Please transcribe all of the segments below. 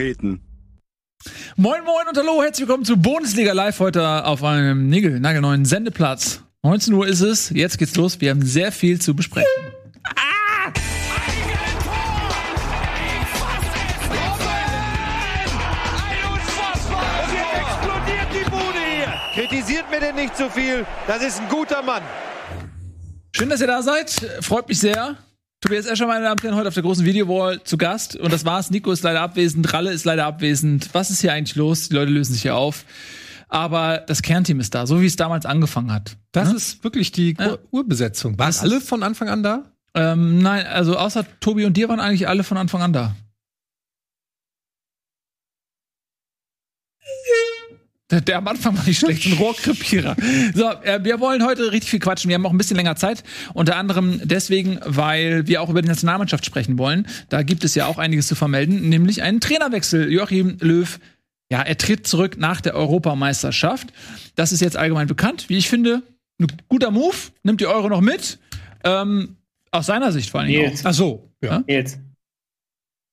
treten. Moin Moin und hallo, herzlich willkommen zu Bundesliga Live heute auf einem Nigel, nagelneuen Sendeplatz. 19 Uhr ist es, jetzt geht's los, wir haben sehr viel zu besprechen. Ah! Kritisiert mir denn nicht so viel. Das ist ein guter Mann. Schön, dass ihr da seid. Freut mich sehr. Tobias Escher, meine Damen und Herren, heute auf der großen Videowall zu Gast. Und das war's. Nico ist leider abwesend, Ralle ist leider abwesend. Was ist hier eigentlich los? Die Leute lösen sich hier auf. Aber das Kernteam ist da, so wie es damals angefangen hat. Das Ja? ist wirklich die Ja. Urbesetzung. Waren alle von Anfang an da? Ähm, nein, also außer Tobi und dir waren eigentlich alle von Anfang an da. Der, der am Anfang war nicht schlecht, ein Rohrkrepierer. So, äh, wir wollen heute richtig viel quatschen. Wir haben auch ein bisschen länger Zeit. Unter anderem deswegen, weil wir auch über die Nationalmannschaft sprechen wollen. Da gibt es ja auch einiges zu vermelden, nämlich einen Trainerwechsel. Joachim Löw, ja, er tritt zurück nach der Europameisterschaft. Das ist jetzt allgemein bekannt. Wie ich finde, ein guter Move. Nimmt die Euro noch mit. Ähm, aus seiner Sicht vor allen Dingen Nils, Ach so, ja. Nils.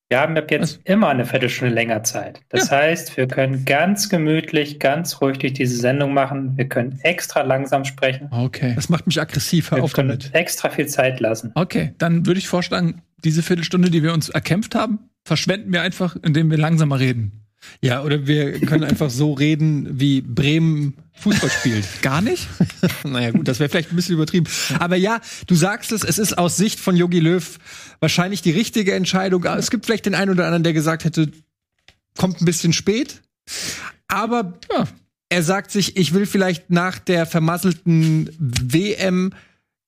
Wir haben ab jetzt Was? immer eine Viertelstunde länger Zeit. Das heißt, wir können ganz gemütlich, ganz ruhig durch diese Sendung machen. Wir können extra langsam sprechen. Okay. Das macht mich aggressiv. Hör Wir auf können damit. extra viel Zeit lassen. Okay, dann würde ich vorschlagen, diese Viertelstunde, die wir uns erkämpft haben, verschwenden wir einfach, indem wir langsamer reden. Ja, oder wir können einfach so reden, wie Bremen Fußball spielt. Gar nicht? naja, gut, das wäre vielleicht ein bisschen übertrieben. Aber ja, du sagst es, es ist aus Sicht von Yogi Löw wahrscheinlich die richtige Entscheidung. Es gibt vielleicht den einen oder anderen, der gesagt hätte, kommt ein bisschen spät. Aber Ja. er sagt sich, ich will vielleicht nach der vermasselten WM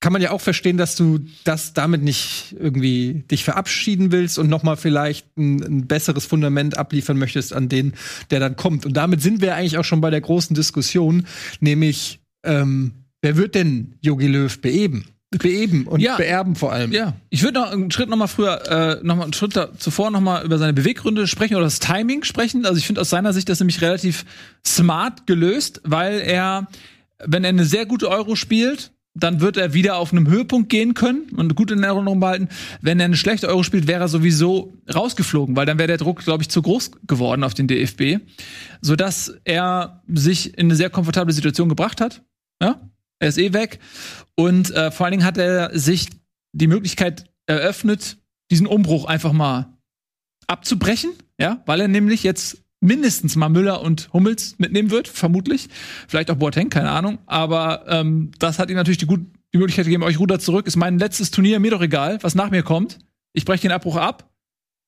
kann man ja auch verstehen, dass du das damit nicht irgendwie dich verabschieden willst und noch mal vielleicht ein, ein besseres Fundament abliefern möchtest an den, der dann kommt. Und damit sind wir eigentlich auch schon bei der großen Diskussion, nämlich ähm, wer wird denn Yogi Löw beeben? Beeben und Ja. beerben vor allem. Ja. Ich würde noch einen Schritt noch mal früher, äh, noch mal einen Schritt da, zuvor noch mal über seine Beweggründe sprechen oder das Timing sprechen. Also ich finde aus seiner Sicht das nämlich relativ smart gelöst, weil er, wenn er eine sehr gute Euro spielt, dann wird er wieder auf einem Höhepunkt gehen können und gut in Erinnerung behalten. Wenn er eine schlechte Euro spielt, wäre er sowieso rausgeflogen, weil dann wäre der Druck, glaube ich, zu groß geworden auf den DFB, sodass er sich in eine sehr komfortable Situation gebracht hat. Ja, er ist eh weg und äh, vor allen Dingen hat er sich die Möglichkeit eröffnet, diesen Umbruch einfach mal abzubrechen, ja, weil er nämlich jetzt mindestens mal Müller und Hummels mitnehmen wird, vermutlich. Vielleicht auch Boateng, keine Ahnung. Aber ähm, das hat ihm natürlich die, gut, die Möglichkeit gegeben, euch Ruder zurück. Ist mein letztes Turnier, mir doch egal, was nach mir kommt. Ich breche den Abbruch ab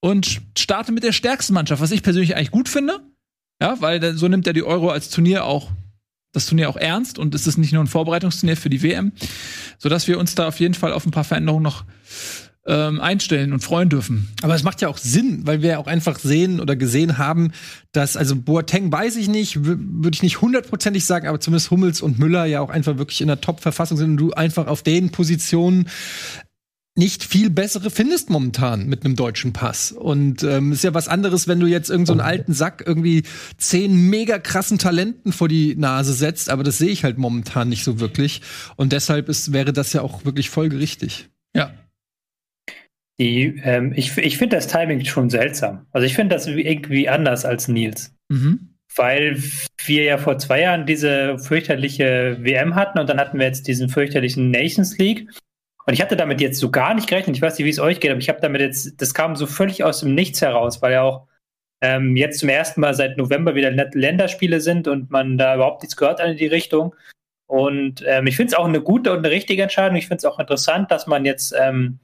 und starte mit der stärksten Mannschaft, was ich persönlich eigentlich gut finde. Ja, weil so nimmt er die Euro als Turnier auch, das Turnier auch ernst und es ist nicht nur ein Vorbereitungsturnier für die WM, sodass wir uns da auf jeden Fall auf ein paar Veränderungen noch ähm, einstellen und freuen dürfen. Aber es macht ja auch Sinn, weil wir ja auch einfach sehen oder gesehen haben, dass, also Boateng weiß ich nicht, wü- würde ich nicht hundertprozentig sagen, aber zumindest Hummels und Müller ja auch einfach wirklich in der Top-Verfassung sind und du einfach auf den Positionen nicht viel bessere findest momentan mit einem deutschen Pass. Und ähm, ist ja was anderes, wenn du jetzt irgendeinen so einen alten Sack irgendwie zehn mega krassen Talenten vor die Nase setzt, aber das sehe ich halt momentan nicht so wirklich. Und deshalb ist, wäre das ja auch wirklich folgerichtig. Ja. Die, ähm, ich ich finde das Timing schon seltsam. Also ich finde das irgendwie anders als Nils. Mhm. Weil wir ja vor zwei Jahren diese fürchterliche WM hatten und dann hatten wir jetzt diesen fürchterlichen Nations League. Und ich hatte damit jetzt so gar nicht gerechnet. Ich weiß nicht, wie es euch geht, aber ich habe damit jetzt, das kam so völlig aus dem Nichts heraus, weil ja auch ähm, jetzt zum ersten Mal seit November wieder Lä- Länderspiele sind und man da überhaupt nichts gehört in die Richtung. Und ähm, ich finde es auch eine gute und eine richtige Entscheidung. Ich finde es auch interessant, dass man jetzt ähm,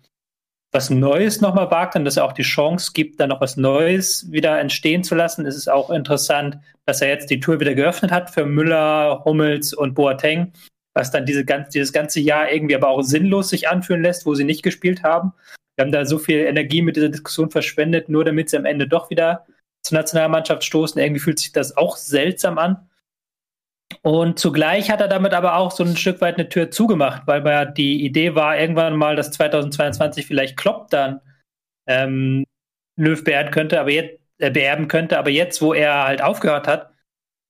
was Neues nochmal wagt und dass er auch die Chance gibt, da noch was Neues wieder entstehen zu lassen. Es ist auch interessant, dass er jetzt die Tour wieder geöffnet hat für Müller, Hummels und Boateng, was dann diese ganz, dieses ganze Jahr irgendwie aber auch sinnlos sich anfühlen lässt, wo sie nicht gespielt haben. Wir haben da so viel Energie mit dieser Diskussion verschwendet, nur damit sie am Ende doch wieder zur Nationalmannschaft stoßen. Irgendwie fühlt sich das auch seltsam an. Und zugleich hat er damit aber auch so ein Stück weit eine Tür zugemacht, weil ja die Idee war irgendwann mal, dass 2022 vielleicht Klopp dann ähm, Löw beerben könnte, aber jetzt äh, beerben könnte, aber jetzt, wo er halt aufgehört hat,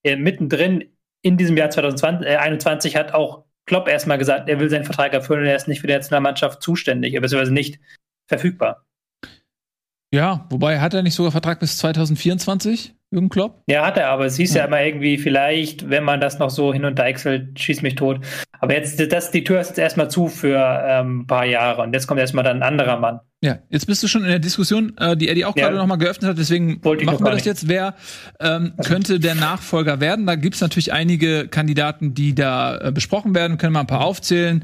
äh, mittendrin in diesem Jahr 2021 hat auch Klopp erstmal gesagt, er will seinen Vertrag erfüllen und er ist nicht für die Nationalmannschaft zuständig, beziehungsweise nicht verfügbar. Ja, wobei hat er nicht sogar Vertrag bis 2024? Jürgen Klopp? Ja, hat er, aber es hieß ja. ja immer irgendwie, vielleicht, wenn man das noch so hin und deichselt, schießt mich tot. Aber jetzt, das, die Tür ist jetzt erstmal zu für ähm, ein paar Jahre und jetzt kommt erstmal dann ein anderer Mann. Ja, jetzt bist du schon in der Diskussion, äh, die Eddie auch gerade ja. noch mal geöffnet hat, deswegen machen wir das jetzt. Wer ähm, könnte der Nachfolger werden? Da gibt's natürlich einige Kandidaten, die da äh, besprochen werden, können wir ein paar aufzählen.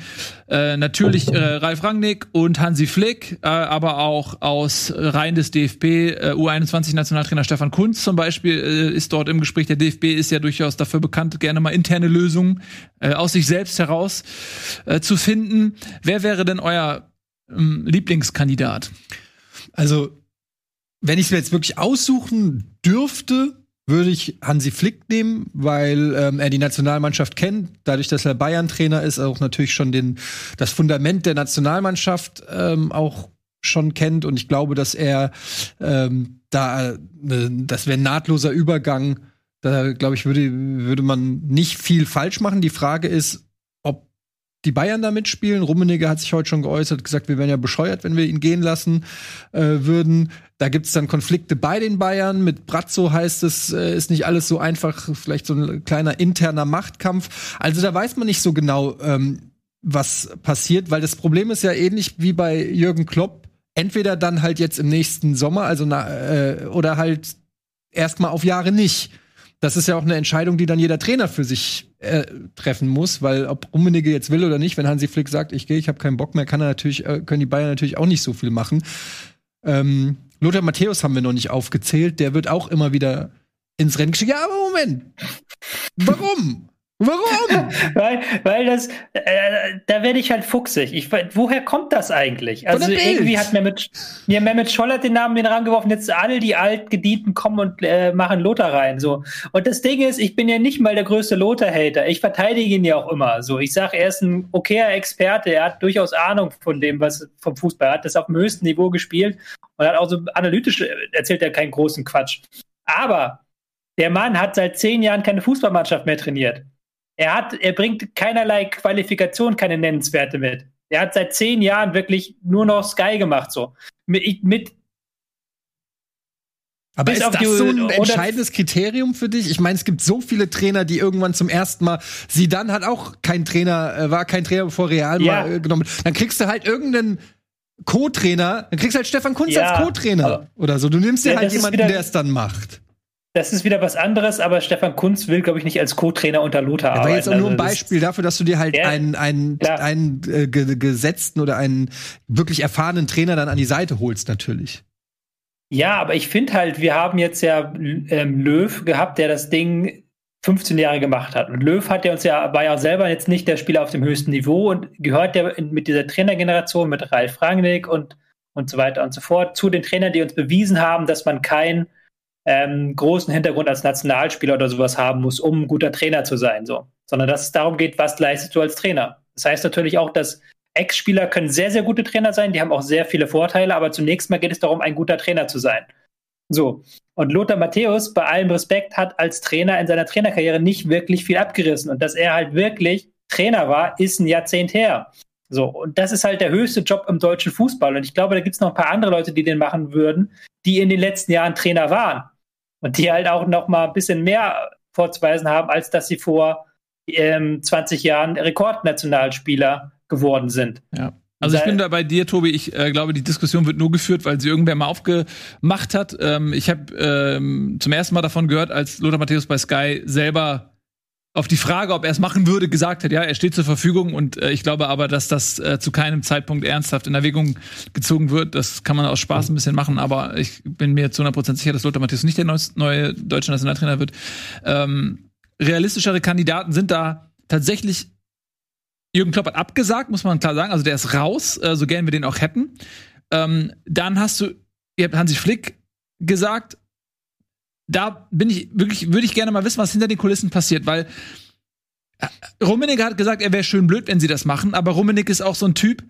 Äh, natürlich äh, Ralf Rangnick und Hansi Flick, äh, aber auch aus Reihen des DFB, äh, U21-Nationaltrainer Stefan Kunz zum Beispiel äh, ist dort im Gespräch. Der DFB ist ja durchaus dafür bekannt, gerne mal interne Lösungen äh, aus sich selbst heraus äh, zu finden. Wer wäre denn euer ähm, Lieblingskandidat? Also, wenn ich es mir jetzt wirklich aussuchen dürfte, würde ich Hansi Flick nehmen, weil ähm, er die Nationalmannschaft kennt, dadurch, dass er Bayern-Trainer ist, auch natürlich schon den, das Fundament der Nationalmannschaft ähm, auch schon kennt. Und ich glaube, dass er ähm, da, äh, das wäre ein nahtloser Übergang. Da, glaube ich, würde, würde man nicht viel falsch machen. Die Frage ist, die Bayern da mitspielen. Rummenigge hat sich heute schon geäußert, gesagt, wir wären ja bescheuert, wenn wir ihn gehen lassen äh, würden. Da gibt's dann Konflikte bei den Bayern. Mit Brazzo heißt es, äh, ist nicht alles so einfach, vielleicht so ein kleiner interner Machtkampf. Also da weiß man nicht so genau, ähm, was passiert, weil das Problem ist ja ähnlich wie bei Jürgen Klopp. Entweder dann halt jetzt im nächsten Sommer, also na, äh, oder halt erstmal auf Jahre nicht das ist ja auch eine Entscheidung, die dann jeder Trainer für sich äh, treffen muss, weil ob Rummenigge jetzt will oder nicht, wenn Hansi Flick sagt, ich gehe, ich habe keinen Bock mehr, kann er natürlich, äh, können die Bayern natürlich auch nicht so viel machen. Ähm, Lothar Matthäus haben wir noch nicht aufgezählt, der wird auch immer wieder ins Rennen geschickt. Ja, aber Moment. Warum? Warum? weil, weil das, äh, da werde ich halt fuchsig. Ich, woher kommt das eigentlich? Also irgendwie hat mir mit, mir Mehmet Scholler den Namen in den Rang geworfen, jetzt alle die Altgedienten kommen und äh, machen Lothar rein. So. Und das Ding ist, ich bin ja nicht mal der größte Lothar-Hater. Ich verteidige ihn ja auch immer. So. Ich sage, er ist ein okayer Experte, er hat durchaus Ahnung von dem, was vom Fußball er hat, das auf dem höchsten Niveau gespielt und hat auch so analytisch äh, erzählt er keinen großen Quatsch. Aber der Mann hat seit zehn Jahren keine Fußballmannschaft mehr trainiert. Er hat, er bringt keinerlei Qualifikation, keine Nennenswerte mit. Er hat seit zehn Jahren wirklich nur noch Sky gemacht, so. Mit, mit aber ist das so ein entscheidendes Kriterium für dich? Ich meine, es gibt so viele Trainer, die irgendwann zum ersten Mal, sie dann hat auch kein Trainer, äh, war kein Trainer bevor Real ja. mal äh, genommen. Dann kriegst du halt irgendeinen Co-Trainer, dann kriegst du halt Stefan Kunz ja. als Co-Trainer oder so. Du nimmst dir ja, halt jemanden, der es dann macht. Das ist wieder was anderes, aber Stefan Kunz will, glaube ich, nicht als Co-Trainer unter Lothar arbeiten. Aber jetzt auch nur ein also Beispiel dafür, dass du dir halt ja, einen, einen, einen äh, gesetzten oder einen wirklich erfahrenen Trainer dann an die Seite holst, natürlich. Ja, aber ich finde halt, wir haben jetzt ja ähm, Löw gehabt, der das Ding 15 Jahre gemacht hat. Und Löw hat ja uns ja, war ja selber jetzt nicht der Spieler auf dem höchsten Niveau und gehört ja mit dieser Trainergeneration, mit Ralf Rangnick und, und so weiter und so fort, zu den Trainern, die uns bewiesen haben, dass man kein ähm, großen Hintergrund als Nationalspieler oder sowas haben muss, um ein guter Trainer zu sein, so. Sondern dass es darum geht, was leistest du als Trainer. Das heißt natürlich auch, dass Ex-Spieler können sehr, sehr gute Trainer sein, die haben auch sehr viele Vorteile, aber zunächst mal geht es darum, ein guter Trainer zu sein. So. Und Lothar Matthäus, bei allem Respekt, hat als Trainer in seiner Trainerkarriere nicht wirklich viel abgerissen. Und dass er halt wirklich Trainer war, ist ein Jahrzehnt her. So, und das ist halt der höchste Job im deutschen Fußball. Und ich glaube, da gibt es noch ein paar andere Leute, die den machen würden, die in den letzten Jahren Trainer waren und die halt auch noch mal ein bisschen mehr vorzuweisen haben, als dass sie vor ähm, 20 Jahren Rekordnationalspieler geworden sind. Ja. Also ich bin da bei dir, Tobi. Ich äh, glaube, die Diskussion wird nur geführt, weil sie irgendwer mal aufgemacht hat. Ähm, ich habe ähm, zum ersten Mal davon gehört, als Lothar Matthäus bei Sky selber auf die Frage, ob er es machen würde, gesagt hat, ja, er steht zur Verfügung und äh, ich glaube aber, dass das äh, zu keinem Zeitpunkt ernsthaft in Erwägung gezogen wird. Das kann man aus Spaß ein bisschen machen, aber ich bin mir zu 100% sicher, dass Lothar Matthäus nicht der neue deutsche Nationaltrainer wird. Ähm, realistischere Kandidaten sind da tatsächlich Jürgen Klopp hat abgesagt, muss man klar sagen. Also der ist raus, äh, so gern wir den auch hätten. Ähm, dann hast du, ihr habt Hansi Flick gesagt, da bin ich wirklich, würde ich gerne mal wissen, was hinter den Kulissen passiert, weil äh, Rummenigge hat gesagt, er wäre schön blöd, wenn sie das machen, aber Rummenigge ist auch so ein Typ,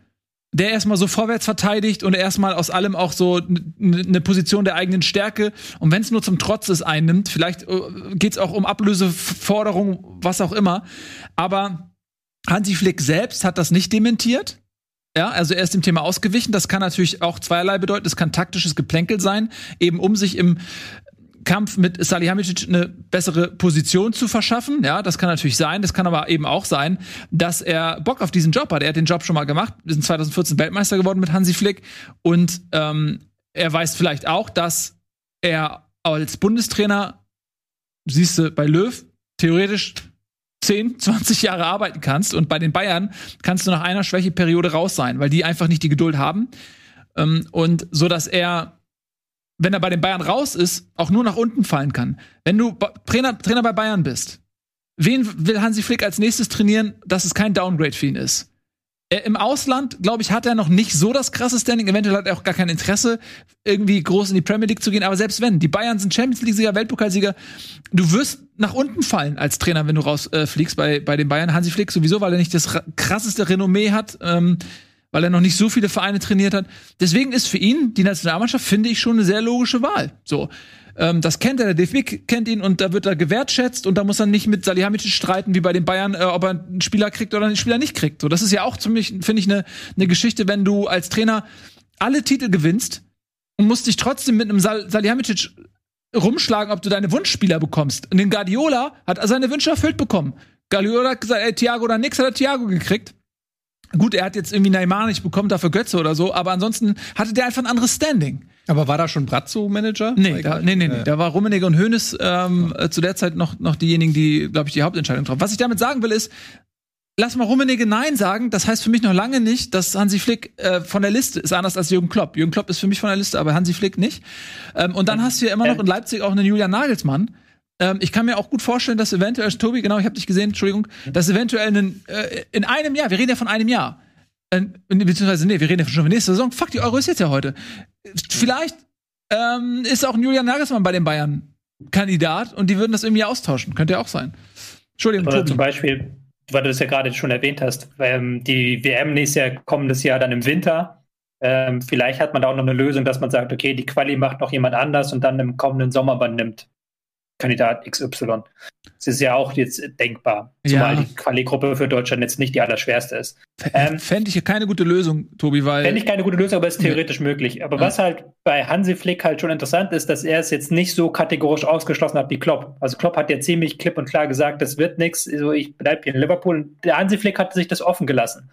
der erstmal so vorwärts verteidigt und erstmal aus allem auch so eine Position der eigenen Stärke. Und wenn es nur zum Trotz ist einnimmt, vielleicht äh, geht es auch um Ablöseforderungen, was auch immer. Aber Hansi Flick selbst hat das nicht dementiert. Ja, also er ist dem Thema ausgewichen. Das kann natürlich auch zweierlei bedeuten. Das kann taktisches Geplänkel sein, eben um sich im Kampf mit Salihamidzic eine bessere Position zu verschaffen. Ja, das kann natürlich sein. Das kann aber eben auch sein, dass er Bock auf diesen Job hat. Er hat den Job schon mal gemacht. Wir sind 2014 Weltmeister geworden mit Hansi Flick. Und ähm, er weiß vielleicht auch, dass er als Bundestrainer, siehst du bei Löw, theoretisch 10, 20 Jahre arbeiten kannst. Und bei den Bayern kannst du nach einer Schwächeperiode raus sein, weil die einfach nicht die Geduld haben. Ähm, und so, dass er, wenn er bei den Bayern raus ist, auch nur nach unten fallen kann. Wenn du Trainer, Trainer bei Bayern bist, wen will Hansi Flick als nächstes trainieren, dass es kein Downgrade für ihn ist? Er, Im Ausland, glaube ich, hat er noch nicht so das krasse Standing. Eventuell hat er auch gar kein Interesse, irgendwie groß in die Premier League zu gehen. Aber selbst wenn, die Bayern sind Champions League-Sieger, Weltpokalsieger, du wirst nach unten fallen als Trainer, wenn du rausfliegst äh, bei, bei den Bayern. Hansi Flick sowieso, weil er nicht das krasseste Renommee hat, ähm, weil er noch nicht so viele Vereine trainiert hat. Deswegen ist für ihn die Nationalmannschaft, finde ich, schon eine sehr logische Wahl. So. Ähm, das kennt er, der DFB kennt ihn und da wird er gewertschätzt und da muss er nicht mit Salihamidzic streiten, wie bei den Bayern, äh, ob er einen Spieler kriegt oder einen Spieler nicht kriegt. So, das ist ja auch ziemlich, finde ich, eine ne Geschichte, wenn du als Trainer alle Titel gewinnst und musst dich trotzdem mit einem Sal Salihamidzic rumschlagen, ob du deine Wunschspieler bekommst. Und den Guardiola hat seine Wünsche erfüllt bekommen. Guardiola hat gesagt, ey, Thiago oder nix, hat er Thiago gekriegt. Gut, er hat jetzt irgendwie Neymar nicht bekommen, dafür Götze oder so, aber ansonsten hatte der einfach ein anderes Standing. Aber war da schon Brazzo Manager? Nee, da, nee, nee, nee. Äh. Da war Rummenigge und Hoeneß ähm, ja. zu der Zeit noch, noch diejenigen, die, glaube ich, die Hauptentscheidung trafen. Was ich damit sagen will, ist, lass mal Rummenigge Nein sagen. Das heißt für mich noch lange nicht, dass Hansi Flick äh, von der Liste ist, anders als Jürgen Klopp. Jürgen Klopp ist für mich von der Liste, aber Hansi Flick nicht. Ähm, und dann hast du ja immer noch in Leipzig auch einen Julian Nagelsmann. Ähm, ich kann mir auch gut vorstellen, dass eventuell, Tobi, genau, ich habe dich gesehen, Entschuldigung, dass eventuell einen, äh, in einem Jahr, wir reden ja von einem Jahr, äh, beziehungsweise, nee, wir reden ja schon von nächster Saison. Fuck, die Euro ist jetzt ja heute. Vielleicht ähm, ist auch ein Julian Nagelsmann bei den Bayern Kandidat und die würden das irgendwie austauschen. Könnte ja auch sein. Entschuldigung. Oder zum Beispiel, weil du das ja gerade schon erwähnt hast, ähm, die WM nächstes Jahr, kommendes Jahr dann im Winter. Ähm, vielleicht hat man da auch noch eine Lösung, dass man sagt, okay, die Quali macht noch jemand anders und dann im kommenden Sommer man nimmt Kandidat XY. Das ist ja auch jetzt denkbar, zumal ja. die Quali-Gruppe für Deutschland jetzt nicht die allerschwerste ist. Ähm, Fände ich keine gute Lösung, Tobi, weil. Fände ich keine gute Lösung, aber es ist theoretisch ja. möglich. Aber ja. was halt bei Hansi Flick halt schon interessant ist, dass er es jetzt nicht so kategorisch ausgeschlossen hat wie Klopp. Also Klopp hat ja ziemlich klipp und klar gesagt, das wird nichts, also ich bleibe hier in Liverpool. Der Hansi Flick hat sich das offen gelassen.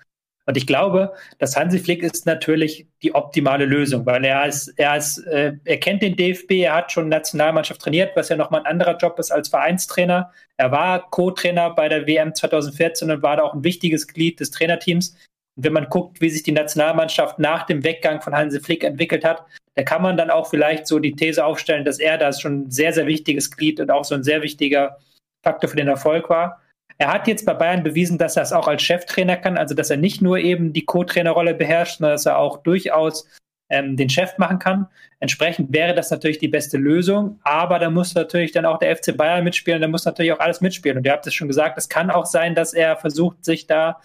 Und ich glaube, dass Hansi Flick ist natürlich die optimale Lösung, weil er ist, er ist, äh, er kennt den DFB, er hat schon Nationalmannschaft trainiert, was ja nochmal ein anderer Job ist als Vereinstrainer. Er war Co-Trainer bei der WM 2014 und war da auch ein wichtiges Glied des Trainerteams. Und wenn man guckt, wie sich die Nationalmannschaft nach dem Weggang von Hansi Flick entwickelt hat, da kann man dann auch vielleicht so die These aufstellen, dass er da schon ein sehr, sehr wichtiges Glied und auch so ein sehr wichtiger Faktor für den Erfolg war. Er hat jetzt bei Bayern bewiesen, dass er es auch als Cheftrainer kann, also dass er nicht nur eben die Co-Trainerrolle beherrscht, sondern dass er auch durchaus ähm, den Chef machen kann. Entsprechend wäre das natürlich die beste Lösung, aber da muss natürlich dann auch der FC Bayern mitspielen, da muss natürlich auch alles mitspielen. Und ihr habt es schon gesagt, es kann auch sein, dass er versucht, sich da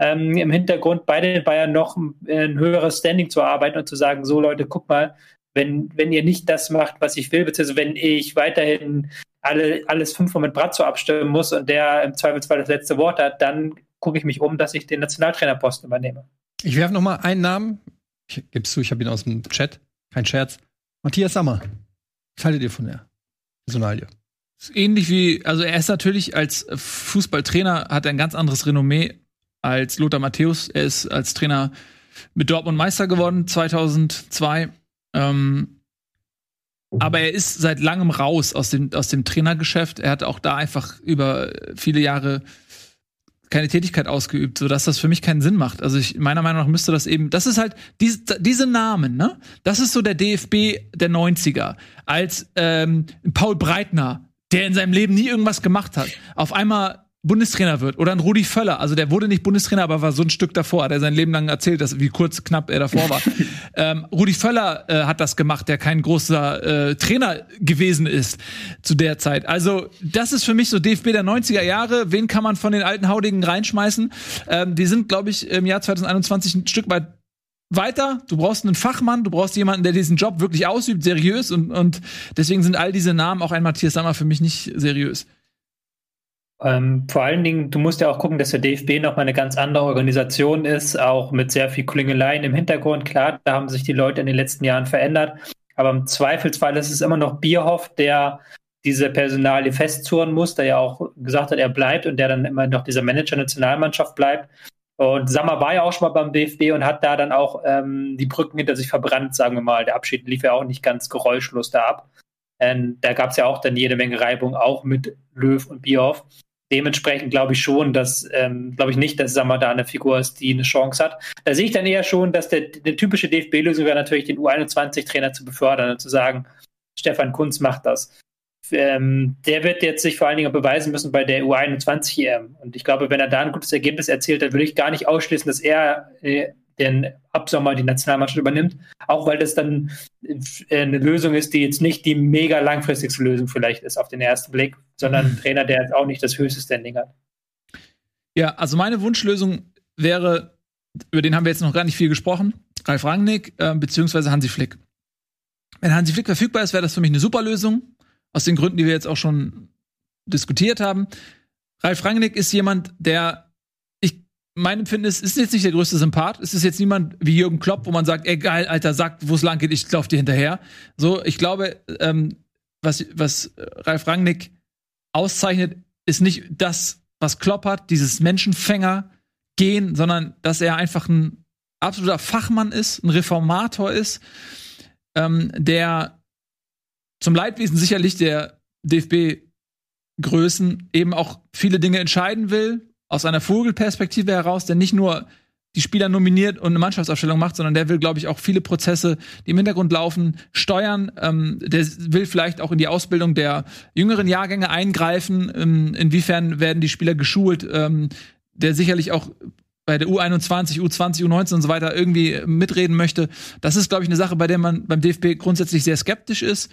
ähm, im Hintergrund bei den Bayern noch ein, ein höheres Standing zu arbeiten und zu sagen, so Leute, guck mal, wenn, wenn ihr nicht das macht, was ich will, beziehungsweise wenn ich weiterhin alle, alles fünfmal mit Brazzo abstimmen muss und der im Zweifelsfall das letzte Wort hat, dann gucke ich mich um, dass ich den Nationaltrainerposten übernehme. Ich werfe noch mal einen Namen. Ich gib's zu, ich habe ihn aus dem Chat. Kein Scherz. Matthias Sammer. Was haltet ihr von der Personalie? Ähnlich wie, also er ist natürlich als Fußballtrainer, hat er ein ganz anderes Renommee als Lothar Matthäus. Er ist als Trainer mit Dortmund Meister geworden 2002. Ähm, aber er ist seit langem raus aus dem, aus dem Trainergeschäft. Er hat auch da einfach über viele Jahre keine Tätigkeit ausgeübt, sodass das für mich keinen Sinn macht. Also ich, meiner Meinung nach müsste das eben, das ist halt, diese, diese Namen, ne? Das ist so der DFB der 90er. Als ähm, Paul Breitner, der in seinem Leben nie irgendwas gemacht hat, auf einmal Bundestrainer wird oder ein Rudi Völler, also der wurde nicht Bundestrainer, aber war so ein Stück davor, hat er sein Leben lang erzählt, dass, wie kurz knapp er davor war. ähm, Rudi Völler äh, hat das gemacht, der kein großer äh, Trainer gewesen ist zu der Zeit. Also das ist für mich so DFB der 90er Jahre. Wen kann man von den alten Haudigen reinschmeißen? Ähm, die sind, glaube ich, im Jahr 2021 ein Stück weit weiter. Du brauchst einen Fachmann, du brauchst jemanden, der diesen Job wirklich ausübt, seriös und, und deswegen sind all diese Namen, auch ein Matthias Sammer, für mich nicht seriös. Ähm, vor allen Dingen, du musst ja auch gucken, dass der DFB nochmal eine ganz andere Organisation ist, auch mit sehr viel Klingeleien im Hintergrund. Klar, da haben sich die Leute in den letzten Jahren verändert, aber im Zweifelsfall ist es immer noch Bierhoff, der diese Personalie festzurren muss, der ja auch gesagt hat, er bleibt und der dann immer noch dieser Manager Nationalmannschaft bleibt. Und Sammer war ja auch schon mal beim DFB und hat da dann auch ähm, die Brücken hinter sich verbrannt, sagen wir mal. Der Abschied lief ja auch nicht ganz geräuschlos da ab. Ähm, da gab es ja auch dann jede Menge Reibung, auch mit Löw und Bierhoff. Dementsprechend glaube ich schon, dass, ähm, glaube ich nicht, dass Sammer da eine Figur ist, die eine Chance hat. Da sehe ich dann eher schon, dass der, die typische DFB-Lösung wäre natürlich, den U21-Trainer zu befördern und zu sagen, Stefan Kunz macht das. Ähm, der wird jetzt sich vor allen Dingen beweisen müssen bei der U21 EM. Und ich glaube, wenn er da ein gutes Ergebnis erzielt, dann würde ich gar nicht ausschließen, dass er äh, den Absommer die Nationalmannschaft übernimmt. Auch weil das dann äh, eine Lösung ist, die jetzt nicht die mega langfristigste Lösung vielleicht ist auf den ersten Blick, sondern ein Trainer, der jetzt auch nicht das höchste Standing hat. Ja, also meine Wunschlösung wäre, über den haben wir jetzt noch gar nicht viel gesprochen, Ralf Rangnick äh, beziehungsweise Hansi Flick. Wenn Hansi Flick verfügbar ist, wäre das für mich eine super Lösung. Aus den Gründen, die wir jetzt auch schon diskutiert haben. Ralf Rangnick ist jemand, der mein Empfinden ist, ist jetzt nicht der größte Sympath. Es ist jetzt niemand wie Jürgen Klopp, wo man sagt, ey geil, Alter, sag, wo es lang geht, ich lauf dir hinterher. So, ich glaube, ähm, was, was Ralf Rangnick auszeichnet, ist nicht das, was Klopp hat, dieses Menschenfänger gehen, sondern dass er einfach ein absoluter Fachmann ist, ein Reformator ist, ähm, der zum Leidwesen sicherlich der DFB-Größen eben auch viele Dinge entscheiden will, aus einer Vogelperspektive heraus, der nicht nur die Spieler nominiert und eine Mannschaftsaufstellung macht, sondern der will, glaube ich, auch viele Prozesse, die im Hintergrund laufen, steuern. Ähm, der will vielleicht auch in die Ausbildung der jüngeren Jahrgänge eingreifen. Ähm, inwiefern werden die Spieler geschult? Ähm, der sicherlich auch bei der U21, U20, U19 und so weiter irgendwie mitreden möchte. Das ist, glaube ich, eine Sache, bei der man beim DFB grundsätzlich sehr skeptisch ist.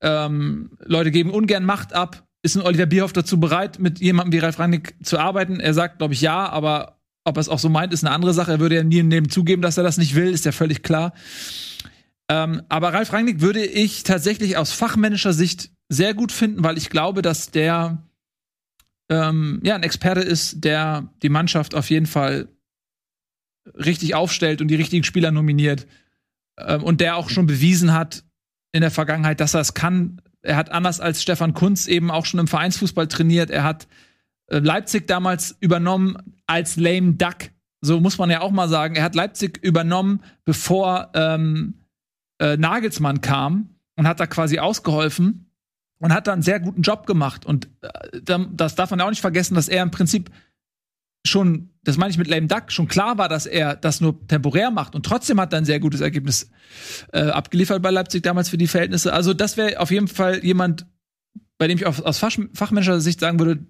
Ähm, Leute geben ungern Macht ab ist ein Oliver Bierhoff dazu bereit, mit jemandem wie Ralf Rangnick zu arbeiten? Er sagt, glaube ich, ja, aber ob er es auch so meint, ist eine andere Sache. Er würde ja nie im Leben zugeben, dass er das nicht will, ist ja völlig klar. Ähm, aber Ralf Rangnick würde ich tatsächlich aus fachmännischer Sicht sehr gut finden, weil ich glaube, dass der ähm, ja ein Experte ist, der die Mannschaft auf jeden Fall richtig aufstellt und die richtigen Spieler nominiert ähm, und der auch schon bewiesen hat in der Vergangenheit, dass er es kann, er hat anders als Stefan Kunz eben auch schon im Vereinsfußball trainiert. Er hat äh, Leipzig damals übernommen als lame duck. So muss man ja auch mal sagen. Er hat Leipzig übernommen, bevor ähm, äh, Nagelsmann kam und hat da quasi ausgeholfen und hat da einen sehr guten Job gemacht. Und äh, das darf man ja auch nicht vergessen, dass er im Prinzip schon, das meine ich mit Lame Duck, schon klar war, dass er das nur temporär macht und trotzdem hat er ein sehr gutes Ergebnis äh, abgeliefert bei Leipzig damals für die Verhältnisse. Also das wäre auf jeden Fall jemand, bei dem ich aus, aus Fach, fachmännischer Sicht sagen würde,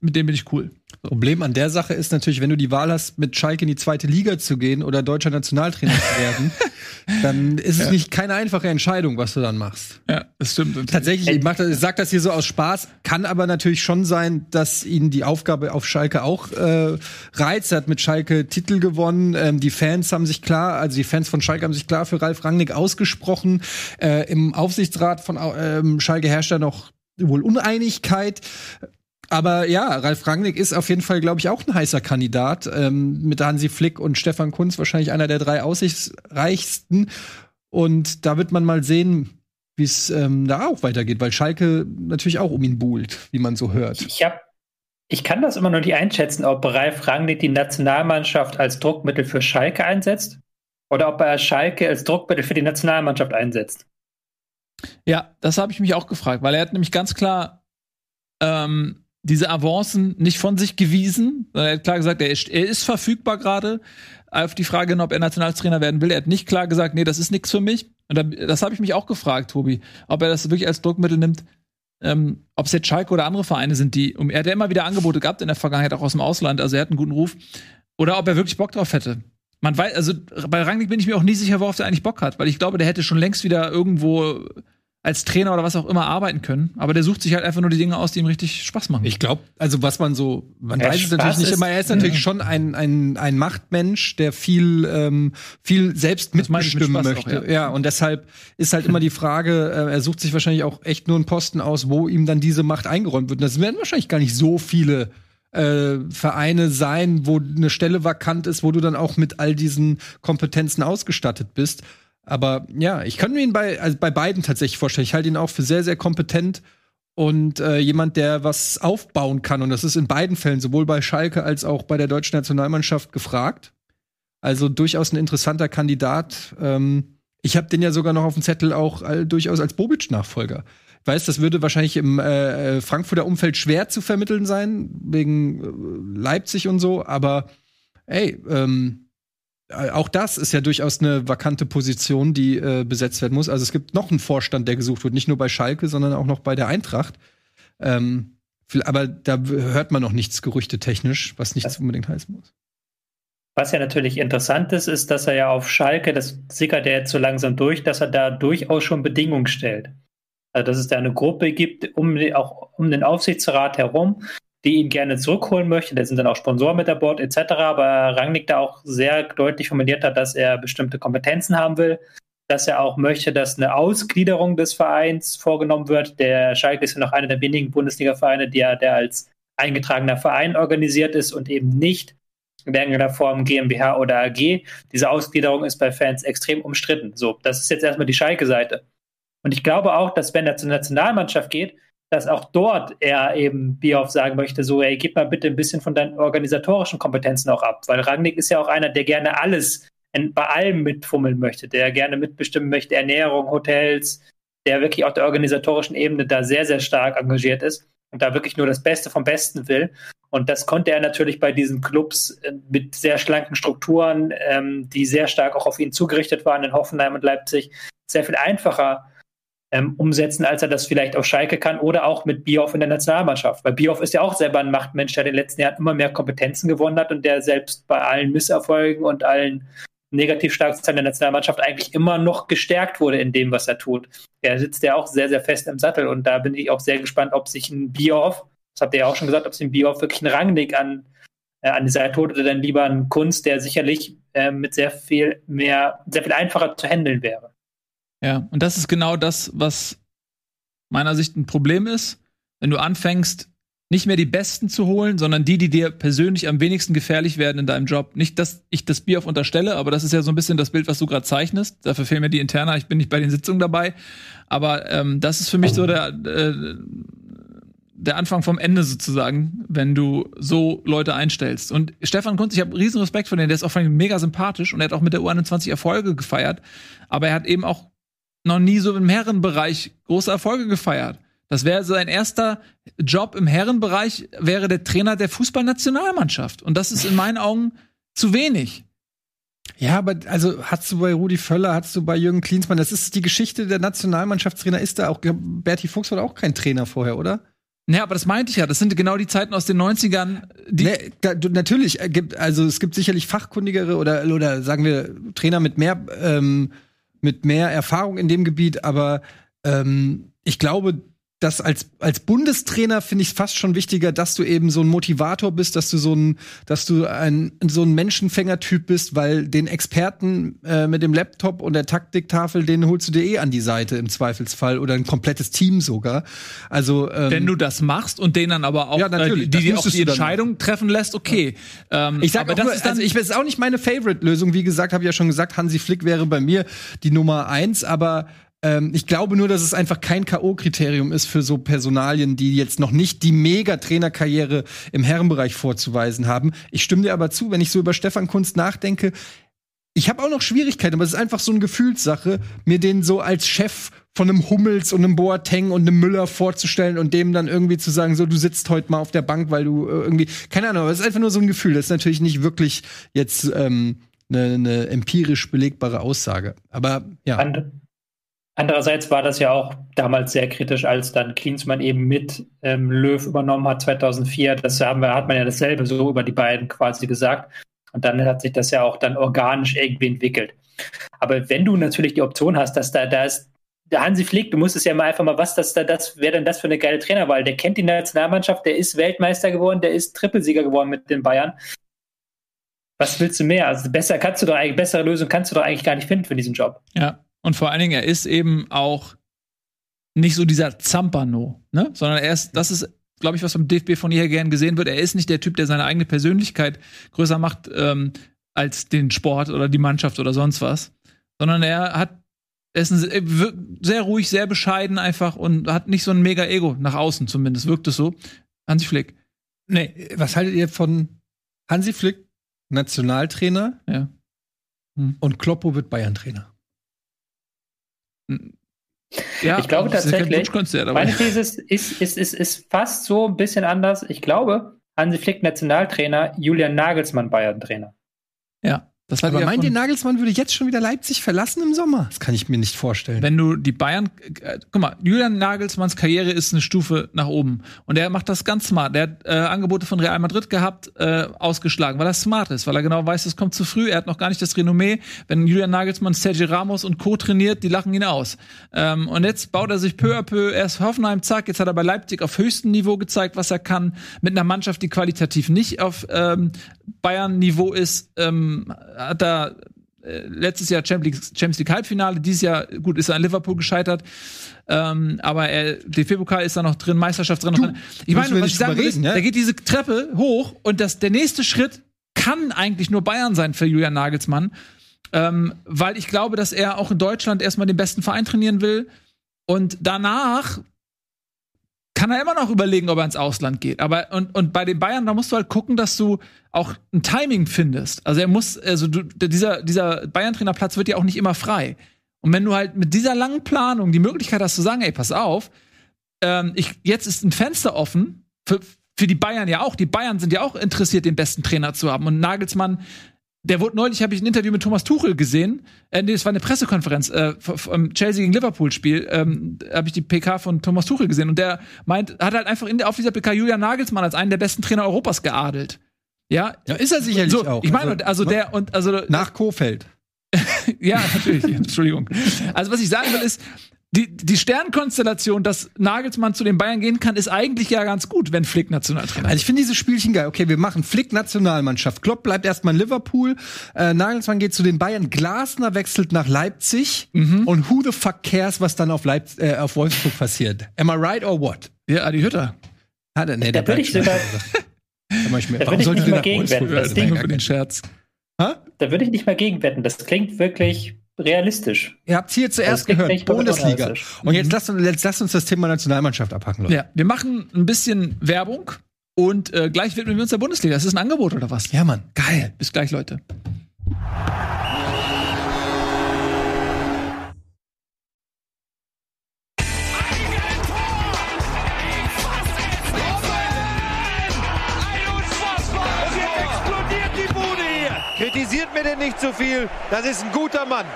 mit dem bin ich cool. Problem an der Sache ist natürlich, wenn du die Wahl hast, mit Schalke in die zweite Liga zu gehen oder deutscher Nationaltrainer zu werden, dann ist es ja. nicht keine einfache Entscheidung, was du dann machst. Ja, das stimmt. Tatsächlich, ich, mach, ich sag das hier so aus Spaß, kann aber natürlich schon sein, dass ihn die Aufgabe auf Schalke auch äh, reizt. Er hat mit Schalke Titel gewonnen. Ähm, die Fans haben sich klar, also die Fans von Schalke haben sich klar für Ralf Rangnick ausgesprochen. Äh, Im Aufsichtsrat von ähm, Schalke herrscht da noch wohl Uneinigkeit. Aber ja, Ralf Rangnick ist auf jeden Fall, glaube ich, auch ein heißer Kandidat. Ähm, mit Hansi Flick und Stefan Kunz wahrscheinlich einer der drei aussichtsreichsten. Und da wird man mal sehen, wie es ähm, da auch weitergeht, weil Schalke natürlich auch um ihn buhlt, wie man so hört. Ich hab, ich kann das immer noch nicht einschätzen, ob Ralf Rangnick die Nationalmannschaft als Druckmittel für Schalke einsetzt oder ob er Schalke als Druckmittel für die Nationalmannschaft einsetzt. Ja, das habe ich mich auch gefragt, weil er hat nämlich ganz klar ähm, diese Avancen nicht von sich gewiesen. Er hat klar gesagt, er ist, er ist verfügbar gerade. Auf die Frage, ob er Nationaltrainer werden will, er hat nicht klar gesagt, nee, das ist nichts für mich. Und das habe ich mich auch gefragt, Tobi, ob er das wirklich als Druckmittel nimmt. Ähm, ob es jetzt Schalke oder andere Vereine sind, die, um, er hat ja immer wieder Angebote gehabt in der Vergangenheit, auch aus dem Ausland, also er hat einen guten Ruf. Oder ob er wirklich Bock drauf hätte. Man weiß, also bei Rangnick bin ich mir auch nie sicher, worauf er eigentlich Bock hat, weil ich glaube, der hätte schon längst wieder irgendwo als Trainer oder was auch immer arbeiten können. Aber der sucht sich halt einfach nur die Dinge aus, die ihm richtig Spaß machen. Ich glaube, also was man so, man ja, weiß es natürlich nicht immer, er ist natürlich ja. schon ein, ein, ein Machtmensch, der viel, ähm, viel selbst mitbestimmen mit möchte. Auch, ja. ja. und deshalb ist halt immer die Frage, äh, er sucht sich wahrscheinlich auch echt nur einen Posten aus, wo ihm dann diese Macht eingeräumt wird. Und das werden wahrscheinlich gar nicht so viele äh, Vereine sein, wo eine Stelle vakant ist, wo du dann auch mit all diesen Kompetenzen ausgestattet bist. Aber ja, ich kann mir ihn bei, also bei beiden tatsächlich vorstellen. Ich halte ihn auch für sehr, sehr kompetent und äh, jemand, der was aufbauen kann. Und das ist in beiden Fällen, sowohl bei Schalke als auch bei der deutschen Nationalmannschaft, gefragt. Also durchaus ein interessanter Kandidat. Ähm, ich habe den ja sogar noch auf dem Zettel auch äh, durchaus als Bobic-Nachfolger. Ich weiß, das würde wahrscheinlich im äh, Frankfurter Umfeld schwer zu vermitteln sein, wegen äh, Leipzig und so, aber ey, ähm, äh, auch das ist ja durchaus eine vakante Position, die äh, besetzt werden muss. Also es gibt noch einen Vorstand, der gesucht wird, nicht nur bei Schalke, sondern auch noch bei der Eintracht. Ähm, aber da hört man noch nichts gerüchtetechnisch, was nichts das, unbedingt heißen muss. Was ja natürlich interessant ist, ist, dass er ja auf Schalke, das sickert er jetzt so langsam durch, dass er da durchaus schon Bedingungen stellt. Also dass es da eine Gruppe gibt, um auch um den Aufsichtsrat herum, die ihn gerne zurückholen möchte. Da sind dann auch Sponsoren mit an Bord etc. Aber Rangnick da auch sehr deutlich formuliert hat, dass er bestimmte Kompetenzen haben will, dass er auch möchte, dass eine Ausgliederung des Vereins vorgenommen wird. Der Schalke ist ja noch einer der wenigen Bundesliga-Vereine, der, der als eingetragener Verein organisiert ist und eben nicht in irgendeiner Form GmbH oder AG. Diese Ausgliederung ist bei Fans extrem umstritten. So, das ist jetzt erstmal die Schalke-Seite. Und ich glaube auch, dass wenn er zur Nationalmannschaft geht, dass auch dort er eben Bioff sagen möchte, so, ey, gib mal bitte ein bisschen von deinen organisatorischen Kompetenzen auch ab. Weil Rangnick ist ja auch einer, der gerne alles bei allem mitfummeln möchte, der gerne mitbestimmen möchte, Ernährung, Hotels, der wirklich auf der organisatorischen Ebene da sehr, sehr stark engagiert ist und da wirklich nur das Beste vom Besten will. Und das konnte er natürlich bei diesen Clubs äh, mit sehr schlanken Strukturen, ähm, die sehr stark auch auf ihn zugerichtet waren in Hoffenheim und Leipzig, sehr viel einfacher ähm, umsetzen, als er das vielleicht auf Schalke kann oder auch mit Bioff in der Nationalmannschaft. Weil Bioff ist ja auch selber ein Machtmensch, der in den letzten Jahren immer mehr Kompetenzen gewonnen hat und der selbst bei allen Misserfolgen und allen Negativschlagzeilen der Nationalmannschaft eigentlich immer noch gestärkt wurde in dem, was er tut. Er sitzt ja auch sehr, sehr fest im Sattel und da bin ich auch sehr gespannt, ob sich ein Bioff, das habt ihr ja auch schon gesagt, ob sich ein Bioff wirklich einen Rangnick an, äh, an die Seite holt oder dann lieber ein Kunst, der sicherlich äh, mit sehr viel mehr, sehr viel einfacher zu handeln wäre. Ja, und das ist genau das, was meiner Sicht ein Problem ist, wenn du anfängst, nicht mehr die Besten zu holen, sondern die, die dir persönlich am wenigsten gefährlich werden in deinem Job. Nicht, dass ich das Bier auf unterstelle, aber das ist ja so ein bisschen das Bild, was du gerade zeichnest. Dafür fehlen mir die Interna. Ich bin nicht bei den Sitzungen dabei. Aber ähm, das ist für mich so der, äh, der Anfang vom Ende sozusagen, wenn du so Leute einstellst. Und Stefan Kunz, ich habe riesen Respekt vor dem, der ist auch mega sympathisch und er hat auch mit der U21 Erfolge gefeiert. Aber er hat eben auch noch nie so im Herrenbereich große Erfolge gefeiert. Das wäre sein erster Job im Herrenbereich, wäre der Trainer der Fußballnationalmannschaft. Und das ist in meinen Augen zu wenig. Ja, aber also hast du bei Rudi Völler, hast du bei Jürgen Klinsmann, das ist die Geschichte der Nationalmannschaftstrainer, ist da auch, Berti Fuchs war auch kein Trainer vorher, oder? Ja, aber das meinte ich ja. Das sind genau die Zeiten aus den 90ern. Die nee, natürlich, äh, gibt, also es gibt sicherlich fachkundigere oder, oder sagen wir Trainer mit mehr ähm, mit mehr Erfahrung in dem Gebiet, aber ähm, ich glaube, das als, als Bundestrainer finde ich fast schon wichtiger, dass du eben so ein Motivator bist, dass du so ein, dass du ein, so ein Menschenfängertyp bist, weil den Experten äh, mit dem Laptop und der Taktiktafel, den holst du dir eh an die Seite im Zweifelsfall oder ein komplettes Team sogar. Also ähm, wenn du das machst und denen dann aber auch ja, äh, die, die auch die Entscheidung treffen lässt, okay. Ja. Ähm, ich sage das nur, ist dann also ich weiß auch nicht meine Favorite-Lösung. Wie gesagt, habe ich ja schon gesagt, Hansi Flick wäre bei mir die Nummer eins, aber ähm, ich glaube nur, dass es einfach kein K.O.-Kriterium ist für so Personalien, die jetzt noch nicht die Mega-Trainerkarriere im Herrenbereich vorzuweisen haben. Ich stimme dir aber zu, wenn ich so über Stefan Kunst nachdenke, ich habe auch noch Schwierigkeiten, aber es ist einfach so eine Gefühlssache, mir den so als Chef von einem Hummels und einem Boateng und einem Müller vorzustellen und dem dann irgendwie zu sagen, so du sitzt heute mal auf der Bank, weil du äh, irgendwie keine Ahnung, aber es ist einfach nur so ein Gefühl. Das ist natürlich nicht wirklich jetzt ähm, eine, eine empirisch belegbare Aussage. Aber ja. Andererseits war das ja auch damals sehr kritisch, als dann Klinsmann eben mit ähm, Löw übernommen hat 2004. Das haben wir, hat man ja dasselbe so über die beiden quasi gesagt. Und dann hat sich das ja auch dann organisch irgendwie entwickelt. Aber wenn du natürlich die Option hast, dass da, da ist der Hansi Flick, du musstest ja mal einfach mal, was das da, das wäre denn das für eine geile Trainerwahl? Der kennt die Nationalmannschaft, der ist Weltmeister geworden, der ist Trippelsieger geworden mit den Bayern. Was willst du mehr? Also besser kannst du doch eigentlich, bessere Lösung kannst du doch eigentlich gar nicht finden für diesen Job. Ja. Und vor allen Dingen, er ist eben auch nicht so dieser Zampano, ne? Sondern er ist, das ist, glaube ich, was vom DFB von jeher gern gesehen wird. Er ist nicht der Typ, der seine eigene Persönlichkeit größer macht ähm, als den Sport oder die Mannschaft oder sonst was. Sondern er hat er ist ein, sehr ruhig, sehr bescheiden einfach und hat nicht so ein mega Ego nach außen zumindest, wirkt es so. Hansi Flick. Nee, was haltet ihr von Hansi Flick, Nationaltrainer? Ja. Hm. Und Kloppo wird Bayern-Trainer. Ja, ich glaube tatsächlich, meine These ist, ist, ist, ist, ist fast so ein bisschen anders. Ich glaube, Hansi Flick Nationaltrainer, Julian Nagelsmann Bayern-Trainer. Ja. Das Aber meint ihr, Nagelsmann würde jetzt schon wieder Leipzig verlassen im Sommer? Das kann ich mir nicht vorstellen. Wenn du die Bayern, äh, guck mal, Julian Nagelsmanns Karriere ist eine Stufe nach oben. Und er macht das ganz smart. Er hat äh, Angebote von Real Madrid gehabt, äh, ausgeschlagen, weil er smart ist, weil er genau weiß, es kommt zu früh. Er hat noch gar nicht das Renommee. Wenn Julian Nagelsmann Sergio Ramos und Co. trainiert, die lachen ihn aus. Ähm, und jetzt baut er sich peu à peu erst Hoffenheim, zack, jetzt hat er bei Leipzig auf höchstem Niveau gezeigt, was er kann, mit einer Mannschaft, die qualitativ nicht auf ähm, Bayern-Niveau ist, ähm, hat er äh, letztes Jahr Champions League, Champions League Halbfinale, dieses Jahr, gut, ist er an Liverpool gescheitert. Ähm, aber er, DFB-Pokal ist da noch drin, Meisterschaft drin. Du, ich meine, was ich sagen will, ist, ja? da geht diese Treppe hoch und das, der nächste Schritt kann eigentlich nur Bayern sein für Julian Nagelsmann. Ähm, weil ich glaube, dass er auch in Deutschland erstmal den besten Verein trainieren will. Und danach kann er immer noch überlegen, ob er ins Ausland geht. Aber und, und bei den Bayern, da musst du halt gucken, dass du auch ein Timing findest. Also er muss, also du, dieser, dieser Bayern-Trainerplatz wird ja auch nicht immer frei. Und wenn du halt mit dieser langen Planung die Möglichkeit hast zu sagen, ey, pass auf, ähm, ich, jetzt ist ein Fenster offen, für, für die Bayern ja auch. Die Bayern sind ja auch interessiert, den besten Trainer zu haben. Und Nagelsmann der wurde neulich, habe ich ein Interview mit Thomas Tuchel gesehen. Äh, nee, es war eine Pressekonferenz äh, vom Chelsea gegen Liverpool Spiel. Ähm, habe ich die PK von Thomas Tuchel gesehen und der meint, hat halt einfach in, auf dieser PK Julian Nagelsmann als einen der besten Trainer Europas geadelt. Ja, ja ist er sicherlich so, auch. Ich meine, also, also der und also nach Kofeld. ja, natürlich. Entschuldigung. Also was ich sagen will ist, die, die Sternkonstellation, dass Nagelsmann zu den Bayern gehen kann, ist eigentlich ja ganz gut, wenn Flick Nationaltrainer ist. Also ich finde dieses Spielchen geil. Okay, wir machen Flick Nationalmannschaft. Klopp bleibt erstmal in Liverpool. Äh, Nagelsmann geht zu den Bayern. Glasner wechselt nach Leipzig. Mhm. Und who the fuck cares, was dann auf, Leipz äh, auf Wolfsburg passiert? Am I right or what? Ja, Adi Hütter. Ah, nee, da würde ich sogar. da würde ich nicht mal gegenwetten. Das Ding für den Scherz. Ha? Da würde ich nicht mal gegenwetten. Das klingt wirklich realistisch. Ihr habt hier zuerst gehört, Bundesliga. Und jetzt lasst, jetzt lasst uns das Thema Nationalmannschaft abhaken, Leute. Ja, wir machen ein bisschen Werbung und äh, gleich widmen wir uns der Bundesliga. Das ist ein Angebot oder was? Ja, Mann. Geil. Bis gleich, Leute. Kritisiert mir denn nicht zu viel. Das ist ein guter Mann.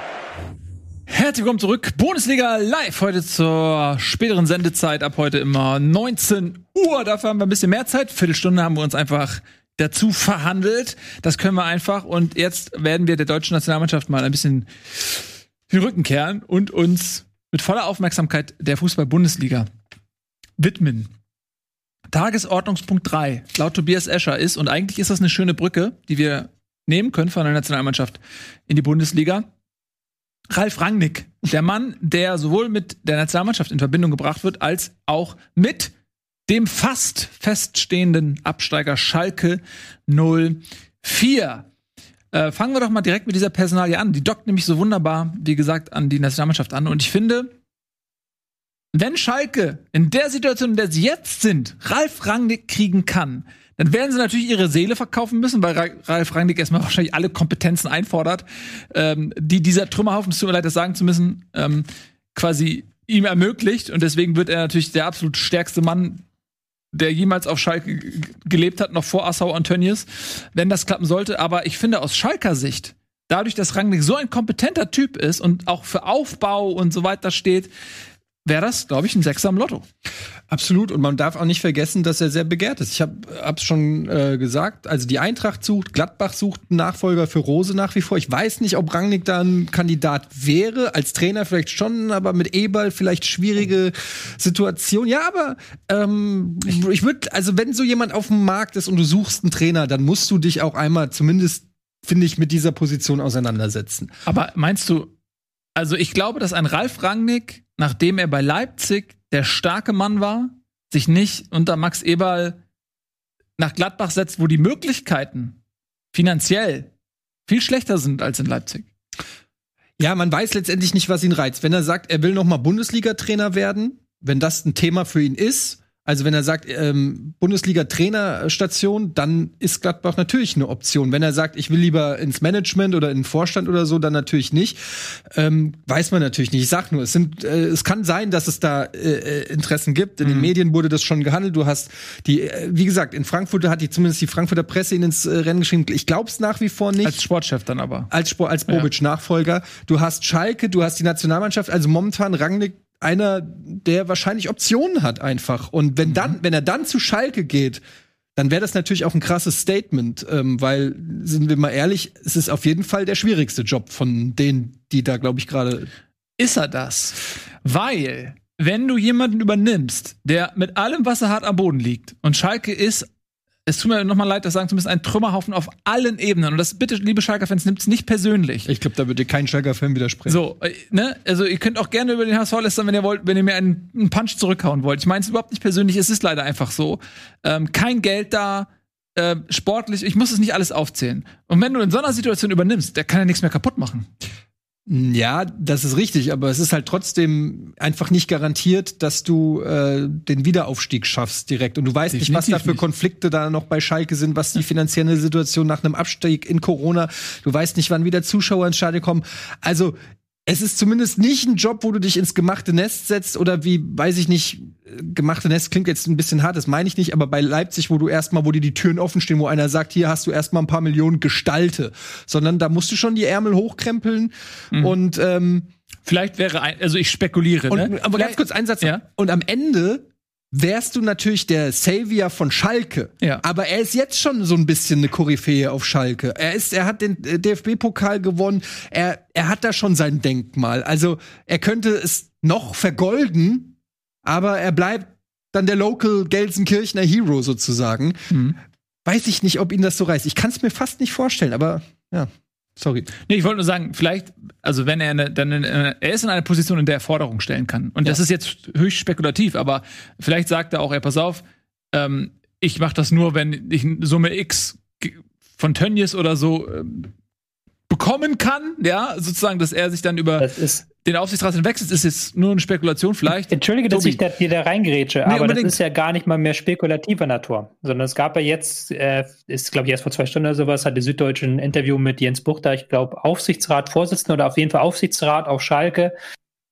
Herzlich willkommen zurück. Bundesliga live heute zur späteren Sendezeit. Ab heute immer 19 Uhr. Dafür haben wir ein bisschen mehr Zeit. Viertelstunde haben wir uns einfach dazu verhandelt. Das können wir einfach. Und jetzt werden wir der deutschen Nationalmannschaft mal ein bisschen den Rücken kehren und uns mit voller Aufmerksamkeit der Fußball-Bundesliga widmen. Tagesordnungspunkt 3 laut Tobias Escher ist, und eigentlich ist das eine schöne Brücke, die wir nehmen können von der Nationalmannschaft in die Bundesliga. Ralf Rangnick, der Mann, der sowohl mit der Nationalmannschaft in Verbindung gebracht wird, als auch mit dem fast feststehenden Absteiger Schalke 04. Äh, fangen wir doch mal direkt mit dieser Personalie an. Die dockt nämlich so wunderbar, wie gesagt, an die Nationalmannschaft an. Und ich finde, wenn Schalke in der Situation, in der sie jetzt sind, Ralf Rangnick kriegen kann, dann werden sie natürlich ihre Seele verkaufen müssen, weil Ralf Rangnick erstmal wahrscheinlich alle Kompetenzen einfordert, ähm, die dieser Trümmerhaufen, es tut mir leid, das sagen zu müssen, ähm, quasi ihm ermöglicht. Und deswegen wird er natürlich der absolut stärkste Mann, der jemals auf Schalke gelebt hat, noch vor Assau Antonius, wenn das klappen sollte. Aber ich finde aus Schalker Sicht, dadurch, dass Rangnick so ein kompetenter Typ ist und auch für Aufbau und so weiter steht, wäre das, glaube ich, ein Sechser am Lotto. Absolut. Und man darf auch nicht vergessen, dass er sehr begehrt ist. Ich habe es schon äh, gesagt. Also die Eintracht sucht, Gladbach sucht einen Nachfolger für Rose nach wie vor. Ich weiß nicht, ob Rangnick da ein Kandidat wäre. Als Trainer vielleicht schon, aber mit Eberl vielleicht schwierige Situation. Ja, aber ähm, ich würde, also wenn so jemand auf dem Markt ist und du suchst einen Trainer, dann musst du dich auch einmal zumindest, finde ich, mit dieser Position auseinandersetzen. Aber meinst du, also ich glaube, dass ein Ralf Rangnick, nachdem er bei Leipzig der starke Mann war, sich nicht unter Max Eberl nach Gladbach setzt, wo die Möglichkeiten finanziell viel schlechter sind als in Leipzig. Ja, man weiß letztendlich nicht, was ihn reizt. Wenn er sagt, er will noch mal Bundesliga-Trainer werden, wenn das ein Thema für ihn ist, also wenn er sagt, ähm, Bundesliga-Trainerstation, dann ist Gladbach natürlich eine Option. Wenn er sagt, ich will lieber ins Management oder in den Vorstand oder so, dann natürlich nicht. Ähm, weiß man natürlich nicht. Ich sag nur, es sind, äh, es kann sein, dass es da äh, äh Interessen gibt. In mhm. den Medien wurde das schon gehandelt. Du hast die, äh, wie gesagt, in Frankfurt hat die zumindest die Frankfurter Presse ihn ins äh, Rennen geschrieben. Ich glaube es nach wie vor nicht. Als Sportchef dann aber. Als Sport, als Bobic-Nachfolger. Du hast Schalke, du hast die Nationalmannschaft. Also momentan Rangnick einer, der wahrscheinlich Optionen hat einfach. Und wenn dann, wenn er dann zu Schalke geht, dann wäre das natürlich auch ein krasses Statement, ähm, weil, sind wir mal ehrlich, es ist auf jeden Fall der schwierigste Job von denen, die da, glaube ich, gerade. Ist er das? Weil, wenn du jemanden übernimmst, der mit allem, was er hat, am Boden liegt, und Schalke ist es tut mir nochmal leid, das sagen zumindest ein Trümmerhaufen auf allen Ebenen. Und das bitte, liebe Schalker-Fans, nimmt es nicht persönlich. Ich glaube, da wird dir kein Schalker-Fan widersprechen. So, äh, ne? Also ihr könnt auch gerne über den HSV lästern, wenn ihr wollt, wenn ihr mir einen, einen Punch zurückhauen wollt. Ich meine es überhaupt nicht persönlich, es ist leider einfach so. Ähm, kein Geld da, äh, sportlich, ich muss es nicht alles aufzählen. Und wenn du in so einer Situation übernimmst, der kann ja nichts mehr kaputt machen. Ja, das ist richtig, aber es ist halt trotzdem einfach nicht garantiert, dass du äh, den Wiederaufstieg schaffst direkt. Und du weißt Definitiv nicht, was da für Konflikte da noch bei Schalke sind, was die finanzielle Situation nach einem Abstieg in Corona. Du weißt nicht, wann wieder Zuschauer ins Stadion kommen. Also es ist zumindest nicht ein Job, wo du dich ins gemachte Nest setzt oder wie, weiß ich nicht, gemachte Nest klingt jetzt ein bisschen hart, das meine ich nicht, aber bei Leipzig, wo du erstmal, wo dir die Türen offen stehen, wo einer sagt, hier hast du erstmal ein paar Millionen Gestalte, sondern da musst du schon die Ärmel hochkrempeln mhm. und ähm, Vielleicht wäre ein, also ich spekuliere, und, ne? Aber ganz kurz ein Satz. Ja? Und am Ende wärst du natürlich der Savior von Schalke. Ja. Aber er ist jetzt schon so ein bisschen eine Koryphäe auf Schalke. Er ist, er hat den DFB-Pokal gewonnen. Er, er hat da schon sein Denkmal. Also er könnte es noch vergolden, aber er bleibt dann der Local Gelsenkirchener Hero sozusagen. Mhm. Weiß ich nicht, ob ihn das so reißt. Ich kann es mir fast nicht vorstellen, aber ja. Sorry. Nee, ich wollte nur sagen, vielleicht, also wenn er eine, dann eine, er ist in einer Position, in der er Forderungen stellen kann. Und ja. das ist jetzt höchst spekulativ, aber vielleicht sagt er auch, ey, pass auf, ähm, ich mache das nur, wenn ich Summe X von Tönnies oder so ähm, bekommen kann, ja, sozusagen, dass er sich dann über den Aufsichtsrat hinwechselt, ist jetzt nur eine Spekulation vielleicht. Entschuldige, dass ich da, hier da reingerätsche, nee, aber unbedingt. das ist ja gar nicht mal mehr spekulativer Natur, sondern es gab ja jetzt, äh, ist glaube ich erst vor zwei Stunden oder sowas, hat die Süddeutsche ein Interview mit Jens Buchter, ich glaube Aufsichtsrat, Vorsitzender oder auf jeden Fall Aufsichtsrat auf Schalke,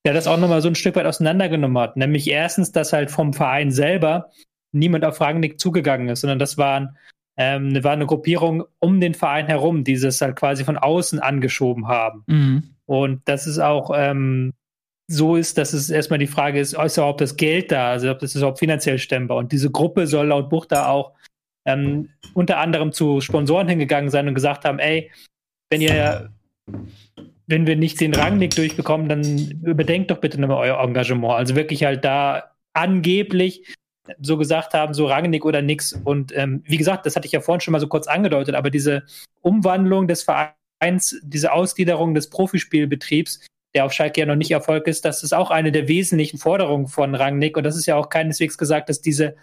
der das auch nochmal so ein Stück weit auseinandergenommen hat. Nämlich erstens, dass halt vom Verein selber niemand auf Rangnick zugegangen ist, sondern das waren ähm, war eine Gruppierung um den Verein herum, die es halt quasi von außen angeschoben haben. Mhm. Und das ist auch ähm, so ist, dass es erstmal die Frage ist, ist überhaupt das Geld da, also ob das überhaupt finanziell stemmbar. Und diese Gruppe soll laut Buchter auch ähm, unter anderem zu Sponsoren hingegangen sein und gesagt haben, ey, wenn ihr wenn wir nicht den Rangnick durchbekommen, dann überdenkt doch bitte nochmal euer Engagement. Also wirklich halt da angeblich so gesagt haben, so Rangnick oder nix. Und ähm, wie gesagt, das hatte ich ja vorhin schon mal so kurz angedeutet, aber diese Umwandlung des Vereins, diese Ausgliederung des Profispielbetriebs, der auf Schalke ja noch nicht Erfolg ist, das ist auch eine der wesentlichen Forderungen von Rangnick. Und das ist ja auch keineswegs gesagt, dass diese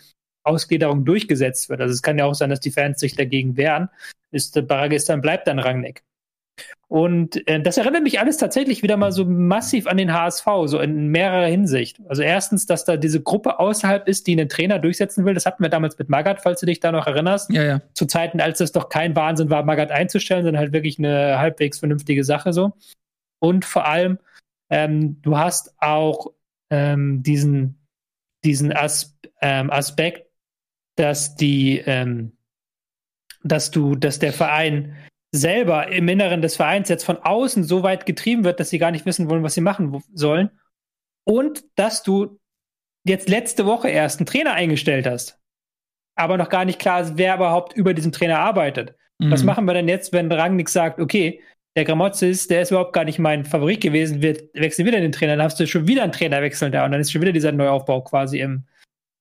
Ausgliederung durchgesetzt wird. Also es kann ja auch sein, dass die Fans sich dagegen wehren. Ist Baragistan bleibt dann Rangnick. Und äh, das erinnert mich alles tatsächlich wieder mal so massiv an den HSV, so in mehrerer Hinsicht. Also erstens, dass da diese Gruppe außerhalb ist, die einen Trainer durchsetzen will. Das hatten wir damals mit Magath, falls du dich da noch erinnerst. Ja, ja. Zu Zeiten, als es doch kein Wahnsinn war, Magath einzustellen, sondern halt wirklich eine halbwegs vernünftige Sache so. Und vor allem, ähm, du hast auch ähm, diesen, diesen As ähm, Aspekt, dass die, ähm, dass du, dass der Verein selber im Inneren des Vereins jetzt von außen so weit getrieben wird, dass sie gar nicht wissen wollen, was sie machen sollen. und dass du jetzt letzte Woche erst einen Trainer eingestellt hast, aber noch gar nicht klar ist, wer überhaupt über diesen Trainer arbeitet. Mhm. Was machen wir denn jetzt, wenn Rangnick sagt, okay, der Gramozis, der ist überhaupt gar nicht mein Favorit gewesen, wir wechseln wieder den Trainer, dann hast du schon wieder einen Trainerwechsel da und dann ist schon wieder dieser Neuaufbau quasi im,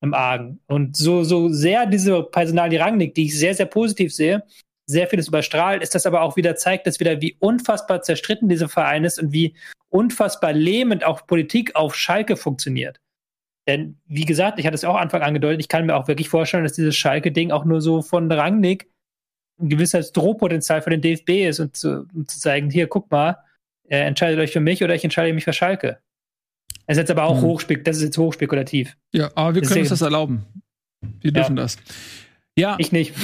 im Argen. Und so, so sehr diese Personalie Rangnick, die ich sehr, sehr positiv sehe, sehr vieles überstrahlt, ist das aber auch wieder zeigt, dass wieder wie unfassbar zerstritten dieser Verein ist und wie unfassbar lähmend auch Politik auf Schalke funktioniert. Denn, wie gesagt, ich hatte es auch Anfang angedeutet, ich kann mir auch wirklich vorstellen, dass dieses Schalke-Ding auch nur so von Rangnick ein gewisses Drohpotenzial für den DFB ist und zu, um zu zeigen, hier, guck mal, äh, entscheidet euch für mich oder ich entscheide mich für Schalke. Es ist jetzt aber auch hm. hochspek das ist jetzt hochspekulativ. Ja, aber wir können uns das erlauben. Wir dürfen ja. das. Ja. Ich nicht.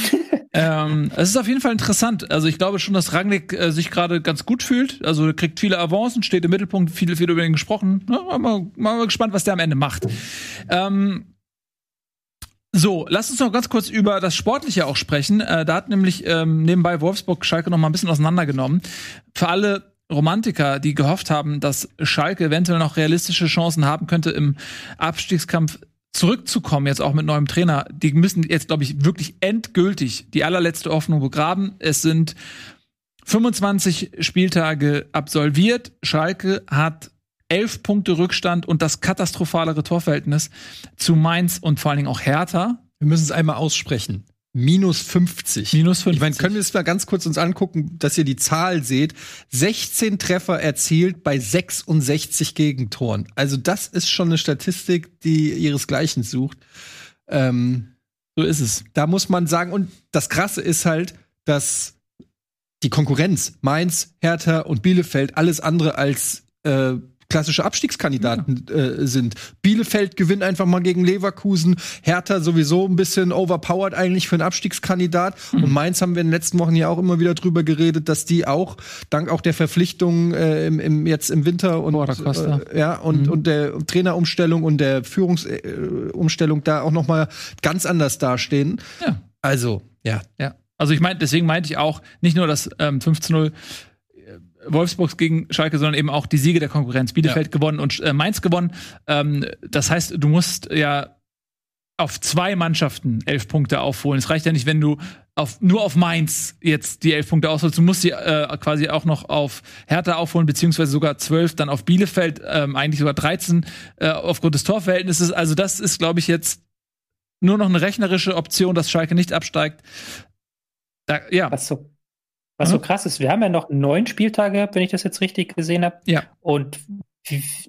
Ähm, es ist auf jeden Fall interessant. Also ich glaube schon, dass Rangnick äh, sich gerade ganz gut fühlt. Also er kriegt viele Avancen, steht im Mittelpunkt, viel, viel über ihn gesprochen. Na, mal, mal gespannt, was der am Ende macht. Ähm, so, lass uns noch ganz kurz über das Sportliche auch sprechen. Äh, da hat nämlich ähm, nebenbei Wolfsburg Schalke noch mal ein bisschen auseinandergenommen. Für alle Romantiker, die gehofft haben, dass Schalke eventuell noch realistische Chancen haben könnte, im Abstiegskampf zurückzukommen, jetzt auch mit neuem Trainer, die müssen jetzt, glaube ich, wirklich endgültig die allerletzte Hoffnung begraben. Es sind 25 Spieltage absolviert. Schalke hat elf Punkte Rückstand und das katastrophalere Torverhältnis zu Mainz und vor allen Dingen auch Hertha. Wir müssen es einmal aussprechen. Minus 50. Minus 50. Ich meine, können wir es mal ganz kurz uns angucken, dass ihr die Zahl seht. 16 Treffer erzielt bei 66 Gegentoren. Also das ist schon eine Statistik, die ihresgleichen sucht. Ähm, so ist es. Da muss man sagen, und das Krasse ist halt, dass die Konkurrenz, Mainz, Hertha und Bielefeld, alles andere als äh, klassische Abstiegskandidaten ja. äh, sind. Bielefeld gewinnt einfach mal gegen Leverkusen, Hertha sowieso ein bisschen overpowered eigentlich für einen Abstiegskandidat. Mhm. Und Mainz haben wir in den letzten Wochen ja auch immer wieder drüber geredet, dass die auch dank auch der Verpflichtungen äh, im, im, jetzt im Winter und äh, ja und mhm. und der Trainerumstellung und der Führungsumstellung äh, da auch noch mal ganz anders dastehen. Ja. Also ja, ja. Also ich meine, deswegen meinte ich auch nicht nur das ähm, 5 zu 0 Wolfsburgs gegen Schalke, sondern eben auch die Siege der Konkurrenz. Bielefeld ja. gewonnen und äh, Mainz gewonnen. Ähm, das heißt, du musst ja auf zwei Mannschaften elf Punkte aufholen. Es reicht ja nicht, wenn du auf, nur auf Mainz jetzt die elf Punkte ausholst. Du musst sie äh, quasi auch noch auf Hertha aufholen, beziehungsweise sogar zwölf, dann auf Bielefeld, ähm, eigentlich sogar 13 äh, aufgrund des Torverhältnisses. Also das ist, glaube ich, jetzt nur noch eine rechnerische Option, dass Schalke nicht absteigt. Da, ja. Was so was mhm. so krass ist, wir haben ja noch neun Spieltage gehabt, wenn ich das jetzt richtig gesehen habe. Ja. Und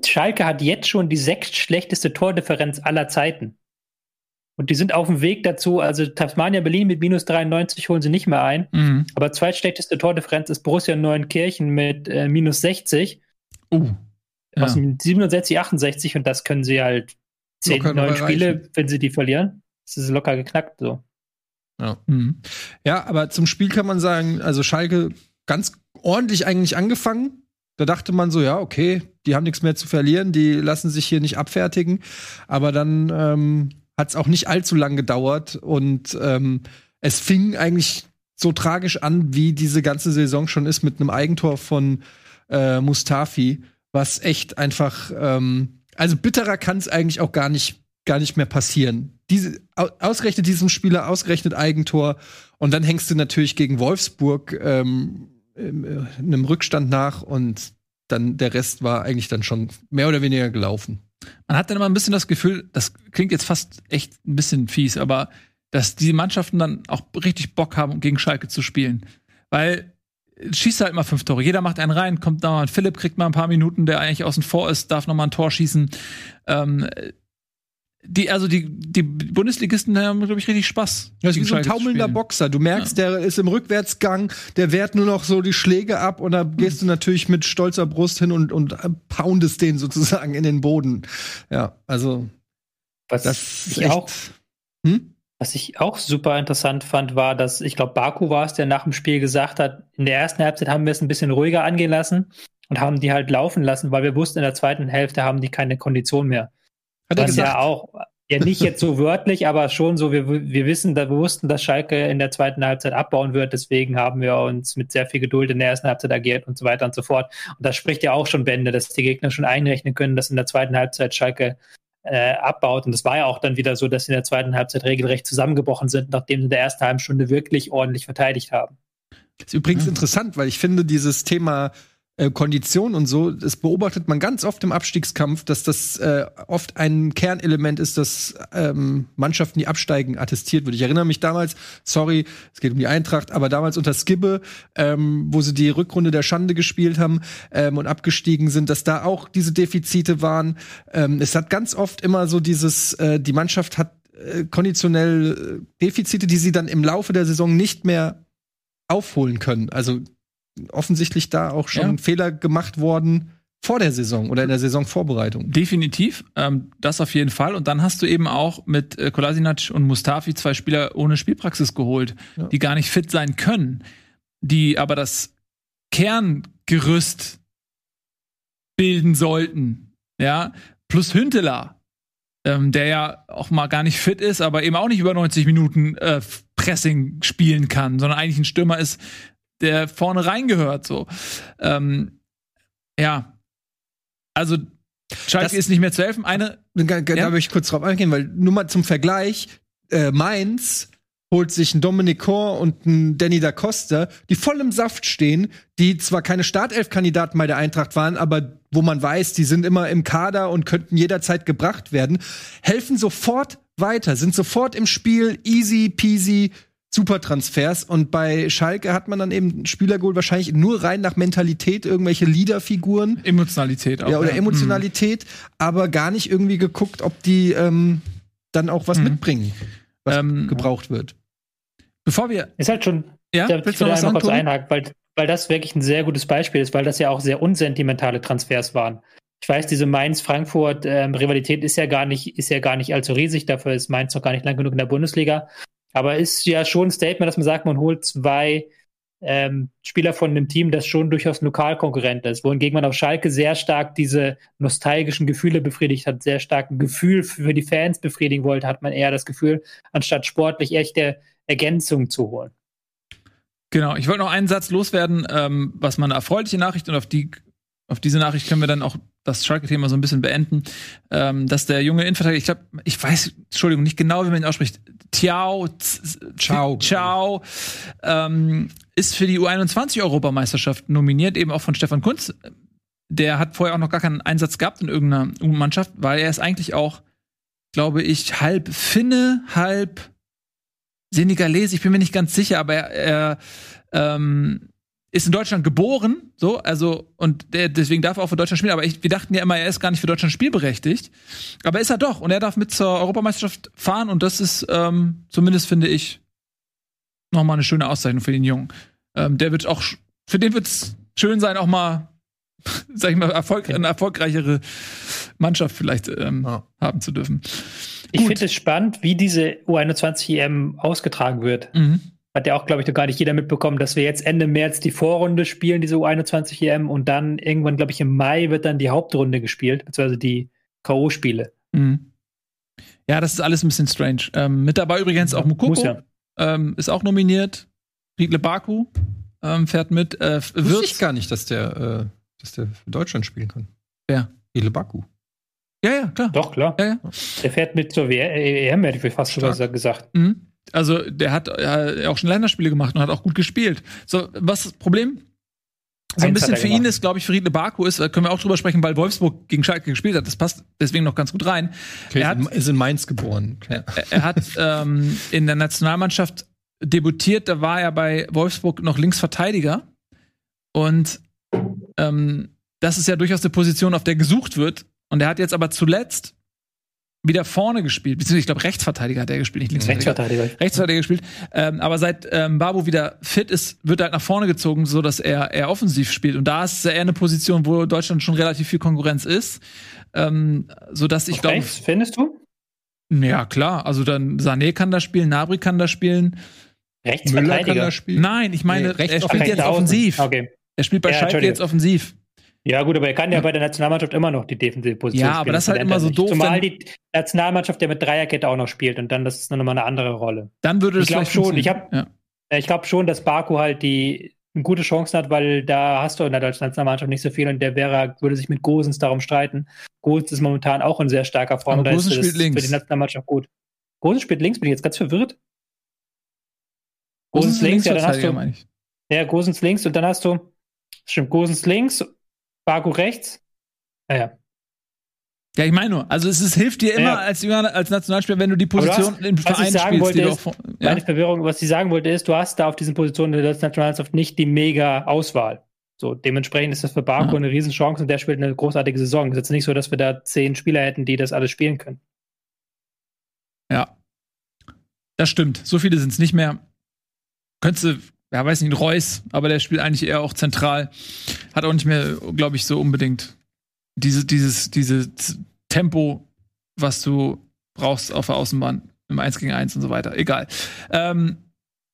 Schalke hat jetzt schon die sechst schlechteste Tordifferenz aller Zeiten. Und die sind auf dem Weg dazu. Also Tasmania Berlin mit minus 93 holen sie nicht mehr ein. Mhm. Aber zweitschlechteste Tordifferenz ist Borussia Neuenkirchen mit äh, minus 60. Uh, ja. Aus 67, 68 und das können sie halt zehn, neun Spiele, wenn sie die verlieren. Das ist locker geknackt so. Ja. Mhm. ja, aber zum Spiel kann man sagen, also Schalke ganz ordentlich eigentlich angefangen. Da dachte man so, ja, okay, die haben nichts mehr zu verlieren, die lassen sich hier nicht abfertigen. Aber dann ähm, hat es auch nicht allzu lang gedauert und ähm, es fing eigentlich so tragisch an, wie diese ganze Saison schon ist, mit einem Eigentor von äh, Mustafi, was echt einfach, ähm, also bitterer kann es eigentlich auch gar nicht gar nicht mehr passieren. Diese, ausgerechnet diesem Spieler, ausgerechnet Eigentor. Und dann hängst du natürlich gegen Wolfsburg ähm, in einem Rückstand nach und dann der Rest war eigentlich dann schon mehr oder weniger gelaufen. Man hat dann immer ein bisschen das Gefühl, das klingt jetzt fast echt ein bisschen fies, aber dass die Mannschaften dann auch richtig Bock haben, gegen Schalke zu spielen. Weil schießt halt mal fünf Tore. Jeder macht einen rein, kommt da mal ein Philipp, kriegt mal ein paar Minuten, der eigentlich außen vor ist, darf noch mal ein Tor schießen. Ähm, die, also die, die Bundesligisten haben, glaube ich, richtig Spaß. Das ist wie so ein taumelnder Boxer. Du merkst, ja. der ist im Rückwärtsgang, der wehrt nur noch so die Schläge ab und da gehst du natürlich mit stolzer Brust hin und, und poundest den sozusagen in den Boden. Ja, also. Was das ich echt, auch, hm? was ich auch super interessant fand, war, dass ich glaube, Baku war es, der nach dem Spiel gesagt hat, in der ersten Halbzeit haben wir es ein bisschen ruhiger angehen lassen und haben die halt laufen lassen, weil wir wussten, in der zweiten Hälfte haben die keine Kondition mehr. Hat er gesagt? Ja auch, Ja, nicht jetzt so wörtlich, aber schon so, wir, wir wissen, wir wussten, dass Schalke in der zweiten Halbzeit abbauen wird, deswegen haben wir uns mit sehr viel Geduld in der ersten Halbzeit agiert und so weiter und so fort. Und das spricht ja auch schon Bände, dass die Gegner schon einrechnen können, dass in der zweiten Halbzeit Schalke äh, abbaut. Und das war ja auch dann wieder so, dass sie in der zweiten Halbzeit regelrecht zusammengebrochen sind, nachdem sie in der ersten halben Stunde wirklich ordentlich verteidigt haben. Das ist übrigens mhm. interessant, weil ich finde, dieses Thema äh, Kondition und so, das beobachtet man ganz oft im Abstiegskampf, dass das äh, oft ein Kernelement ist, das ähm, Mannschaften, die absteigen, attestiert wird. Ich erinnere mich damals, sorry, es geht um die Eintracht, aber damals unter Skibbe, ähm, wo sie die Rückrunde der Schande gespielt haben ähm, und abgestiegen sind, dass da auch diese Defizite waren. Ähm, es hat ganz oft immer so dieses, äh, die Mannschaft hat äh, konditionell äh, Defizite, die sie dann im Laufe der Saison nicht mehr aufholen können. Also offensichtlich da auch schon ja. Fehler gemacht worden vor der Saison oder in der Saisonvorbereitung. Definitiv, ähm, das auf jeden Fall. Und dann hast du eben auch mit äh, Kolasinac und Mustafi zwei Spieler ohne Spielpraxis geholt, ja. die gar nicht fit sein können, die aber das Kerngerüst bilden sollten. Ja, plus Hünteler, ähm, der ja auch mal gar nicht fit ist, aber eben auch nicht über 90 Minuten äh, Pressing spielen kann, sondern eigentlich ein Stürmer ist, der vorne reingehört. So, ähm, ja, also Schalke das, ist nicht mehr zu helfen. Eine, da, da ja? ich kurz drauf eingehen, weil nur mal zum Vergleich: äh, Mainz holt sich einen Dominic Kor und einen Danny da Costa, die voll im Saft stehen, die zwar keine Startelf-Kandidaten bei der Eintracht waren, aber wo man weiß, die sind immer im Kader und könnten jederzeit gebracht werden, helfen sofort weiter, sind sofort im Spiel, easy peasy, super Transfers. Und bei Schalke hat man dann eben Spieler geholt, wahrscheinlich nur rein nach Mentalität, irgendwelche Leaderfiguren. Emotionalität auch. Ja, oder ja. Emotionalität, mhm. aber gar nicht irgendwie geguckt, ob die ähm, dann auch was mhm. mitbringen, was ähm, gebraucht wird. Bevor wir. Ist halt schon. Ja, da willst du noch was kurz einhaken, weil, weil das wirklich ein sehr gutes Beispiel ist, weil das ja auch sehr unsentimentale Transfers waren. Ich weiß, diese Mainz-Frankfurt-Rivalität ähm, ist ja gar nicht, ist ja gar nicht allzu riesig. Dafür ist Mainz noch gar nicht lang genug in der Bundesliga. Aber ist ja schon ein Statement, dass man sagt, man holt zwei ähm, Spieler von einem Team, das schon durchaus Lokalkonkurrent ist, wohingegen man auf Schalke sehr stark diese nostalgischen Gefühle befriedigt hat, sehr stark ein Gefühl für die Fans befriedigen wollte, hat man eher das Gefühl, anstatt sportlich echte Ergänzungen zu holen. Genau, ich wollte noch einen Satz loswerden, ähm, was mal erfreuliche Nachricht und auf die auf diese Nachricht können wir dann auch das Schalke-Thema so ein bisschen beenden, ähm, dass der junge Innenverteidiger, ich glaube, ich weiß, Entschuldigung, nicht genau, wie man ihn ausspricht, Tiao, Ciao, Ciao, ähm, ist für die U21-Europameisterschaft nominiert, eben auch von Stefan Kunz. Der hat vorher auch noch gar keinen Einsatz gehabt in irgendeiner U-Mannschaft, weil er ist eigentlich auch, glaube ich, halb Finne, halb Senegalese, ich bin mir nicht ganz sicher, aber er, er ähm, ist in Deutschland geboren, so, also, und der, deswegen darf er auch für Deutschland spielen, aber ich, wir dachten ja immer, er ist gar nicht für Deutschland spielberechtigt. Aber ist er doch, und er darf mit zur Europameisterschaft fahren, und das ist, ähm, zumindest finde ich, nochmal eine schöne Auszeichnung für den Jungen. Ähm, der wird auch, für den wird es schön sein, auch mal, sag ich mal, Erfolg, eine erfolgreichere Mannschaft vielleicht ähm, ja. haben zu dürfen. Ich finde es spannend, wie diese U21 EM ausgetragen wird. Mhm hat ja auch, glaube ich, noch gar nicht jeder mitbekommen, dass wir jetzt Ende März die Vorrunde spielen, diese U21 EM, und dann irgendwann, glaube ich, im Mai wird dann die Hauptrunde gespielt, beziehungsweise die K.O.-Spiele. Mhm. Ja, das ist alles ein bisschen strange. Ähm, mit dabei übrigens auch Mukoko. Ja. Ähm, ist auch nominiert. Riedle Baku ähm, fährt mit. Äh, Wusste ich gar nicht, dass der, äh, dass der für Deutschland spielen kann. Wer? Riedle Baku. Ja, ja, klar. Doch, klar. Ja, ja. Der fährt mit zur EM, hätte ich fast schon gesagt. Mhm. Also der hat äh, auch schon Länderspiele gemacht und hat auch gut gespielt. So, was das Problem? So ein bisschen für ihn ist, glaube ich, für Riedle Baku ist, können wir auch drüber sprechen, weil Wolfsburg gegen Schalke gespielt hat. Das passt deswegen noch ganz gut rein. Okay, er hat, ist in Mainz geboren. Ja. Er hat ähm, in der Nationalmannschaft debütiert, da war er bei Wolfsburg noch Linksverteidiger. Und ähm, das ist ja durchaus eine Position, auf der gesucht wird. Und er hat jetzt aber zuletzt wieder vorne gespielt, beziehungsweise ich glaube Rechtsverteidiger hat er gespielt, nicht Linksverteidiger. Rechtsverteidiger. Rechtsverteidiger gespielt. Ähm, aber seit ähm, Babu wieder fit ist, wird er halt nach vorne gezogen, so dass er eher offensiv spielt. Und da ist er eher eine Position, wo Deutschland schon relativ viel Konkurrenz ist, ähm, so dass ich glaube. Rechts findest du? Ja klar, also dann Sané kann da spielen, Nabri kann da spielen. Rechtsverteidiger kann da spielen. Nein, ich meine, nee, er spielt jetzt offensiv. Okay. Er spielt bei ja, Schalke jetzt offensiv. Ja, gut, aber er kann ja, bei der Nationalmannschaft immer noch die defensive Position Ja, aber das ist halt immer so nicht. doof, Zumal die Nationalmannschaft ja mit Dreierkette auch noch spielt und dann das ist nochmal eine andere Rolle. Dann würde Ich das glaub vielleicht schon, ich funktionieren. hab- Ja, Ich glaube schon, dass Baku halt die eine gute Chance hat, weil da hast du in der deutschen Nationalmannschaft nicht so viel und der wäre, würde sich mit Gosens darum streiten. Gosens ist momentan auch in sehr starker Form. Aber da Gosens spielt links. für die Nationalmannschaft gut. Gosens spielt links, bin ich jetzt ganz verwirrt. Gosens Gosens links, ja, dann hast du, ja, Gosens links und dann hast du, stimmt, Gosens links, Baku rechts. Ja, ja. Ja, ich meine nur, also es ist, hilft dir immer Ja. als, als Nationalspieler, wenn du die Aber du Position hast- im was ich Verein sagen spielst, die ist, von, ja? Meine Verwirrung, was ich sagen wollte, ist, du hast da auf diesen Positionen der deutschen Nationalmannschaft nicht die mega Auswahl. So, dementsprechend ist das für Baku Ja. eine Riesenchance und der spielt eine großartige Saison. Es ist jetzt nicht so, dass wir da zehn Spieler hätten, die das alles spielen können. Ja. Das stimmt. So viele sind es nicht mehr. Könntest du, ja, weiß nicht, Reus, aber der spielt eigentlich eher auch zentral. Hat auch nicht mehr, glaube ich, so unbedingt diese, dieses, dieses Tempo, was du brauchst auf der Außenbahn im 1 gegen 1 und so weiter. Egal. Ähm,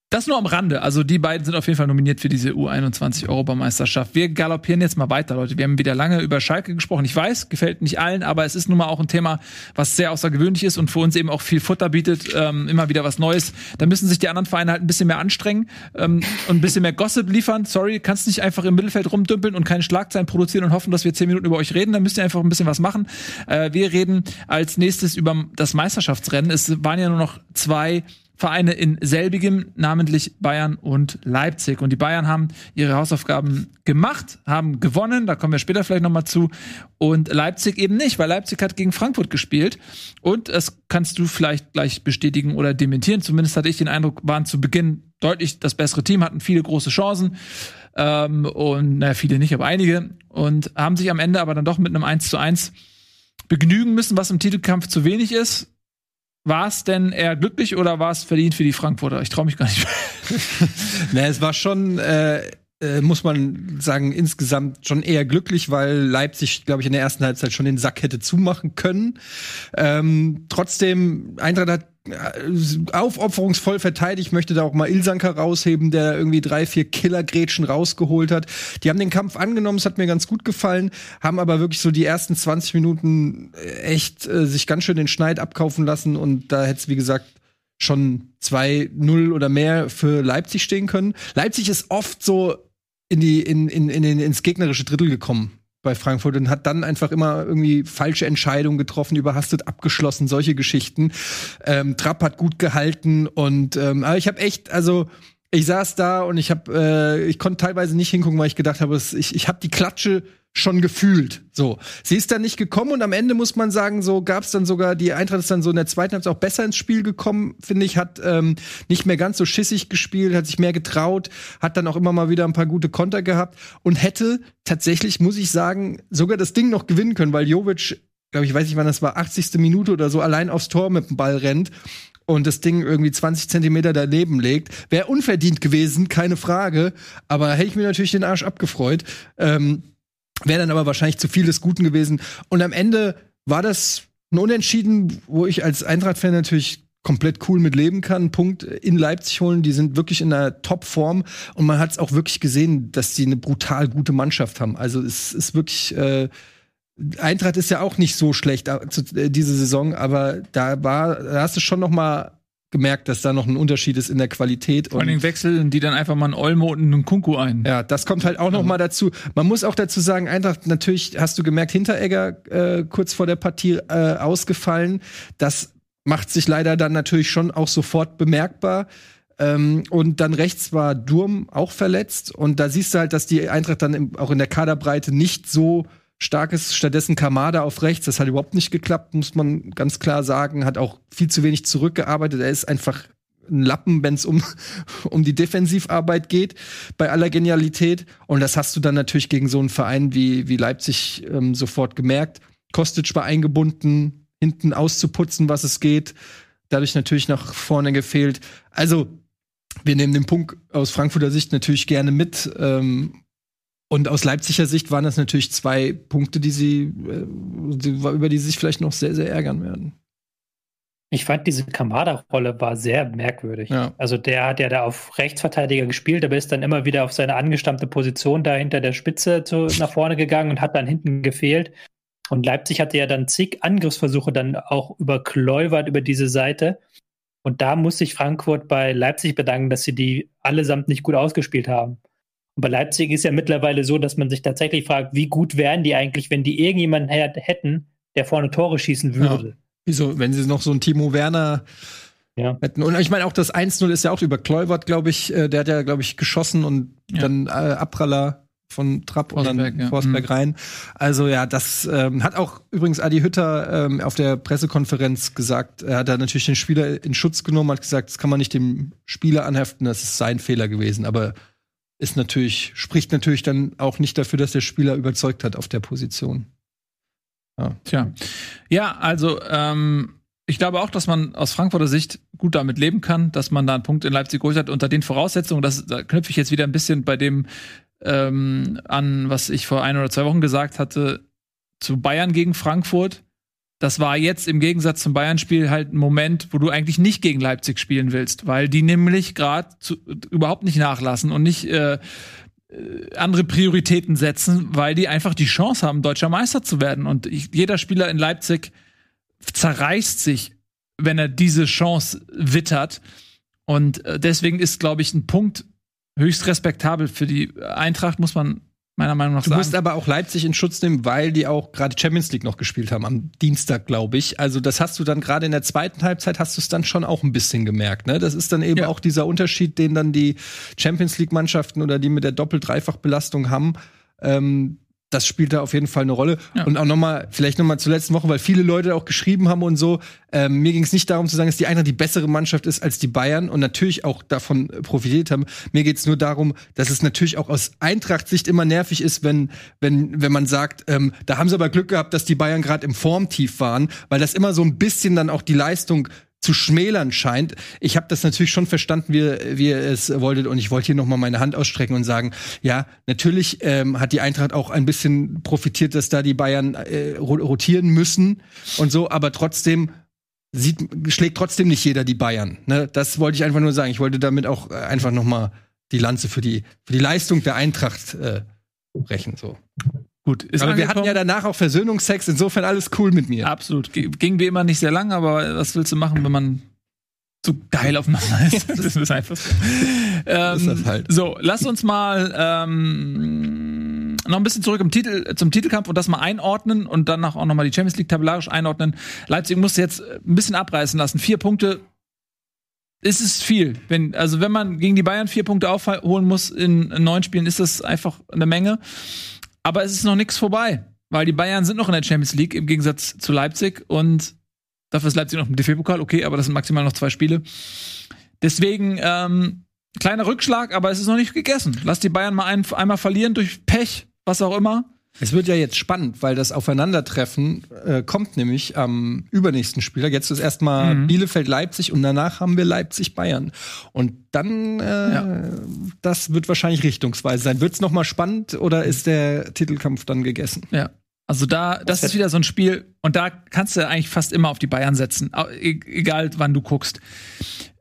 das nur am Rande. Also die beiden sind auf jeden Fall nominiert für diese U21 Europameisterschaft. Wir galoppieren jetzt mal weiter, Leute. Wir haben wieder lange über Schalke gesprochen. Ich weiß, gefällt nicht allen, aber es ist nun mal auch ein Thema, was sehr außergewöhnlich ist und für uns eben auch viel Futter bietet, ähm, immer wieder was Neues. Da müssen sich die anderen Vereine halt ein bisschen mehr anstrengen ähm, und ein bisschen mehr Gossip liefern. Sorry, kannst nicht einfach im Mittelfeld rumdümpeln und keine Schlagzeilen produzieren und hoffen, dass wir zehn Minuten über euch reden. Da müsst ihr einfach ein bisschen was machen. Äh, wir reden als nächstes über das Meisterschaftsrennen. Es waren ja nur noch zwei Vereine in selbigem, namentlich Bayern und Leipzig. Und die Bayern haben ihre Hausaufgaben gemacht, haben gewonnen, da kommen wir später vielleicht nochmal zu. Und Leipzig eben nicht, weil Leipzig hat gegen Frankfurt gespielt. Und das kannst du vielleicht gleich bestätigen oder dementieren. Zumindest hatte ich den Eindruck, waren zu Beginn deutlich das bessere Team, hatten viele große Chancen. Ähm, und naja, viele nicht, aber einige. Und haben sich am Ende aber dann doch mit einem 1 zu 1 begnügen müssen, was im Titelkampf zu wenig ist. War es denn eher glücklich oder war es verdient für die Frankfurter? Ich traue mich gar nicht mehr. Na, es war schon, äh, äh, muss man sagen, insgesamt schon eher glücklich, weil Leipzig, glaube ich, in der ersten Halbzeit schon den Sack hätte zumachen können. Ähm, trotzdem, Eintracht hat aufopferungsvoll verteidigt. Ich möchte da auch mal Ilsanker rausheben, der irgendwie drei, vier Killergrätschen rausgeholt hat. Die haben den Kampf angenommen, es hat mir ganz gut gefallen, haben aber wirklich so die ersten 20 Minuten äh, echt äh, sich ganz schön den Schneid abkaufen lassen und da hätte es, wie gesagt, schon 2-0 oder mehr für Leipzig stehen können. Leipzig ist oft so in die, in, in, in, ins gegnerische Drittel gekommen bei Frankfurt und hat dann einfach immer irgendwie falsche Entscheidungen getroffen, überhastet abgeschlossen, solche Geschichten. Ähm, Trapp hat gut gehalten und ähm, aber ich habe echt, also ich saß da und ich habe, äh, ich konnte teilweise nicht hingucken, weil ich gedacht habe, ich, ich habe die Klatsche schon gefühlt. So, sie ist dann nicht gekommen und am Ende muss man sagen, so gab es dann sogar die Eintracht ist dann so in der zweiten Halbzeit auch besser ins Spiel gekommen, finde ich, hat ähm, nicht mehr ganz so schissig gespielt, hat sich mehr getraut, hat dann auch immer mal wieder ein paar gute Konter gehabt und hätte tatsächlich, muss ich sagen, sogar das Ding noch gewinnen können, weil Jovic, glaube ich, weiß nicht wann das war, 80. Minute oder so allein aufs Tor mit dem Ball rennt und das Ding irgendwie 20 Zentimeter daneben legt. Wäre unverdient gewesen, keine Frage. Aber hätte ich mir natürlich den Arsch abgefreut. Ähm, Wäre dann aber wahrscheinlich zu viel des Guten gewesen. Und am Ende war das ein Unentschieden, wo ich als Eintracht-Fan natürlich komplett cool mit leben kann. Punkt in Leipzig holen, die sind wirklich in einer Top-Form und man hat es auch wirklich gesehen, dass sie eine brutal gute Mannschaft haben. Also es ist wirklich äh, Eintracht ist ja auch nicht so schlecht äh, äh, diese Saison, aber da war, da hast du schon noch mal gemerkt, dass da noch ein Unterschied ist in der Qualität. Vor allen Dingen wechseln die dann einfach mal einen Olmo und einen Kunku ein. Ja, das kommt halt auch noch mal dazu. Man muss auch dazu sagen, Eintracht, natürlich hast du gemerkt, Hinteregger äh, kurz vor der Partie äh, ausgefallen. Das macht sich leider dann natürlich schon auch sofort bemerkbar. Ähm, und dann rechts war Durm auch verletzt. Und da siehst du halt, dass die Eintracht dann im, auch in der Kaderbreite nicht so stark ist. Stattdessen Kamada auf rechts. Das hat überhaupt nicht geklappt, muss man ganz klar sagen. Hat auch viel zu wenig zurückgearbeitet. Er ist einfach ein Lappen, wenn es um, um die Defensivarbeit geht, bei aller Genialität. Und das hast du dann natürlich gegen so einen Verein wie, wie Leipzig ähm, sofort gemerkt. Kostic war eingebunden, hinten auszuputzen, was es geht. Dadurch natürlich nach vorne gefehlt. Also, wir nehmen den Punkt aus Frankfurter Sicht natürlich gerne mit. Ähm, und aus Leipziger Sicht waren das natürlich zwei Punkte, die sie, äh, über die sie sich vielleicht noch sehr, sehr ärgern werden. Ich fand diese Kamada-Rolle war sehr merkwürdig. Ja. Also der hat ja da auf Rechtsverteidiger gespielt, aber ist dann immer wieder auf seine angestammte Position da hinter der Spitze zu, nach vorne gegangen und hat dann hinten gefehlt. Und Leipzig hatte ja dann zig Angriffsversuche dann auch über Kluivert über diese Seite. Und da muss sich Frankfurt bei Leipzig bedanken, dass sie die allesamt nicht gut ausgespielt haben. Bei Leipzig ist ja mittlerweile so, dass man sich tatsächlich fragt, wie gut wären die eigentlich, wenn die irgendjemanden hätten, der vorne Tore schießen würde. Wieso, wenn sie noch so einen Timo Werner Ja. hätten. Und ich meine, auch das 1-0 ist ja auch über Kluivert, glaube ich. Äh, der hat ja, glaube ich, geschossen und Ja. dann äh, Abpraller von Trapp und dann ja. Forsberg Mhm. rein. Also ja, das ähm, hat auch übrigens Adi Hütter ähm, auf der Pressekonferenz gesagt. Er hat da natürlich den Spieler in Schutz genommen, hat gesagt, das kann man nicht dem Spieler anheften, das ist sein Fehler gewesen. Aber ist natürlich, spricht natürlich dann auch nicht dafür, dass der Spieler überzeugt hat auf der Position. Tja. Ja, also ähm, ich glaube auch, dass man aus Frankfurter Sicht gut damit leben kann, dass man da einen Punkt in Leipzig geholt hat unter den Voraussetzungen. Das, da knüpfe ich jetzt wieder ein bisschen bei dem ähm, an, was ich vor ein oder zwei Wochen gesagt hatte, zu Bayern gegen Frankfurt. Das war jetzt im Gegensatz zum Bayern-Spiel halt ein Moment, wo du eigentlich nicht gegen Leipzig spielen willst, weil die nämlich gerade überhaupt nicht nachlassen und nicht äh, äh, andere Prioritäten setzen, weil die einfach die Chance haben, deutscher Meister zu werden. Und ich, jeder Spieler in Leipzig zerreißt sich, wenn er diese Chance wittert. Und äh, deswegen ist, glaube ich, ein Punkt höchst respektabel für die Eintracht, muss man meiner Meinung nach Du sagen. musst aber auch Leipzig in Schutz nehmen, weil die auch gerade Champions League noch gespielt haben am Dienstag, glaube ich. Also das hast du dann gerade in der zweiten Halbzeit hast du es dann schon auch ein bisschen gemerkt. Ne? Das ist dann eben Ja. auch dieser Unterschied, den dann die Champions League Mannschaften oder die mit der Doppel-Dreifach-Belastung haben. Ähm, das spielt da auf jeden Fall eine Rolle. Ja. Und auch noch mal, vielleicht noch mal zur letzten Woche, weil viele Leute auch geschrieben haben und so. Ähm, mir ging es nicht darum zu sagen, dass die Eintracht die bessere Mannschaft ist als die Bayern und natürlich auch davon äh, profitiert haben. Mir geht es nur darum, dass es natürlich auch aus Eintracht-Sicht immer nervig ist, wenn, wenn, wenn man sagt, ähm, da haben sie aber Glück gehabt, dass die Bayern gerade im Formtief waren, weil das immer so ein bisschen dann auch die Leistung zu schmälern scheint. Ich habe das natürlich schon verstanden, wie, wie ihr es wolltet und ich wollte hier noch mal meine Hand ausstrecken und sagen, ja, natürlich ähm, hat die Eintracht auch ein bisschen profitiert, dass da die Bayern äh, ro- rotieren müssen und so, aber trotzdem sieht, schlägt trotzdem nicht jeder die Bayern. Ne? Das wollte ich einfach nur sagen. Ich wollte damit auch äh, einfach noch mal die Lanze für die für die Leistung der Eintracht äh, brechen. So. Gut, ist aber wir hatten ja danach auch Versöhnungsex, insofern alles cool mit mir. Absolut. Ging wie immer nicht sehr lang, aber was willst du machen, wenn man so geil aufeinander ist? das ist einfach so. Ähm, Ist das halt. So, lass uns mal ähm, noch ein bisschen zurück im Titel, zum Titelkampf und das mal einordnen und danach auch noch mal die Champions League tabellarisch einordnen. Leipzig musste jetzt ein bisschen abreißen lassen. Vier Punkte ist es viel. Wenn, also wenn man gegen die Bayern vier Punkte aufholen muss in neun Spielen, ist das einfach eine Menge. Aber es ist noch nichts vorbei, weil die Bayern sind noch in der Champions League im Gegensatz zu Leipzig und dafür ist Leipzig noch im DFB-Pokal, okay, aber das sind maximal noch zwei Spiele. Deswegen ähm, kleiner Rückschlag, aber es ist noch nicht gegessen. Lass die Bayern mal ein, einmal verlieren durch Pech, was auch immer. Es wird ja jetzt spannend, weil das Aufeinandertreffen äh, kommt nämlich am übernächsten Spieltag. Jetzt ist erstmal Mhm. Bielefeld-Leipzig und danach haben wir Leipzig-Bayern. Und dann, äh, Ja. das wird wahrscheinlich richtungsweise sein. Wird's noch mal spannend oder ist der Titelkampf dann gegessen? Ja. Also da, das ist wieder so ein Spiel und da kannst du eigentlich fast immer auf die Bayern setzen, e- egal wann du guckst.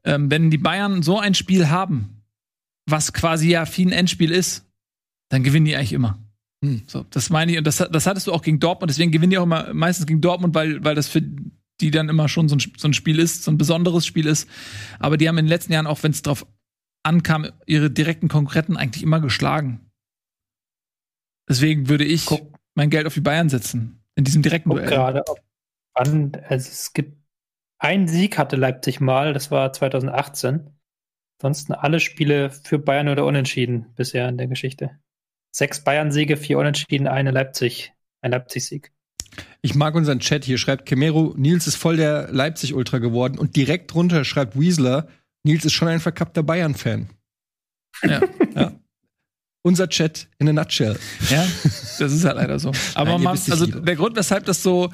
Ähm, wenn die Bayern so ein Spiel haben, was quasi ja wie ein Endspiel ist, dann gewinnen die eigentlich immer. Hm. So, das meine ich und das, das hattest du auch gegen Dortmund, deswegen gewinnen die auch immer meistens gegen Dortmund, weil, weil das für die dann immer schon so ein, so ein Spiel ist, so ein besonderes Spiel ist. Aber die haben in den letzten Jahren, auch wenn es drauf ankam, ihre direkten Konkurrenten eigentlich immer geschlagen. Deswegen würde ich Guck, mein Geld auf die Bayern setzen. In diesem direkten guck Duell. gerade, ob wann, also es gibt einen Sieg hatte Leipzig mal, das war 2018. Ansonsten alle Spiele für Bayern oder Unentschieden bisher in der Geschichte. Sechs Bayern-Siege, vier Unentschieden, eine Leipzig, ein Leipzig-Sieg. Ich mag unseren Chat hier. Schreibt Kemero, Nils ist voll der Leipzig-Ultra geworden. Und direkt drunter schreibt Weasler, Nils ist schon ein verkappter Bayern-Fan. Ja. Ja. Unser Chat in a nutshell. ja, das ist halt leider so. Aber Nein, man, also lieber. der Grund, weshalb das so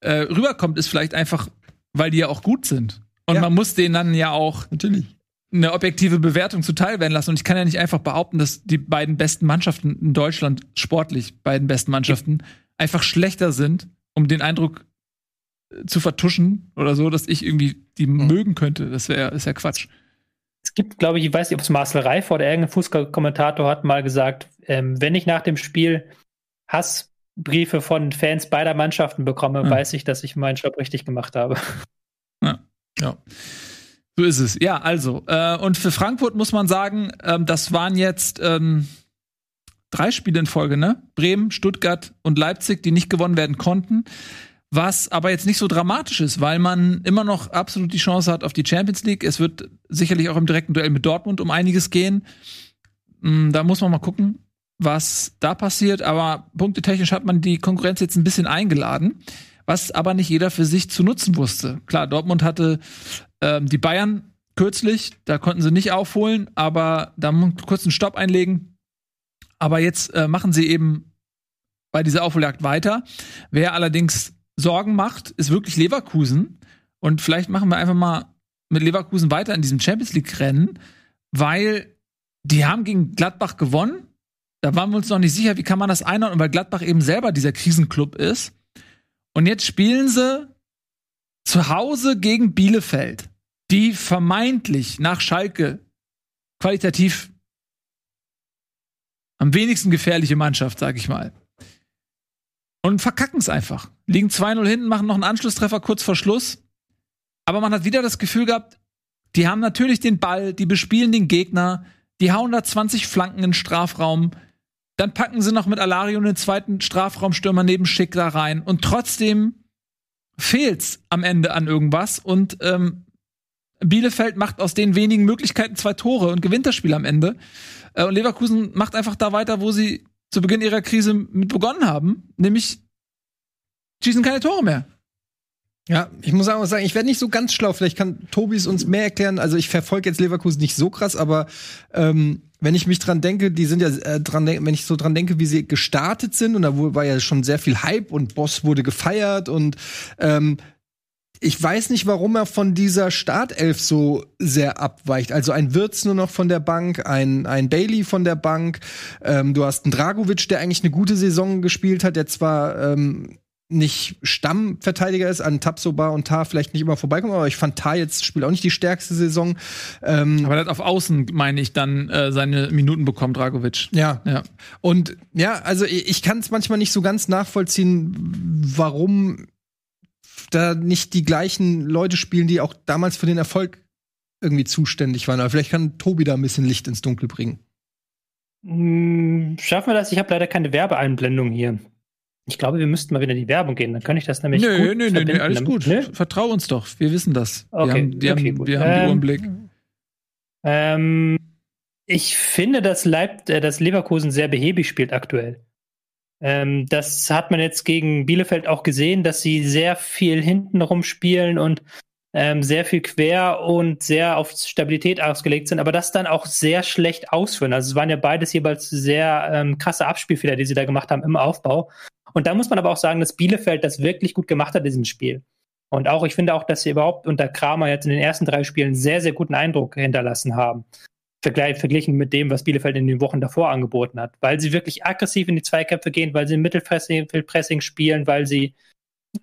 äh, rüberkommt, ist vielleicht einfach, weil die ja auch gut sind. Und Ja. man muss denen dann ja auch Natürlich. Eine objektive Bewertung zuteil werden lassen. Und ich kann ja nicht einfach behaupten, dass die beiden besten Mannschaften in Deutschland, sportlich beiden besten Mannschaften, einfach schlechter sind, um den Eindruck zu vertuschen oder so, dass ich irgendwie die Mhm. mögen könnte. Das wäre ist ja Quatsch. Es gibt, glaube ich, ich weiß nicht, ob es Marcel Reif oder irgendein Fußballkommentator hat mal gesagt, ähm, wenn ich nach dem Spiel Hassbriefe von Fans beider Mannschaften bekomme, Hm. weiß ich, dass ich meinen Job richtig gemacht habe. So ist es. Ja, also. Äh, und für Frankfurt muss man sagen, ähm, das waren jetzt ähm, drei Spiele in Folge, ne? Bremen, Stuttgart und Leipzig, die nicht gewonnen werden konnten. Was aber jetzt nicht so dramatisch ist, weil man immer noch absolut die Chance hat auf die Champions League. Es wird sicherlich auch im direkten Duell mit Dortmund um einiges gehen. Mm, Da muss man mal gucken, was da passiert. Aber punktetechnisch hat man die Konkurrenz jetzt ein bisschen eingeladen, was aber nicht jeder für sich zu nutzen wusste. Klar, Dortmund hatte ähm, die Bayern kürzlich, da konnten sie nicht aufholen, aber da kurz einen Stopp einlegen. Aber jetzt äh, machen sie eben bei dieser Aufholjagd weiter. Wer allerdings Sorgen macht, ist wirklich Leverkusen. Und vielleicht machen wir einfach mal mit Leverkusen weiter in diesem Champions League-Rennen, weil die haben gegen Gladbach gewonnen. Da waren wir uns noch nicht sicher, wie kann man das einordnen, weil Gladbach eben selber dieser Krisenclub ist. Und jetzt spielen sie zu Hause gegen Bielefeld, die vermeintlich nach Schalke qualitativ am wenigsten gefährliche Mannschaft, sag ich mal. Und verkacken es einfach. Liegen 2-0 hinten, machen noch einen Anschlusstreffer kurz vor Schluss. Aber man hat wieder das Gefühl gehabt, die haben natürlich den Ball, die bespielen den Gegner, die hauen da 20 Flanken in den Strafraum. Dann packen sie noch mit Alario einen zweiten Strafraumstürmer neben Schick da rein. Und trotzdem fehlt's am Ende an irgendwas. Und ähm, Bielefeld macht aus den wenigen Möglichkeiten zwei Tore und gewinnt das Spiel am Ende. Äh, und Leverkusen macht einfach da weiter, wo sie zu Beginn ihrer Krise mit begonnen haben, nämlich schießen keine Tore mehr. Ja, ich muss auch sagen, ich werde nicht so ganz schlau. Vielleicht kann Tobi es uns mehr erklären. Also ich verfolge jetzt Leverkusen nicht so krass, aber ähm, wenn ich mich dran denke, die sind ja äh, dran, wenn ich so dran denke, wie sie gestartet sind und da war ja schon sehr viel Hype und Boss wurde gefeiert und ähm, ich weiß nicht, warum er von dieser Startelf so sehr abweicht. Also ein Wirtz nur noch von der Bank, ein, ein Bailey von der Bank. Ähm, du hast einen Dragovic, der eigentlich eine gute Saison gespielt hat, der zwar ähm, nicht Stammverteidiger ist, an Tapsoba und Tar vielleicht nicht immer vorbeikommen, aber ich fand Tar jetzt spielt auch nicht die stärkste Saison. Ähm, Aber er hat auf Außen, meine ich, dann äh, seine Minuten bekommen, Dragovic. ja, Ja. Und ja, also ich, ich kann es manchmal nicht so ganz nachvollziehen, warum da nicht die gleichen Leute spielen, die auch damals für den Erfolg irgendwie zuständig waren. Aber vielleicht kann Tobi da ein bisschen Licht ins Dunkel bringen. Hm, Schaffen wir das? Ich habe leider keine Werbeeinblendung hier. Ich glaube, wir müssten mal wieder in die Werbung gehen. Dann könnte ich das nämlich. Nö, gut nö, nö, nö, alles gut. Nö? Vertrau uns doch. Wir wissen das. Okay, wir haben, wir okay, haben, gut. wir haben die Ähm, Uhr im Blick. Ähm, ich finde, dass, Leip äh, dass Leverkusen sehr behäbig spielt aktuell. Ähm, das hat man jetzt gegen Bielefeld auch gesehen, dass sie sehr viel hinten rumspielen und ähm, sehr viel quer und sehr auf Stabilität ausgelegt sind, aber das dann auch sehr schlecht ausführen. Also es waren ja beides jeweils sehr ähm, krasse Abspielfehler, die sie da gemacht haben im Aufbau. Und da muss man aber auch sagen, dass Bielefeld das wirklich gut gemacht hat in diesem Spiel. Und auch, ich finde auch, dass sie überhaupt unter Kramer jetzt in den ersten drei Spielen sehr, sehr guten Eindruck hinterlassen haben. Vergleich, verglichen mit dem, was Bielefeld in den Wochen davor angeboten hat. Weil sie wirklich aggressiv in die Zweikämpfe gehen, weil sie im Mittelpressing Pressing spielen, weil sie,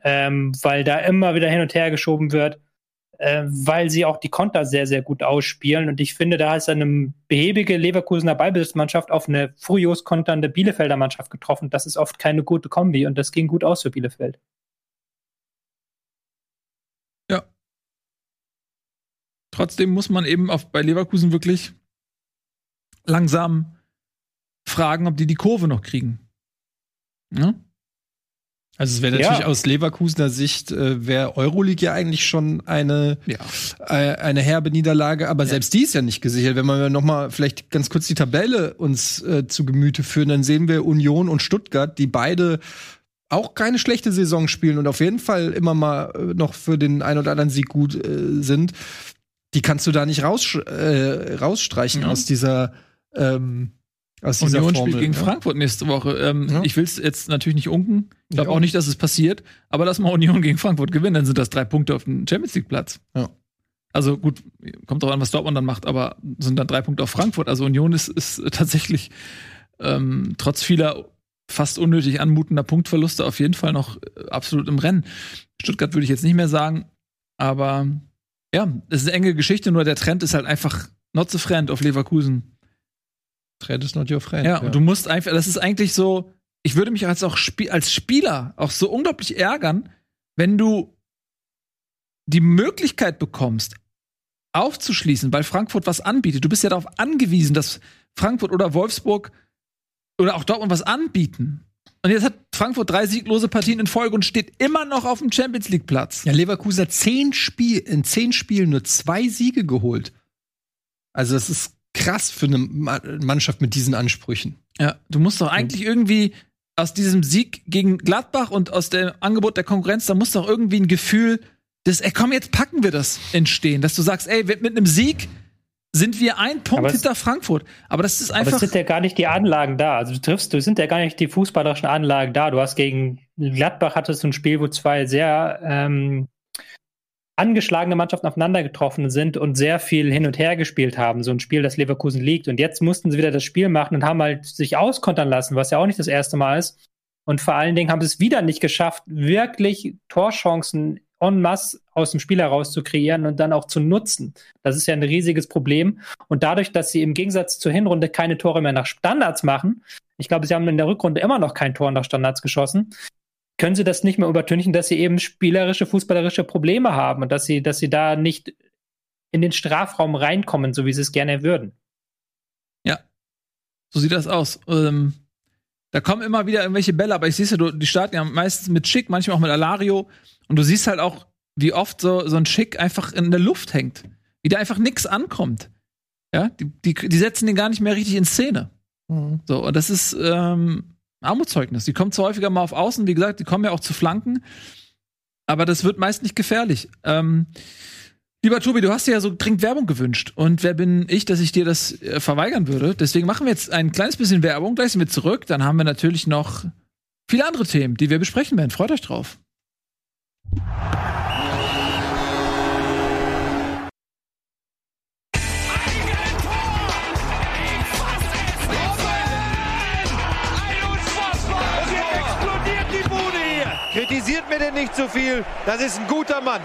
ähm, weil da immer wieder hin und her geschoben wird, äh, weil sie auch die Konter sehr, sehr gut ausspielen. Und ich finde, da ist eine behäbige Leverkusener Ballbesitzmannschaft auf eine furios konternde Bielefelder Mannschaft getroffen. Das ist oft keine gute Kombi und das ging gut aus für Bielefeld. Trotzdem muss man eben auf, bei Leverkusen wirklich langsam fragen, ob die die Kurve noch kriegen. Ja? Also es wäre Ja. natürlich aus Leverkusener Sicht äh, wäre Euroleague ja eigentlich schon eine Ja. äh, eine herbe Niederlage, aber selbst die ist ja nicht gesichert. Wenn wir noch mal vielleicht ganz kurz die Tabelle uns äh, zu Gemüte führen, dann sehen wir Union und Stuttgart, die beide auch keine schlechte Saison spielen und auf jeden Fall immer mal äh, noch für den ein oder anderen Sieg gut äh, sind. Die kannst du da nicht raus, äh, rausstreichen Ja. aus dieser ähm, aus Union Formel, spielt gegen ja. Frankfurt nächste Woche. Ähm, Ja. Ich will es jetzt natürlich nicht unken. Ich glaube auch nicht, dass es passiert. Aber lass mal Union gegen Frankfurt gewinnen, dann sind das drei Punkte auf dem Champions League Platz. Ja. Also gut, kommt drauf an, was Dortmund dann macht, aber sind dann drei Punkte auf Frankfurt. Also Union ist, ist tatsächlich ähm, trotz vieler fast unnötig anmutender Punktverluste auf jeden Fall noch äh, absolut im Rennen. Stuttgart würde ich jetzt nicht mehr sagen, aber ja, es ist eine enge Geschichte, nur der Trend ist halt einfach not so friend auf Leverkusen. Trend is not your friend. Ja, und du musst einfach, das ist eigentlich so, ich würde mich als auch Spie als Spieler auch so unglaublich ärgern, wenn du die Möglichkeit bekommst, aufzuschließen, weil Frankfurt was anbietet. Du bist ja darauf angewiesen, dass Frankfurt oder Wolfsburg oder auch Dortmund was anbieten. Und jetzt hat Frankfurt drei sieglose Partien in Folge und steht immer noch auf dem Champions League Platz. Ja, Leverkusen hat zehn Spiel, in zehn Spielen nur zwei Siege geholt. Also das ist krass für eine Mannschaft mit diesen Ansprüchen. Ja, du musst doch eigentlich irgendwie aus diesem Sieg gegen Gladbach und aus dem Angebot der Konkurrenz, da muss doch irgendwie ein Gefühl des, ey, komm, jetzt packen wir das entstehen, dass du sagst, ey, mit einem Sieg sind wir ein Punkt hinter Frankfurt. Aber das ist einfach. Aber es sind ja gar nicht die Anlagen da. Also du triffst, du sind ja gar nicht die fußballerischen Anlagen da. Du hast gegen Gladbach hattest du ein Spiel, wo zwei sehr ähm, angeschlagene Mannschaften aufeinander getroffen sind und sehr viel hin und her gespielt haben. So ein Spiel, das Leverkusen liegt. Und jetzt mussten sie wieder das Spiel machen und haben halt sich auskontern lassen, was ja auch nicht das erste Mal ist. Und vor allen Dingen haben sie es wieder nicht geschafft, wirklich Torchancen en masse aus dem Spiel heraus zu kreieren und dann auch zu nutzen. Das ist ja ein riesiges Problem. Und dadurch, dass sie im Gegensatz zur Hinrunde keine Tore mehr nach Standards machen, ich glaube, sie haben in der Rückrunde immer noch kein Tor nach Standards geschossen, können sie das nicht mehr übertünchen, dass sie eben spielerische, fußballerische Probleme haben und dass sie, dass sie da nicht in den Strafraum reinkommen, so wie sie es gerne würden. Ja, so sieht das aus. Ähm, da kommen immer wieder irgendwelche Bälle, aber ich sehe ja, die starten ja meistens mit Schick, manchmal auch mit Alario. Und du siehst halt auch, wie oft so, so ein Schick einfach in der Luft hängt. Wie da einfach nichts ankommt. Ja, die, die, die, setzen den gar nicht mehr richtig in Szene. Mhm. So, und das ist ähm, Armutszeugnis. Die kommen zwar häufiger mal auf Außen, wie gesagt, die kommen ja auch zu Flanken, aber das wird meist nicht gefährlich. Ähm, lieber Tobi, du hast dir ja so dringend Werbung gewünscht. Und wer bin ich, dass ich dir das äh, verweigern würde? Deswegen machen wir jetzt ein kleines bisschen Werbung, gleich sind wir zurück. Dann haben wir natürlich noch viele andere Themen, die wir besprechen werden. Freut euch drauf. Kritisiert mir denn nicht zu so viel. Das ist ein guter Mann.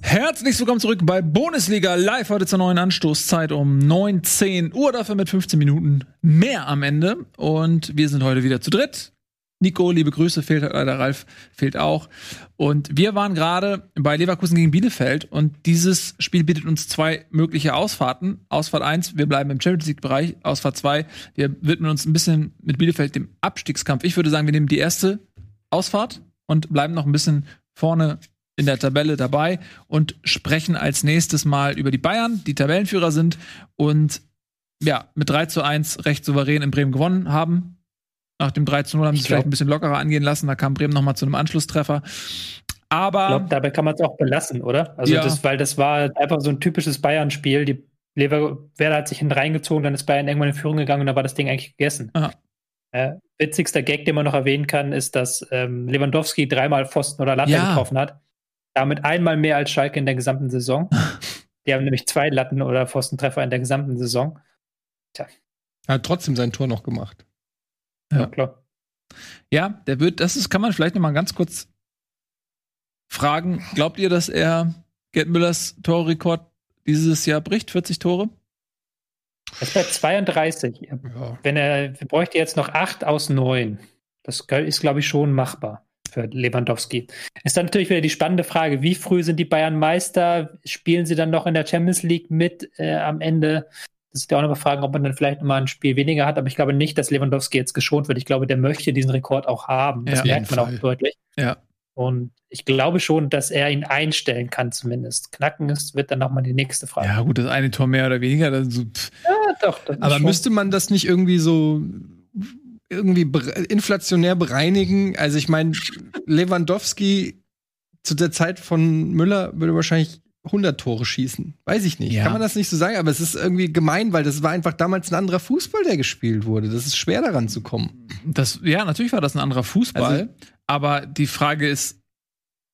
Herzlich willkommen zurück bei Bundesliga Live heute zur neuen Anstoßzeit um 19 Uhr, dafür mit 15 Minuten mehr am Ende. Und wir sind heute wieder zu dritt. Nico, liebe Grüße, fehlt leider Ralf, fehlt auch. Und wir waren gerade bei Leverkusen gegen Bielefeld und dieses Spiel bietet uns zwei mögliche Ausfahrten. Ausfahrt 1, wir bleiben im Champions League Bereich. Ausfahrt 2, wir widmen uns ein bisschen mit Bielefeld dem Abstiegskampf. Ich würde sagen, wir nehmen die erste Ausfahrt und bleiben noch ein bisschen vorne in der Tabelle dabei und sprechen als nächstes mal über die Bayern, die Tabellenführer sind und ja, mit 3 zu 1 recht souverän in Bremen gewonnen haben. Nach dem 3 zu 0 haben sie es vielleicht ein bisschen lockerer angehen lassen. Da kam Bremen noch mal zu einem Anschlusstreffer. Aber. Ich glaube, dabei kann man es auch belassen, oder? Also, ja. das, weil das war einfach so ein typisches Bayern-Spiel. Die Lever Werder hat sich reingezogen, dann ist Bayern irgendwann in Führung gegangen und dann war das Ding eigentlich gegessen. Aha. Äh, witzigster Gag, den man noch erwähnen kann, ist, dass ähm, Lewandowski dreimal Pfosten oder Latte ja. getroffen hat. Damit einmal mehr als Schalke in der gesamten Saison. Die haben nämlich zwei Latten- oder Pfostentreffer in der gesamten Saison. Tja. Er hat trotzdem sein Tor noch gemacht. Ja, ja klar. Ja, der wird, das ist, kann man vielleicht noch mal ganz kurz fragen. Glaubt ihr, dass er Gerd Müllers Torrekord dieses Jahr bricht? 40 Tore? Er ist bei 32. Ja. Wenn er, bräuchte jetzt noch 8 aus 9. Das ist, glaube ich, schon machbar für Lewandowski. Ist dann natürlich wieder die spannende Frage, wie früh sind die Bayern Meister? Spielen sie dann noch in der Champions League mit äh, am Ende? Das ist ja auch noch mal Fragen, ob man dann vielleicht mal ein Spiel weniger hat, aber ich glaube nicht, dass Lewandowski jetzt geschont wird. Ich glaube, der möchte diesen Rekord auch haben. Das ja, merkt man Fall. auch deutlich. Ja. Und ich glaube schon, dass er ihn einstellen kann, zumindest. Knacken ist, wird dann nochmal die nächste Frage. Ja, gut, das eine Tor mehr oder weniger. Dann so, ja, doch. Aber müsste man das nicht irgendwie so irgendwie inflationär bereinigen? Also, ich meine, Lewandowski zu der Zeit von Müller würde wahrscheinlich 100 Tore schießen. Weiß ich nicht. Ja. Kann man das nicht so sagen? Aber es ist irgendwie gemein, weil das war einfach damals ein anderer Fußball, der gespielt wurde. Das ist schwer daran zu kommen. Das, ja, natürlich war das ein anderer Fußball. Also, aber die Frage ist,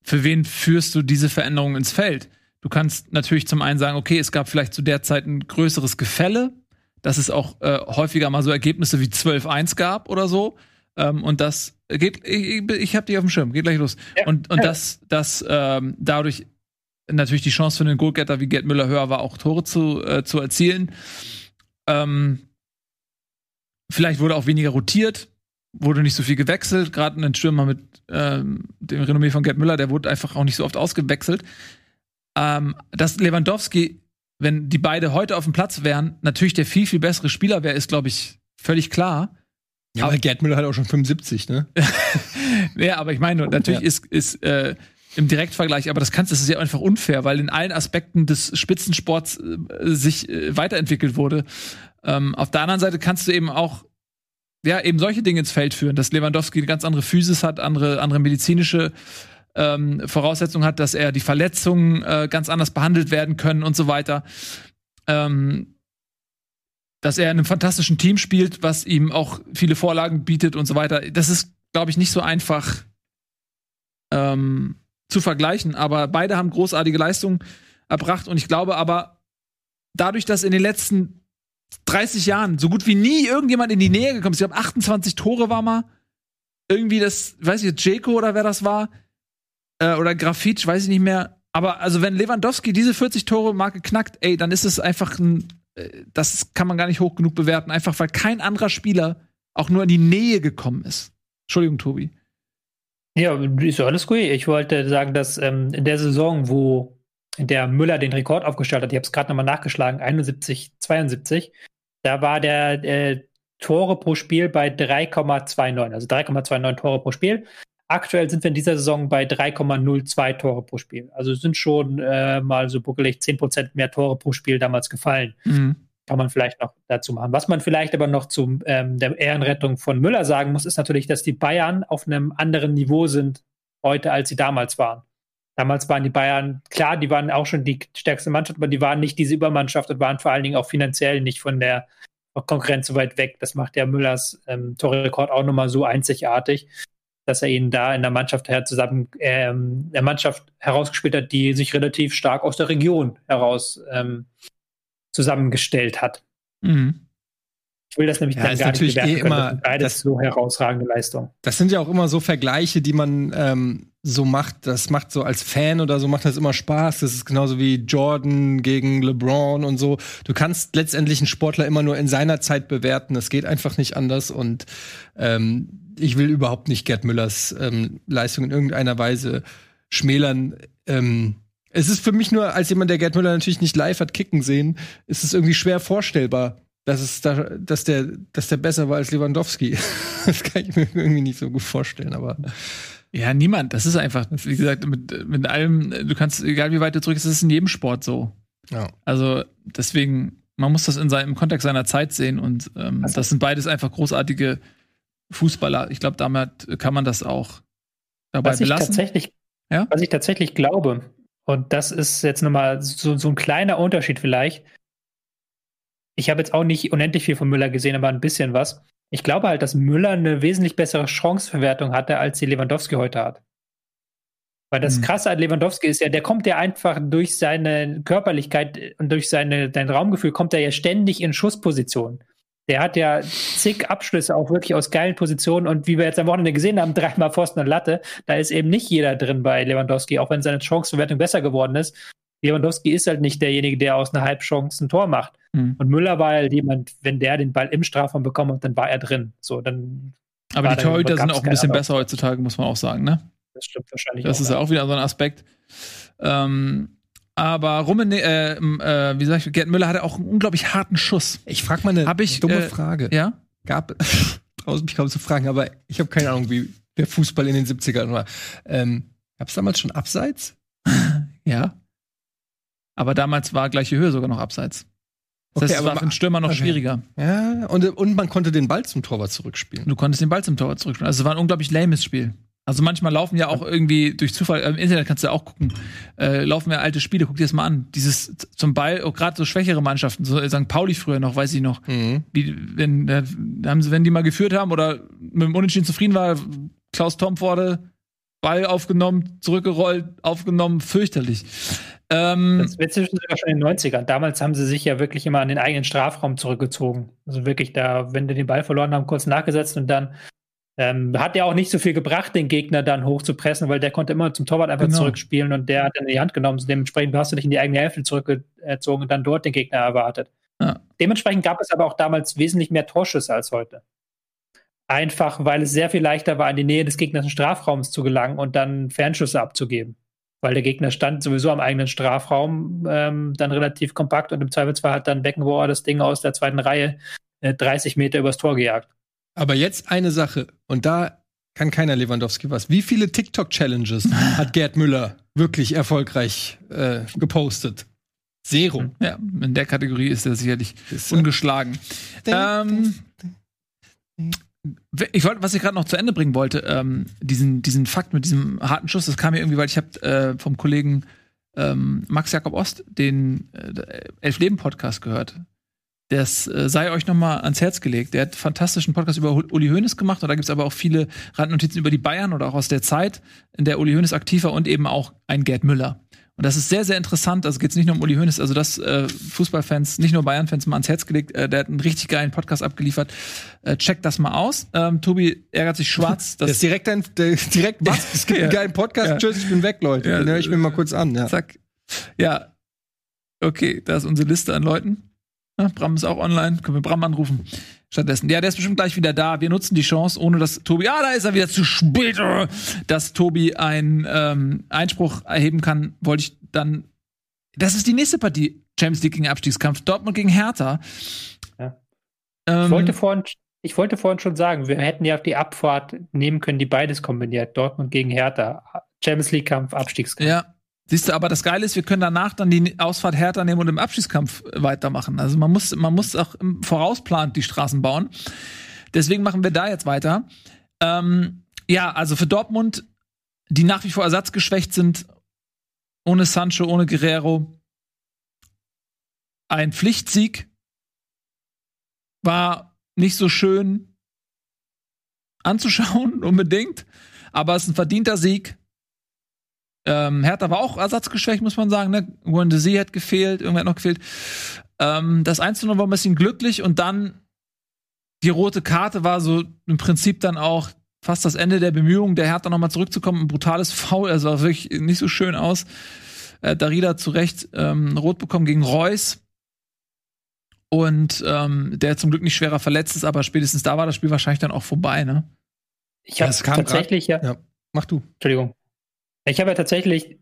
für wen führst du diese Veränderung ins Feld? Du kannst natürlich zum einen sagen, okay, es gab vielleicht zu der Zeit ein größeres Gefälle, dass es auch äh, häufiger mal so Ergebnisse wie 12-1 gab oder so. Ähm, und das geht, ich, ich habe dich auf dem Schirm, geht gleich los. Ja. Und, und das, das ähm, dadurch natürlich die Chance für einen Goalgetter wie Gerd Müller höher war, auch Tore zu, äh, zu erzielen. Ähm, vielleicht wurde auch weniger rotiert, wurde nicht so viel gewechselt. Gerade ein Stürmer mit ähm, dem Renommee von Gerd Müller, der wurde einfach auch nicht so oft ausgewechselt. Ähm, dass Lewandowski, wenn die beide heute auf dem Platz wären, natürlich der viel, viel bessere Spieler wäre, ist, glaube ich, völlig klar. Ja, aber Gerd Müller hat auch schon 75, ne? Ja, aber ich meine, natürlich Ja. ist, ist äh, im Direktvergleich, aber das kannst das ist ja einfach unfair, weil in allen Aspekten des Spitzensports äh, sich äh, weiterentwickelt wurde. Ähm, auf der anderen Seite kannst du eben auch ja eben solche Dinge ins Feld führen, dass Lewandowski eine ganz andere Physis hat, andere andere medizinische ähm, Voraussetzungen hat, dass er die Verletzungen äh, ganz anders behandelt werden können und so weiter. Ähm, dass er in einem fantastischen Team spielt, was ihm auch viele Vorlagen bietet und so weiter. Das ist, glaube ich, nicht so einfach ähm, zu vergleichen. Aber beide haben großartige Leistungen erbracht und ich glaube aber, dadurch, dass in den letzten 30 Jahren so gut wie nie irgendjemand in die Nähe gekommen ist, ich glaube 28 Tore war mal, irgendwie das, weiß ich jetzt, Jeko oder wer das war, äh, oder Grafitsch, weiß ich nicht mehr. Aber also wenn Lewandowski diese 40 Tore Marke knackt, ey, dann ist es einfach ein, äh, das kann man gar nicht hoch genug bewerten, einfach weil kein anderer Spieler auch nur in die Nähe gekommen ist. Entschuldigung, Tobi. Ja, ist ja alles gut. Ich wollte sagen, dass ähm, in der Saison, wo der Müller den Rekord aufgestellt hat, ich habe es gerade nochmal nachgeschlagen, 71, 72, da war der äh, Tore pro Spiel bei 3,29, also 3,29 Tore pro Spiel. Aktuell sind wir in dieser Saison bei 3,02 Tore pro Spiel. Also sind schon äh, mal so buckelig 10% mehr Tore pro Spiel damals gefallen. Mhm. Kann man vielleicht noch dazu machen. Was man vielleicht aber noch zu ähm, der Ehrenrettung von Müller sagen muss, ist natürlich, dass die Bayern auf einem anderen Niveau sind heute, als sie damals waren. Damals waren die Bayern, klar, die waren auch schon die stärkste Mannschaft, aber die waren nicht diese Übermannschaft und waren vor allen Dingen auch finanziell nicht von der Konkurrenz so weit weg. Das macht ja Müllers ähm, Torrekord auch nochmal so einzigartig, dass er ihn da in der Mannschaft her zusammen, ähm, der Mannschaft herausgespielt hat, die sich relativ stark aus der Region heraus ähm, zusammengestellt hat. Mhm. Ich will das nämlich Ja, dann gar nicht natürlich bewerten eh können. immer- beides das- so herausragende Leistungen. Das sind ja auch immer so Vergleiche, die man ähm, so macht. Das macht so als Fan oder so macht das immer Spaß. Das ist genauso wie Jordan gegen LeBron und so. Du kannst letztendlich einen Sportler immer nur in seiner Zeit bewerten. Das geht einfach nicht anders. Und ähm, ich will überhaupt nicht Gerd Müllers ähm, Leistung in irgendeiner Weise schmälern. Ähm, es ist für mich nur, als jemand, der Gerd Müller natürlich nicht live hat kicken sehen, ist es irgendwie schwer vorstellbar, dass es da, dass der, dass der besser war als Lewandowski. das kann ich mir irgendwie nicht so gut vorstellen, aber Ja, niemand. Das ist einfach, wie gesagt, mit, mit allem, du kannst, egal wie weit du drückst, das ist in jedem Sport so. ja. Also deswegen, man muss das in seinem im Kontext seiner Zeit sehen und ähm, Also- das sind beides einfach großartige Fußballer. Ich glaube, damit kann man das auch dabei Was ich belassen. tatsächlich, Ja? was ich tatsächlich glaube, und das ist jetzt nochmal so, so ein kleiner Unterschied vielleicht. Ich habe jetzt auch nicht unendlich viel von Müller gesehen, aber ein bisschen was. Ich glaube halt, dass Müller eine wesentlich bessere Chanceverwertung hatte, als die Lewandowski heute hat. Weil das Hm. Krasse an Lewandowski ist ja, der kommt ja einfach durch seine Körperlichkeit und durch seine, sein Raumgefühl kommt er ja ständig in Schussposition. Der hat ja zig Abschlüsse auch wirklich aus geilen Positionen und wie wir jetzt am Wochenende gesehen haben, dreimal Pfosten und Latte, da ist eben nicht jeder drin bei Lewandowski, auch wenn seine Chancenverwertung besser geworden ist. Lewandowski ist halt nicht derjenige, der aus einer Halbchance ein Tor macht. Mhm. Und Müller war halt jemand, wenn der den Ball im Strafraum bekommen hat, dann war er drin. So, dann, Aber die Torhüter sind auch ein bisschen besser heutzutage, muss man auch sagen, ne? das stimmt wahrscheinlich Das auch. ist ja auch wieder so ein Aspekt. Ähm, aber Rummenigge, äh, äh, wie sag ich, Gerd Müller hatte auch einen unglaublich harten Schuss. Ich frage mal eine Hab ich, dumme äh, Frage. Ja? Gab traue mich kaum zu fragen, aber ich habe keine Ahnung, wie der Fußball in den 70ern war. Ähm, Gab es damals schon Abseits? Ja. Aber damals war gleiche Höhe sogar noch abseits. Das Okay, heißt, es war für einen Stürmer noch okay. schwieriger. Ja, und, und man konnte den Ball zum Torwart zurückspielen. Du konntest den Ball zum Tor zurückspielen. Also es war ein unglaublich lames Spiel. Also manchmal laufen ja auch irgendwie durch Zufall, äh, im Internet kannst du ja auch gucken, äh, laufen ja alte Spiele, guck dir das mal an. Dieses zum Ball, auch gerade so schwächere Mannschaften, so St. Pauli früher noch, weiß ich noch, Mhm. wie, wenn, äh, da haben sie, wenn die mal geführt haben oder mit dem Unentschieden zufrieden war, Klaus Tomforde, Ball aufgenommen, zurückgerollt, aufgenommen, fürchterlich. Ähm, Das wird sogar schon in den 90ern. Damals haben sie sich ja wirklich immer an den eigenen Strafraum zurückgezogen. Also wirklich da, wenn die den Ball verloren haben, kurz nachgesetzt und dann Ähm, hat ja auch nicht so viel gebracht, den Gegner dann hochzupressen, weil der konnte immer zum Torwart einfach Genau. zurückspielen und der hat dann in die Hand genommen. Dementsprechend hast du dich in die eigene Hälfte zurückgezogen und dann dort den Gegner erwartet. Ja. Dementsprechend gab es aber auch damals wesentlich mehr Torschüsse als heute. Einfach, weil es sehr viel leichter war, in die Nähe des gegnerischen Strafraums zu gelangen und dann Fernschüsse abzugeben. Weil der Gegner stand sowieso am eigenen Strafraum, ähm, dann relativ kompakt und im Zweifelsfall hat dann Beckenbauer das Ding aus der zweiten Reihe äh, 30 Meter übers Tor gejagt. Aber jetzt eine Sache, und da kann keiner Lewandowski was. Wie viele TikTok-Challenges hat Gerd Müller wirklich erfolgreich äh, gepostet? Zero. Ja, in der Kategorie ist er sicherlich Ist er- ungeschlagen. Ähm, ich wollte, was ich gerade noch zu Ende bringen wollte, ähm, diesen, diesen Fakt mit diesem harten Schuss, das kam mir irgendwie, weil ich habe äh, vom Kollegen ähm, Max Jakob Ost den äh, Elf Leben Podcast gehört. Das äh, sei euch noch mal ans Herz gelegt. Der hat einen fantastischen Podcast über Ul- Uli Hoeneß gemacht und da gibt es aber auch viele Randnotizen über die Bayern oder auch aus der Zeit, in der Uli Hoeneß aktiv war und eben auch ein Gerd Müller. Und das ist sehr, sehr interessant. Also geht es nicht nur um Uli Hoeneß, also das äh, Fußballfans, nicht nur Bayern-Fans mal ans Herz gelegt. Äh, der hat einen richtig geilen Podcast abgeliefert. Äh, checkt das mal aus. Ähm, Tobi ärgert sich schwarz. Das ist direkt ein, direkt was? Es gibt einen geilen Podcast. Ja. Tschüss, ich bin weg, Leute. Ja. Den höre ich mir mal kurz an. Ja. Zack. Ja. Okay, da ist unsere Liste an Leuten. Ja, Bram ist auch online. Können wir Bram anrufen? Stattdessen. Ja, der ist bestimmt gleich wieder da. Wir nutzen die Chance, ohne dass Tobi, ah, da ist er wieder zu spät, dass Tobi einen ähm, Einspruch erheben kann, wollte ich dann. Das ist die nächste Partie. Champions League gegen Abstiegskampf. Dortmund gegen Hertha. Ja. Ähm, Ich wollte, vorhin, ich wollte vorhin schon sagen, wir hätten ja die Abfahrt nehmen können, die beides kombiniert. Dortmund gegen Hertha. Champions League-Kampf, Abstiegskampf. Ja. Siehst du, aber das Geile ist, wir können danach dann die Ausfahrt Hertha nehmen und im Abschießkampf weitermachen. Also man muss, man muss auch im Vorausplan die Straßen bauen. Deswegen machen wir da jetzt weiter. Ähm, ja, also für Dortmund, die nach wie vor ersatzgeschwächt sind, ohne Sancho, ohne Guerrero, ein Pflichtsieg war nicht so schön anzuschauen, unbedingt, aber es ist ein verdienter Sieg. Ähm, Hertha war auch ersatzgeschwächt, muss man sagen. Ne? Guendouzi hat gefehlt, irgendwer hat noch gefehlt. Ähm, das 1 war ein bisschen glücklich und dann die rote Karte war so im Prinzip dann auch fast das Ende der Bemühungen, der Hertha nochmal zurückzukommen. Ein brutales Foul, also sah wirklich nicht so schön aus. Äh, Darida zu Recht ähm, rot bekommen gegen Reus. Und ähm, der zum Glück nicht schwerer verletzt ist, aber spätestens da war das Spiel wahrscheinlich dann auch vorbei, ne? Ich habe Das kam tatsächlich ja, Ja. Mach du. Entschuldigung. Ich habe ja tatsächlich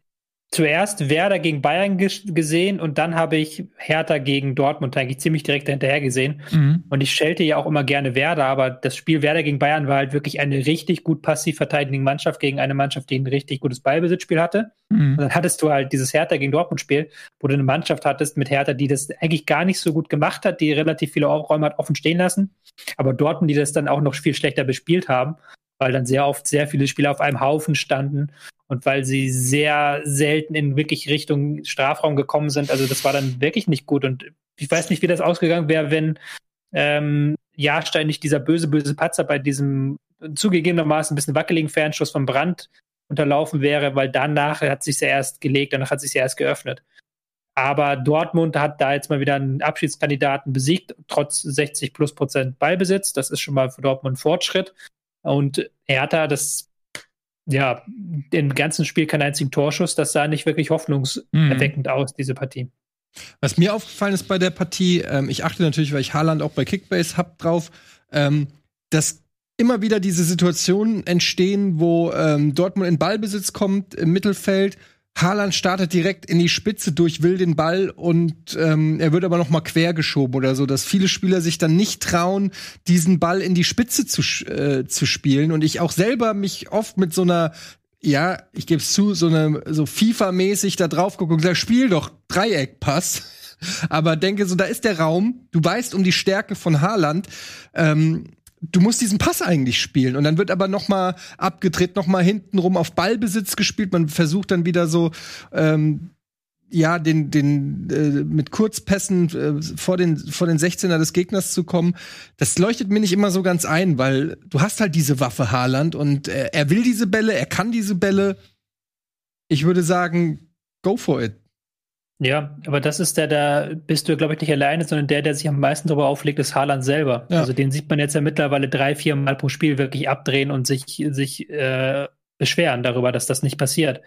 zuerst Werder gegen Bayern ges gesehen und dann habe ich Hertha gegen Dortmund eigentlich ziemlich direkt dahinterher gesehen. Mhm. Und ich schelte ja auch immer gerne Werder, aber das Spiel Werder gegen Bayern war halt wirklich eine richtig gut passiv verteidigende Mannschaft gegen eine Mannschaft, die ein richtig gutes Ballbesitzspiel hatte. Und Mhm. dann hattest du halt dieses Hertha gegen Dortmund-Spiel, wo du eine Mannschaft hattest mit Hertha, die das eigentlich gar nicht so gut gemacht hat, die relativ viele Räume hat offen stehen lassen. Aber Dortmund, die das dann auch noch viel schlechter bespielt haben, weil dann sehr oft sehr viele Spieler auf einem Haufen standen und weil sie sehr selten in wirklich Richtung Strafraum gekommen sind. Also das war dann wirklich nicht gut. Und ich weiß nicht, wie das ausgegangen wäre, wenn ähm, Jahrstein nicht dieser böse, böse Patzer bei diesem zugegebenermaßen ein bisschen wackeligen Fernschuss vom Brand unterlaufen wäre, weil danach hat sich ja erst gelegt, danach hat sich ja erst geöffnet. Aber Dortmund hat da jetzt mal wieder einen Abschiedskandidaten besiegt, trotz 60 plus Prozent Ballbesitz. Das ist schon mal für Dortmund ein Fortschritt. Und Hertha, das, ja, im ganzen Spiel kein einzigen Torschuss, das sah nicht wirklich hoffnungserweckend aus, diese Partie. Was mir aufgefallen ist bei der Partie, ähm, ich achte natürlich, weil ich Haaland auch bei Kickbase hab drauf, ähm, dass immer wieder diese Situationen entstehen, wo ähm, Dortmund in Ballbesitz kommt im Mittelfeld. Haaland startet direkt in die Spitze durch, will den Ball und ähm, er wird aber noch mal quer geschoben oder so, dass viele Spieler sich dann nicht trauen, diesen Ball in die Spitze zu, äh, zu spielen und ich auch selber mich oft mit so einer ja, ich gebe es zu, so eine so FIFA-mäßig da drauf gucke und sage, spiel doch Dreieckpass. Aber denke so, da ist der Raum. Du weißt um die Stärke von Haaland. Ähm, du musst diesen Pass eigentlich spielen und dann wird aber noch mal abgedreht, noch mal hintenrum auf Ballbesitz gespielt. Man versucht dann wieder so ähm, ja, den, den äh, mit Kurzpässen äh, vor den vor den 16er des Gegners zu kommen, das leuchtet mir nicht immer so ganz ein, weil du hast halt diese Waffe Haaland und äh, er will diese Bälle, er kann diese Bälle. Ich würde sagen, go for it. Ja, aber das ist der, da bist du, glaube ich, nicht alleine, sondern der, der sich am meisten darüber auflegt, ist Haaland selber. Ja. Also den sieht man jetzt ja mittlerweile drei, vier Mal pro Spiel wirklich abdrehen und sich, sich äh, beschweren darüber, dass das nicht passiert.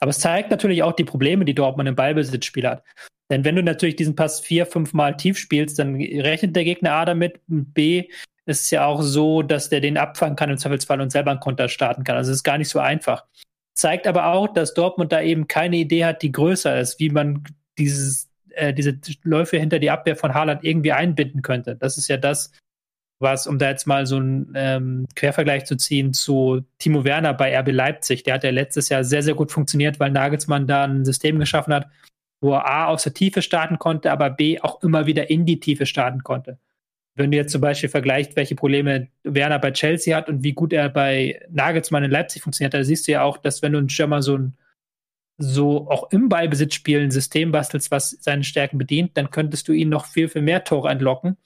Aber es zeigt natürlich auch die Probleme, die Dortmund im Ballbesitzspiel hat. Denn wenn du natürlich diesen Pass vier, fünf Mal tief spielst, dann rechnet der Gegner A damit. B ist es ja auch so, dass der den abfangen kann im Zweifelsfall und selber einen Konter starten kann. Also es ist gar nicht so einfach. Zeigt aber auch, dass Dortmund da eben keine Idee hat, die größer ist, wie man dieses, äh, diese Läufe hinter die Abwehr von Haaland irgendwie einbinden könnte. Das ist ja das, was, um da jetzt mal so einen ähm, Quervergleich zu ziehen zu Timo Werner bei RB Leipzig. Der hat ja letztes Jahr sehr, sehr gut funktioniert, weil Nagelsmann da ein System geschaffen hat, wo er A aus der Tiefe starten konnte, aber B auch immer wieder in die Tiefe starten konnte. Wenn du jetzt zum Beispiel vergleichst, welche Probleme Werner bei Chelsea hat und wie gut er bei Nagelsmann in Leipzig funktioniert, da siehst du ja auch, dass wenn du einen Stürmer so ein so auch im Ballbesitzspiel ein System bastelst, was seine Stärken bedient, dann könntest du ihn noch viel, viel mehr Tore entlocken.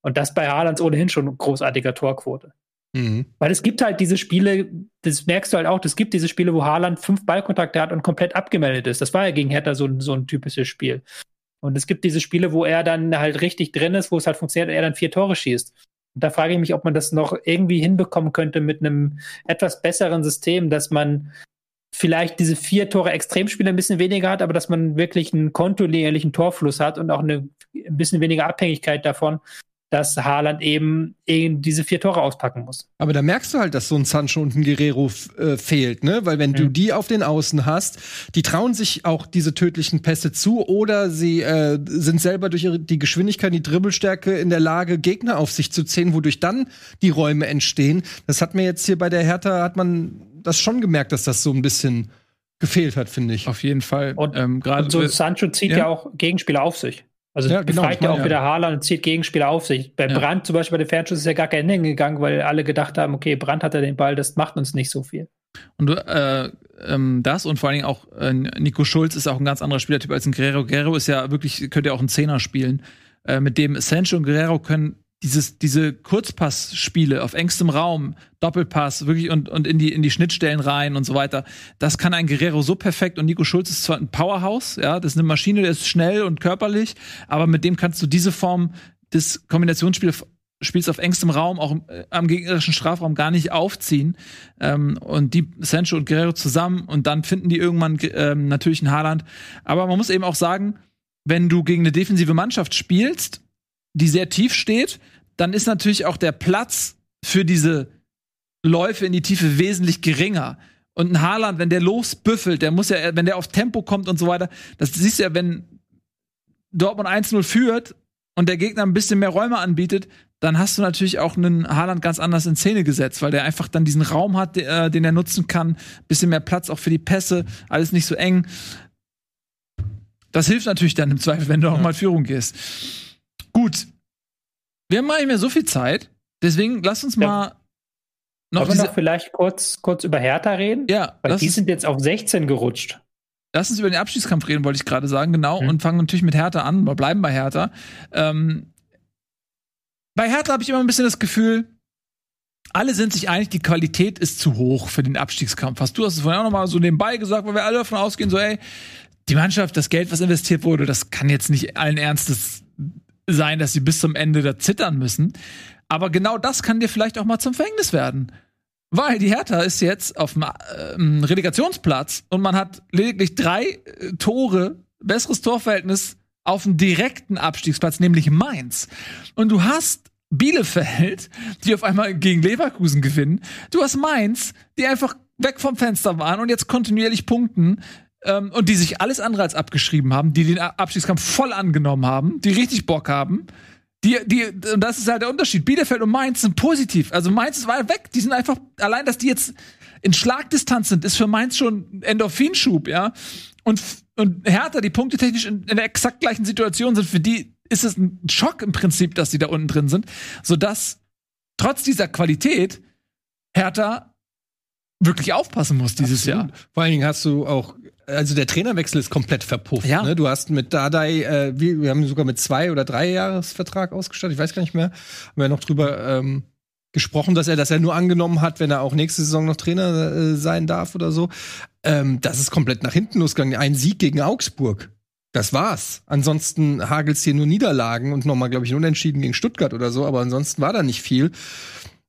Und das bei Haalands ohnehin schon großartiger Torquote. Mhm. Weil es gibt halt diese Spiele, das merkst du halt auch, es gibt diese Spiele, wo Haaland fünf Ballkontakte hat und komplett abgemeldet ist. Das war ja gegen Hertha so, so ein typisches Spiel. Und es gibt diese Spiele, wo er dann halt richtig drin ist, wo es halt funktioniert und er dann vier Tore schießt. Und da frage ich mich, ob man das noch irgendwie hinbekommen könnte mit einem etwas besseren System, dass man vielleicht diese vier Tore Extremspiele ein bisschen weniger hat, aber dass man wirklich einen kontinuierlichen Torfluss hat und auch eine ein bisschen weniger Abhängigkeit davon, dass Haaland eben, eben diese vier Tore auspacken muss. Aber da merkst du halt, dass so ein Sancho und ein Guerrero äh, fehlt, ne? Weil wenn mhm. du die auf den Außen hast, die trauen sich auch diese tödlichen Pässe zu oder sie äh, sind selber durch ihre, die Geschwindigkeit, die Dribbelstärke in der Lage, Gegner auf sich zu ziehen, wodurch dann die Räume entstehen. Das hat mir jetzt hier bei der Hertha, hat man das schon gemerkt, dass das so ein bisschen gefehlt hat, finde ich. Auf jeden Fall. Und, ähm, und so Sancho zieht ja. ja auch Gegenspieler auf sich. Also ja, genau, befreit ja auch ja. wieder Haaland und zieht Gegenspieler auf sich. Bei ja. Brandt zum Beispiel bei den Fernschuss ist ja gar kein Ende gegangen, weil alle gedacht haben, okay, Brandt hat ja den Ball, das macht uns nicht so viel. Und äh, ähm, das und vor allen Dingen auch äh, Nico Schulz ist auch ein ganz anderer Spielertyp als ein Guerrero. Guerrero ist ja wirklich, könnte ja auch ein Zehner spielen. Äh, mit dem Sancho und Guerrero können dieses, diese Kurzpassspiele auf engstem Raum, Doppelpass, wirklich und, und in die, in die Schnittstellen rein und so weiter, das kann ein Guerrero so perfekt und Nico Schulz ist zwar ein Powerhouse, ja, das ist eine Maschine, der ist schnell und körperlich, aber mit dem kannst du diese Form des Kombinationsspiels Spiels auf engstem Raum, auch äh, am gegnerischen Strafraum gar nicht aufziehen. Ähm, und die Sancho und Guerrero zusammen und dann finden die irgendwann ähm, natürlich ein Haaland. Aber man muss eben auch sagen, wenn du gegen eine defensive Mannschaft spielst, die sehr tief steht, dann ist natürlich auch der Platz für diese Läufe in die Tiefe wesentlich geringer. Und ein Haaland, wenn der losbüffelt, der muss ja, wenn der auf Tempo kommt und so weiter, das siehst du ja, wenn Dortmund 1-0 führt und der Gegner ein bisschen mehr Räume anbietet, dann hast du natürlich auch einen Haaland ganz anders in Szene gesetzt, weil der einfach dann diesen Raum hat, äh, den er nutzen kann, bisschen mehr Platz auch für die Pässe, alles nicht so eng. Das hilft natürlich dann im Zweifel, wenn du auch mal Führung gehst. Gut. Wir haben mal nicht mehr so viel Zeit. Deswegen lass uns mal ja. noch, Wollen wir noch vielleicht kurz, kurz über Hertha reden? Ja. Weil die sind jetzt auf 16 gerutscht. Lass uns über den Abstiegskampf reden, wollte ich gerade sagen, genau. Mhm. Und fangen natürlich mit Hertha an, wir bleiben bei Hertha. Ähm, bei Hertha habe ich immer ein bisschen das Gefühl, alle sind sich einig, die Qualität ist zu hoch für den Abstiegskampf. Hast du hast es vorhin auch nochmal so nebenbei gesagt, weil wir alle davon ausgehen, so, ey, die Mannschaft, das Geld, was investiert wurde, das kann jetzt nicht allen Ernstes sein, dass sie bis zum Ende da zittern müssen. Aber genau das kann dir vielleicht auch mal zum Verhängnis werden. Weil die Hertha ist jetzt auf dem äh, Relegationsplatz und man hat lediglich drei äh, Tore, besseres Torverhältnis auf dem direkten Abstiegsplatz, nämlich Mainz. Und du hast Bielefeld, die auf einmal gegen Leverkusen gewinnen. Du hast Mainz, die einfach weg vom Fenster waren und jetzt kontinuierlich punkten ähm, und die sich alles andere als abgeschrieben haben, die den Abstiegskampf voll angenommen haben, die richtig Bock haben. Die, die, und das ist halt der Unterschied. Bielefeld und Mainz sind positiv. Also Mainz ist weit weg. Die sind einfach, allein, dass die jetzt in Schlagdistanz sind, ist für Mainz schon Endorphinschub, ja. Und, und Hertha, die punktetechnisch in, in der exakt gleichen Situation sind, für die ist es ein Schock im Prinzip, dass die da unten drin sind, sodass trotz dieser Qualität Hertha wirklich aufpassen muss dieses Absolut. Jahr. Vor allen Dingen hast du auch also der Trainerwechsel ist komplett verpufft. Ja. Ne? Du hast mit Dadai, äh, wir, wir haben sogar mit zwei oder drei Jahresvertrag ausgestattet, ich weiß gar nicht mehr, haben wir noch drüber ähm, gesprochen, dass er das ja nur angenommen hat, wenn er auch nächste Saison noch Trainer äh, sein darf oder so. Ähm, das ist komplett nach hinten losgegangen. Ein Sieg gegen Augsburg. das war's. Ansonsten hagelt's hier nur Niederlagen und nochmal, glaube ich, unentschieden gegen Stuttgart oder so, aber ansonsten war da nicht viel.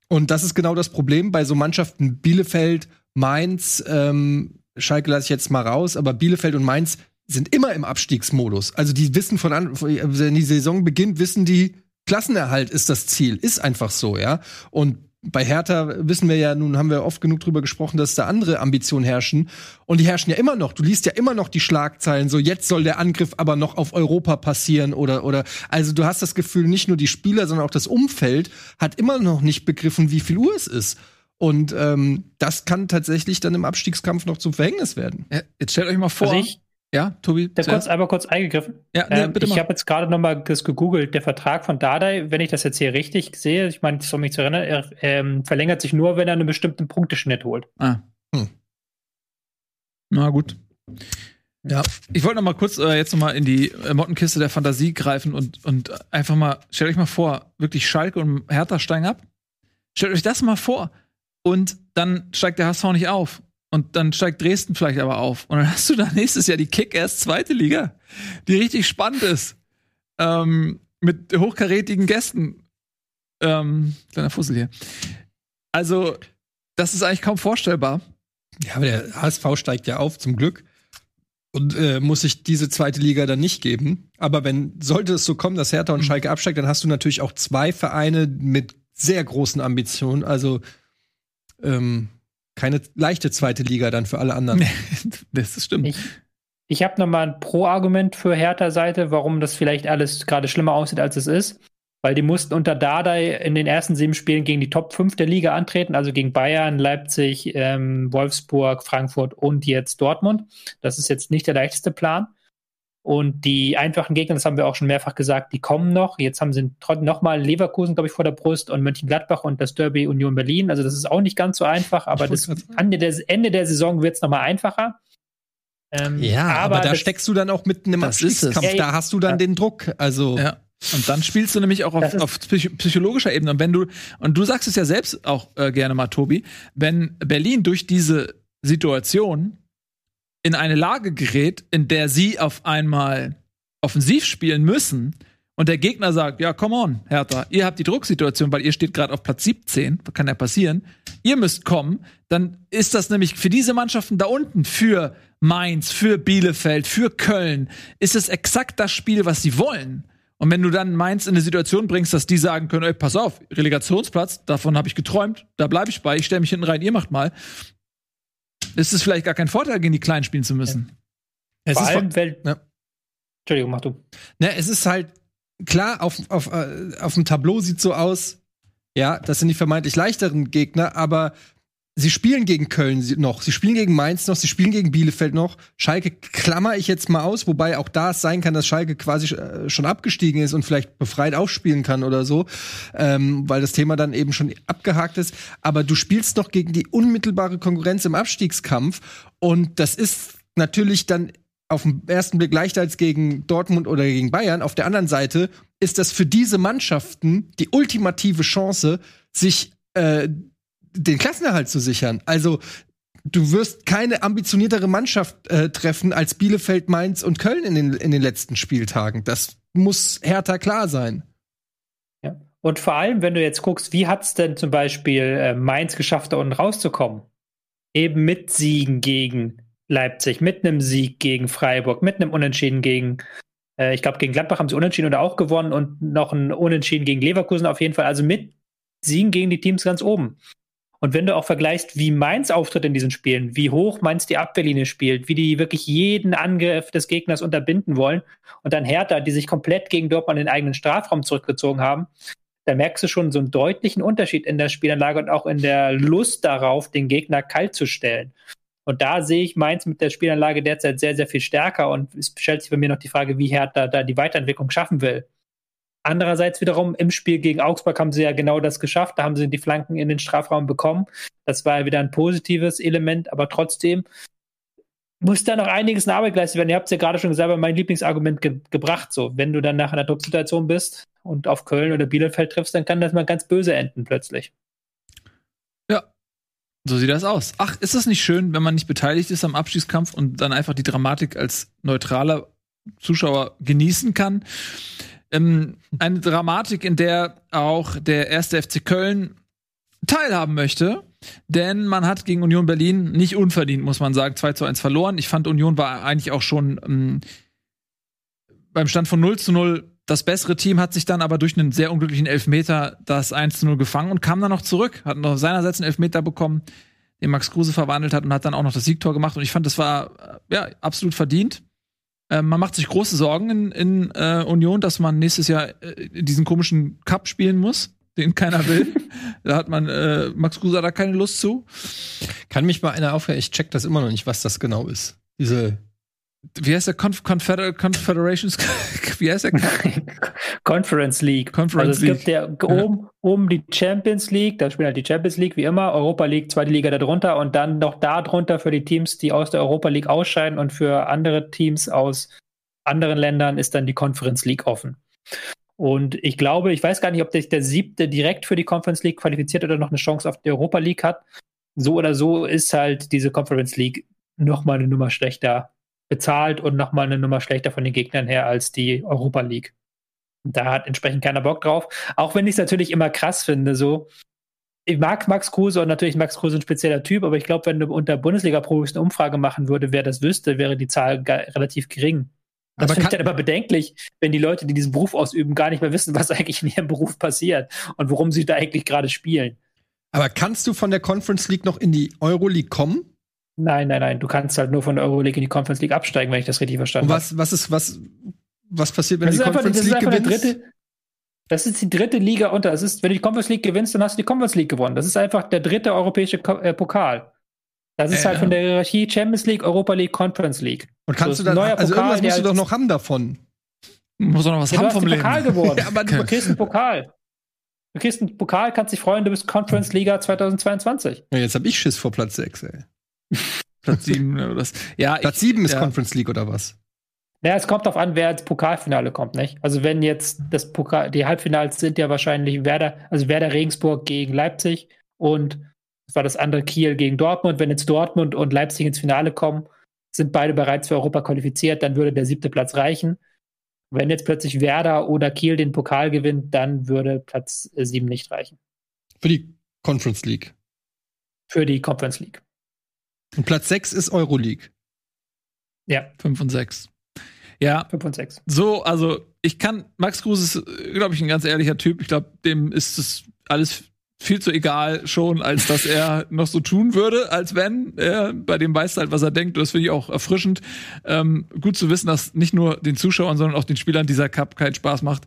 Und das ist genau das Problem bei so Mannschaften Bielefeld, Mainz, ähm, Schalke lasse ich jetzt mal raus, aber Bielefeld und Mainz sind immer im Abstiegsmodus. Also die wissen von an, wenn die Saison beginnt, wissen die, Klassenerhalt ist das Ziel. Ist einfach so, ja. Und bei Hertha wissen wir ja, nun haben wir oft genug drüber gesprochen, dass da andere Ambitionen herrschen. Und die herrschen ja immer noch. Du liest ja immer noch die Schlagzeilen, so jetzt soll der Angriff aber noch auf Europa passieren oder, oder, also du hast das Gefühl, nicht nur die Spieler, sondern auch das Umfeld hat immer noch nicht begriffen, wie viel Uhr es ist. Und ähm, das kann tatsächlich dann im Abstiegskampf noch zum Verhängnis werden. Ja, jetzt stellt euch mal vor. Also ich, ja, Tobi. Da kurz, einmal kurz eingegriffen. Ja, nee, ähm, ich habe jetzt gerade noch mal das gegoogelt. Der Vertrag von Dardai, wenn ich das jetzt hier richtig sehe, ich meine, ich soll mich zu erinnern, er ähm, verlängert sich nur, wenn er einen bestimmten Punkteschnitt holt. Ah. Hm. Na gut. Ja, ich wollte noch mal kurz äh, jetzt noch mal in die äh, Mottenkiste der Fantasie greifen und, und einfach mal, stellt euch mal vor, wirklich Schalke und Hertha steigen ab. Stellt euch das mal vor. Und dann steigt der HSV nicht auf. Und dann steigt Dresden vielleicht aber auf. Und dann hast du da nächstes Jahr die Kick-Ass zweite Liga, die richtig spannend ist. Ähm, mit hochkarätigen Gästen. Ähm, kleiner Fussel hier. Also, das ist eigentlich kaum vorstellbar. Ja, aber der HSV steigt ja auf, zum Glück. Und äh, muss sich diese zweite Liga dann nicht geben. Aber wenn, sollte es so kommen, dass Hertha und mhm. Schalke absteigt, dann hast du natürlich auch zwei Vereine mit sehr großen Ambitionen. Also, ähm, keine leichte zweite Liga dann für alle anderen. das stimmt. Ich, ich habe nochmal ein Pro-Argument für Hertha-Seite, warum das vielleicht alles gerade schlimmer aussieht, als es ist. Weil die mussten unter Dardai in den ersten sieben Spielen gegen die Top 5 der Liga antreten, also gegen Bayern, Leipzig, ähm, Wolfsburg, Frankfurt und jetzt Dortmund. Das ist jetzt nicht der leichteste Plan. Und die einfachen Gegner, das haben wir auch schon mehrfach gesagt, die kommen noch. Jetzt haben sie nochmal Leverkusen, glaube ich, vor der Brust und Mönchengladbach und das Derby Union Berlin. Also das ist auch nicht ganz so einfach, aber das Ende der, Ende der Saison wird es nochmal einfacher. Ähm, ja, aber, aber da steckst du dann auch mitten im Abstiegskampf. Da hast du dann ja. den Druck. Also ja. Und dann spielst du nämlich auch auf, auf psychologischer Ebene. Und wenn du, und du sagst es ja selbst auch äh, gerne mal, Tobi, wenn Berlin durch diese Situation in eine Lage gerät, in der sie auf einmal offensiv spielen müssen. Und der Gegner sagt, ja, come on, Hertha, ihr habt die Drucksituation, weil ihr steht gerade auf Platz 17, kann ja passieren, ihr müsst kommen, dann ist das nämlich für diese Mannschaften da unten, für Mainz, für Bielefeld, für Köln, ist es exakt das Spiel, was sie wollen. Und wenn du dann Mainz in eine Situation bringst, dass die sagen können, ey, pass auf, Relegationsplatz, davon habe ich geträumt, da bleibe ich bei, ich stelle mich hinten rein, ihr macht mal, ist es vielleicht gar kein Vorteil, gegen die Kleinen spielen zu müssen. Ja. Vor allem, weil. Ja. Entschuldigung, mach du. Ne, es ist halt klar, auf, auf, äh, auf dem Tableau sieht so aus, ja, das sind die vermeintlich leichteren Gegner, aber Sie spielen gegen Köln noch, sie spielen gegen Mainz noch, sie spielen gegen Bielefeld noch. Schalke klammer ich jetzt mal aus, wobei auch da es sein kann, dass Schalke quasi äh, schon abgestiegen ist und vielleicht befreit aufspielen kann oder so, ähm, weil das Thema dann eben schon abgehakt ist. Aber du spielst noch gegen die unmittelbare Konkurrenz im Abstiegskampf und das ist natürlich dann auf den ersten Blick leichter als gegen Dortmund oder gegen Bayern. Auf der anderen Seite ist das für diese Mannschaften die ultimative Chance, sich äh, den Klassenerhalt zu sichern. Also du wirst keine ambitioniertere Mannschaft äh, treffen als Bielefeld, Mainz und Köln in den, in den letzten Spieltagen. Das muss härter klar sein. Ja. Und vor allem, wenn du jetzt guckst, wie hat es denn zum Beispiel äh, Mainz geschafft, da unten rauszukommen? Eben mit Siegen gegen Leipzig, mit einem Sieg gegen Freiburg, mit einem Unentschieden gegen, äh, ich glaube, gegen Gladbach haben sie unentschieden oder auch gewonnen und noch ein Unentschieden gegen Leverkusen auf jeden Fall. Also mit Siegen gegen die Teams ganz oben. Und wenn du auch vergleichst, wie Mainz auftritt in diesen Spielen, wie hoch Mainz die Abwehrlinie spielt, wie die wirklich jeden Angriff des Gegners unterbinden wollen und dann Hertha, die sich komplett gegen Dortmund in den eigenen Strafraum zurückgezogen haben, da merkst du schon so einen deutlichen Unterschied in der Spielanlage und auch in der Lust darauf, den Gegner kalt zu stellen. Und da sehe ich Mainz mit der Spielanlage derzeit sehr, sehr viel stärker und es stellt sich bei mir noch die Frage, wie Hertha da die Weiterentwicklung schaffen will. Andererseits wiederum im Spiel gegen Augsburg haben sie ja genau das geschafft. Da haben sie die Flanken in den Strafraum bekommen. Das war ja wieder ein positives Element, aber trotzdem muss da noch einiges in Arbeit geleistet werden. Ihr habt es ja gerade schon selber mein Lieblingsargument ge gebracht. So, wenn du dann nach einer Drucksituation bist und auf Köln oder Bielefeld triffst, dann kann das mal ganz böse enden plötzlich. Ja, so sieht das aus. Ach, ist das nicht schön, wenn man nicht beteiligt ist am Abstiegskampf und dann einfach die Dramatik als neutraler Zuschauer genießen kann. Ähm, eine Dramatik, in der auch der erste FC Köln teilhaben möchte. Denn man hat gegen Union Berlin nicht unverdient, muss man sagen, 2 zu 1 verloren. Ich fand, Union war eigentlich auch schon ähm, beim Stand von 0 zu 0 das bessere Team, hat sich dann aber durch einen sehr unglücklichen Elfmeter das 1 zu 0 gefangen und kam dann noch zurück. Hat noch seinerseits einen Elfmeter bekommen, den Max Kruse verwandelt hat und hat dann auch noch das Siegtor gemacht. Und ich fand, das war äh, ja absolut verdient. Äh, man macht sich große Sorgen in, in äh, Union, dass man nächstes Jahr äh, diesen komischen Cup spielen muss den keiner will. da hat man äh, Max Kruse da keine Lust zu. Kann mich mal einer aufhören? Ich check das immer noch nicht, was das genau ist. Diese wie heißt der Conf Confeder Confederations? Wie heißt der? Conference League. Conference also es League. gibt ja oben, oben die Champions League, da spielen halt die Champions League wie immer, Europa League, zweite Liga darunter und dann noch da drunter für die Teams, die aus der Europa League ausscheiden und für andere Teams aus anderen Ländern ist dann die Conference League offen. Und ich glaube, ich weiß gar nicht, ob sich der siebte direkt für die Conference League qualifiziert oder noch eine Chance auf die Europa League hat. So oder so ist halt diese Conference League nochmal eine Nummer schlechter bezahlt und nochmal eine Nummer schlechter von den Gegnern her als die Europa League. Da hat entsprechend keiner Bock drauf. Auch wenn ich es natürlich immer krass finde, so. Ich mag Max Kruse und natürlich Max Kruse ein spezieller Typ, aber ich glaube, wenn du unter Bundesliga-Profis eine Umfrage machen würde, wer das wüsste, wäre die Zahl relativ gering. Das finde ich dann aber bedenklich, wenn die Leute, die diesen Beruf ausüben, gar nicht mehr wissen, was eigentlich in ihrem Beruf passiert und worum sie da eigentlich gerade spielen. Aber kannst du von der Conference League noch in die Euroleague kommen? Nein, nein, nein. Du kannst halt nur von der Euroleague in die Conference League absteigen, wenn ich das richtig verstanden habe. Was, was ist, was, was passiert, wenn das du die Conference einfach, League gewinnst? Dritte, das ist die dritte Liga unter. Das ist, wenn du die Conference League gewinnst, dann hast du die Conference League gewonnen. Das ist einfach der dritte europäische äh, Pokal. Das ist äh, halt von der Hierarchie Champions League, Europa League, Conference League. Und kannst so, du dann, also Pokal, irgendwas musst du doch noch haben davon. Muss doch noch was ja, haben vom Leben. Pokal gewonnen. ja, aber du kriegst einen Pokal. Du kriegst einen Pokal, kannst dich freuen, du bist Conference Liga 2022. Ja, jetzt hab ich Schiss vor Platz 6, ey. Platz 7 oder was? Ja, Platz 7 ist ja. Conference League oder was? Ja, es kommt darauf an, wer ins Pokalfinale kommt, nicht? Also wenn jetzt das Pokal, die Halbfinals sind ja wahrscheinlich Werder, also Werder Regensburg gegen Leipzig und das war das andere Kiel gegen Dortmund. Wenn jetzt Dortmund und Leipzig ins Finale kommen, sind beide bereits für Europa qualifiziert, dann würde der siebte Platz reichen. Wenn jetzt plötzlich Werder oder Kiel den Pokal gewinnt, dann würde Platz sieben nicht reichen. Für die Conference League. Für die Conference League. Und Platz sechs ist Euroleague. Ja. Fünf und sechs. Ja. Fünf und sechs. So, also ich kann, Max Kruse ist, glaube ich, ein ganz ehrlicher Typ. Ich glaube, dem ist es alles viel zu egal schon, als dass er noch so tun würde, als wenn. Er, bei dem weiß halt, was er denkt. Das finde ich auch erfrischend. Ähm, gut zu wissen, dass nicht nur den Zuschauern, sondern auch den Spielern dieser Cup keinen Spaß macht,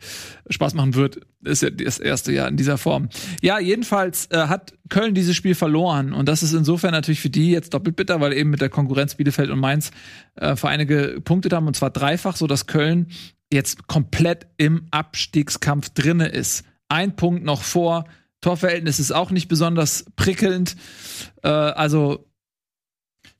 Spaß machen wird. Ist ja das erste Jahr in dieser Form. Ja, jedenfalls äh, hat Köln dieses Spiel verloren. Und das ist insofern natürlich für die jetzt doppelt bitter, weil eben mit der Konkurrenz Bielefeld und Mainz äh, Vereine gepunktet haben. Und zwar dreifach, so dass Köln jetzt komplett im Abstiegskampf drinne ist. Ein Punkt noch vor Torverhältnis ist auch nicht besonders prickelnd. Äh, also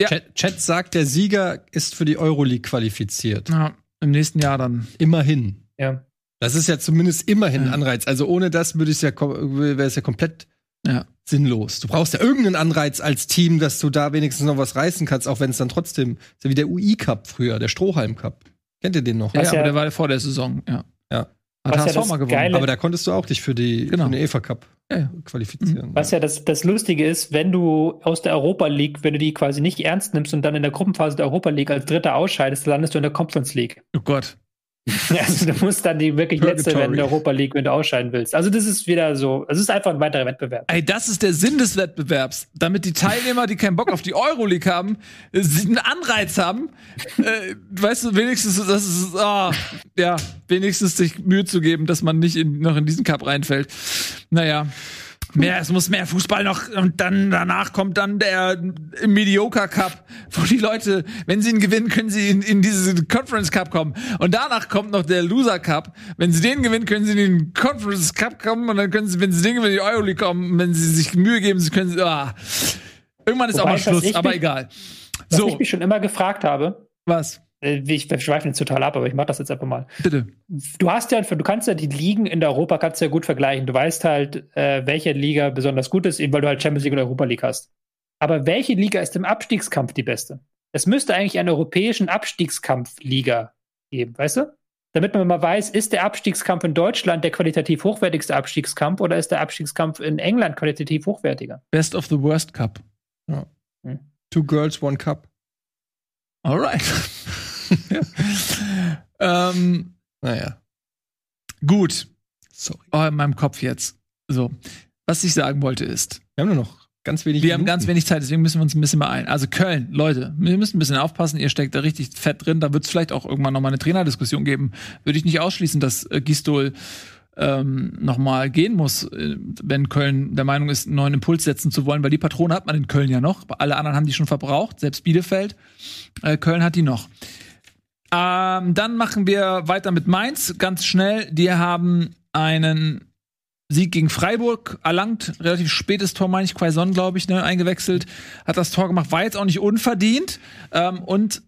ja. Chat, Chat, sagt, der Sieger ist für die Euroleague qualifiziert. Ja, im nächsten Jahr dann. Immerhin. Ja. Das ist ja zumindest immerhin ein Anreiz. Also ohne das würde es ja wäre es ja komplett ja. sinnlos. Du brauchst ja irgendeinen Anreiz als Team, dass du da wenigstens noch was reißen kannst, auch wenn es dann trotzdem, so wie der UI Cup früher, der Strohhalm Cup. Kennt ihr den noch? Ja, ja, aber der war vor der Saison, ja. Ja. Hat HSV ja mal gewonnen. Geile aber da konntest du auch dich für, die, genau. für den EFA Cup ja, qualifizieren. Was ja das, das Lustige ist, wenn du aus der Europa League, wenn du die quasi nicht ernst nimmst und dann in der Gruppenphase der Europa League als Dritter ausscheidest, landest du in der Conference League. Oh Gott. Also du musst dann die wirklich letzte werden in der Europa League, wenn du ausscheiden willst. Also das ist wieder so, es ist einfach ein weiterer Wettbewerb. Ey, das ist der Sinn des Wettbewerbs, damit die Teilnehmer, die keinen Bock auf die Euroleague haben, einen Anreiz haben, äh, weißt du, wenigstens, das ist, oh, ja, wenigstens sich Mühe zu geben, dass man nicht in, noch in diesen Cup reinfällt. Naja. Mehr, es muss mehr Fußball noch und dann danach kommt dann der Mediocre Cup, wo die Leute, wenn sie ihn gewinnen, können sie in, in diese Conference Cup kommen. Und danach kommt noch der Loser Cup. Wenn sie den gewinnen, können sie in den Conference Cup kommen und dann können sie, wenn sie den gewinnen, in die Euroleague kommen. wenn sie sich Mühe geben, sie können, ah. Irgendwann ist Wobei, auch mal Schluss, aber mich, egal. Was so. ich mich schon immer gefragt habe. Was? Äh, ich schweife jetzt total ab, aber ich mache das jetzt einfach mal. Bitte. Du hast ja, du kannst ja die Ligen in der Europa kannst ja gut vergleichen. Du weißt halt, äh, welche Liga besonders gut ist, eben weil du halt Champions League oder Europa League hast. Aber welche Liga ist im Abstiegskampf die beste? Es müsste eigentlich eine europäischen Abstiegskampf-Liga geben, weißt du? Damit man mal weiß, ist der Abstiegskampf in Deutschland der qualitativ hochwertigste Abstiegskampf oder ist der Abstiegskampf in England qualitativ hochwertiger? Best of the Worst Cup. Hm. Two Girls, One Cup. Alright. ähm, Naja. gut. Sorry. Oh, in meinem Kopf jetzt. So. Was ich sagen wollte ist, Wir haben nur noch ganz wenig. wir haben Minuten. ganz wenig Zeit, deswegen müssen wir uns ein bisschen beeilen. Also Köln, Leute, wir müssen ein bisschen aufpassen, ihr steckt da richtig fett drin, da wird es vielleicht auch irgendwann noch mal eine Trainerdiskussion geben. Würde ich nicht ausschließen, dass äh, Gistol ähm, noch mal gehen muss, äh, wenn Köln der Meinung ist, einen neuen Impuls setzen zu wollen, weil die Patrone hat man in Köln ja noch. Alle anderen haben die schon verbraucht, selbst Bielefeld. Äh, Köln hat die noch. Ähm, dann machen wir weiter mit Mainz, ganz schnell. Die haben einen Sieg gegen Freiburg erlangt, relativ spätes Tor, meine ich, Quaison, glaube ich, ne, eingewechselt, hat das Tor gemacht, war jetzt auch nicht unverdient. Ähm, und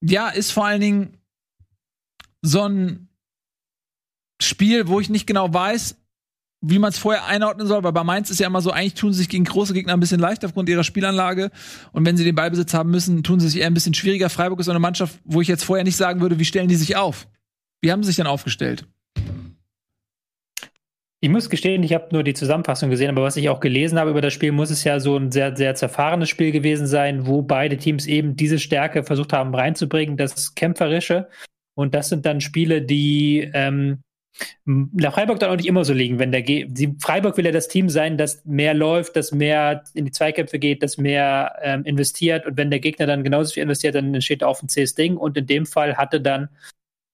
ja, ist vor allen Dingen so ein Spiel, wo ich nicht genau weiß, wie man es vorher einordnen soll, weil bei Mainz ist ja immer so, eigentlich tun sie sich gegen große Gegner ein bisschen leicht aufgrund ihrer Spielanlage und wenn sie den Ballbesitz haben müssen, tun sie sich eher ein bisschen schwieriger. Freiburg ist so eine Mannschaft, wo ich jetzt vorher nicht sagen würde, wie stellen die sich auf? Wie haben sie sich denn aufgestellt? Ich muss gestehen, ich habe nur die Zusammenfassung gesehen, aber was ich auch gelesen habe über das Spiel, muss es ja so ein sehr, sehr zerfahrenes Spiel gewesen sein, wo beide Teams eben diese Stärke versucht haben reinzubringen, das Kämpferische. Und das sind dann Spiele, die ähm, nach Freiburg dann auch nicht immer so liegen. Wenn der Ge die, Freiburg will ja das Team sein, das mehr läuft, das mehr in die Zweikämpfe geht, das mehr ähm, investiert. Und wenn der Gegner dann genauso viel investiert, dann entsteht auch ein zähes Ding. Und in dem Fall hatte dann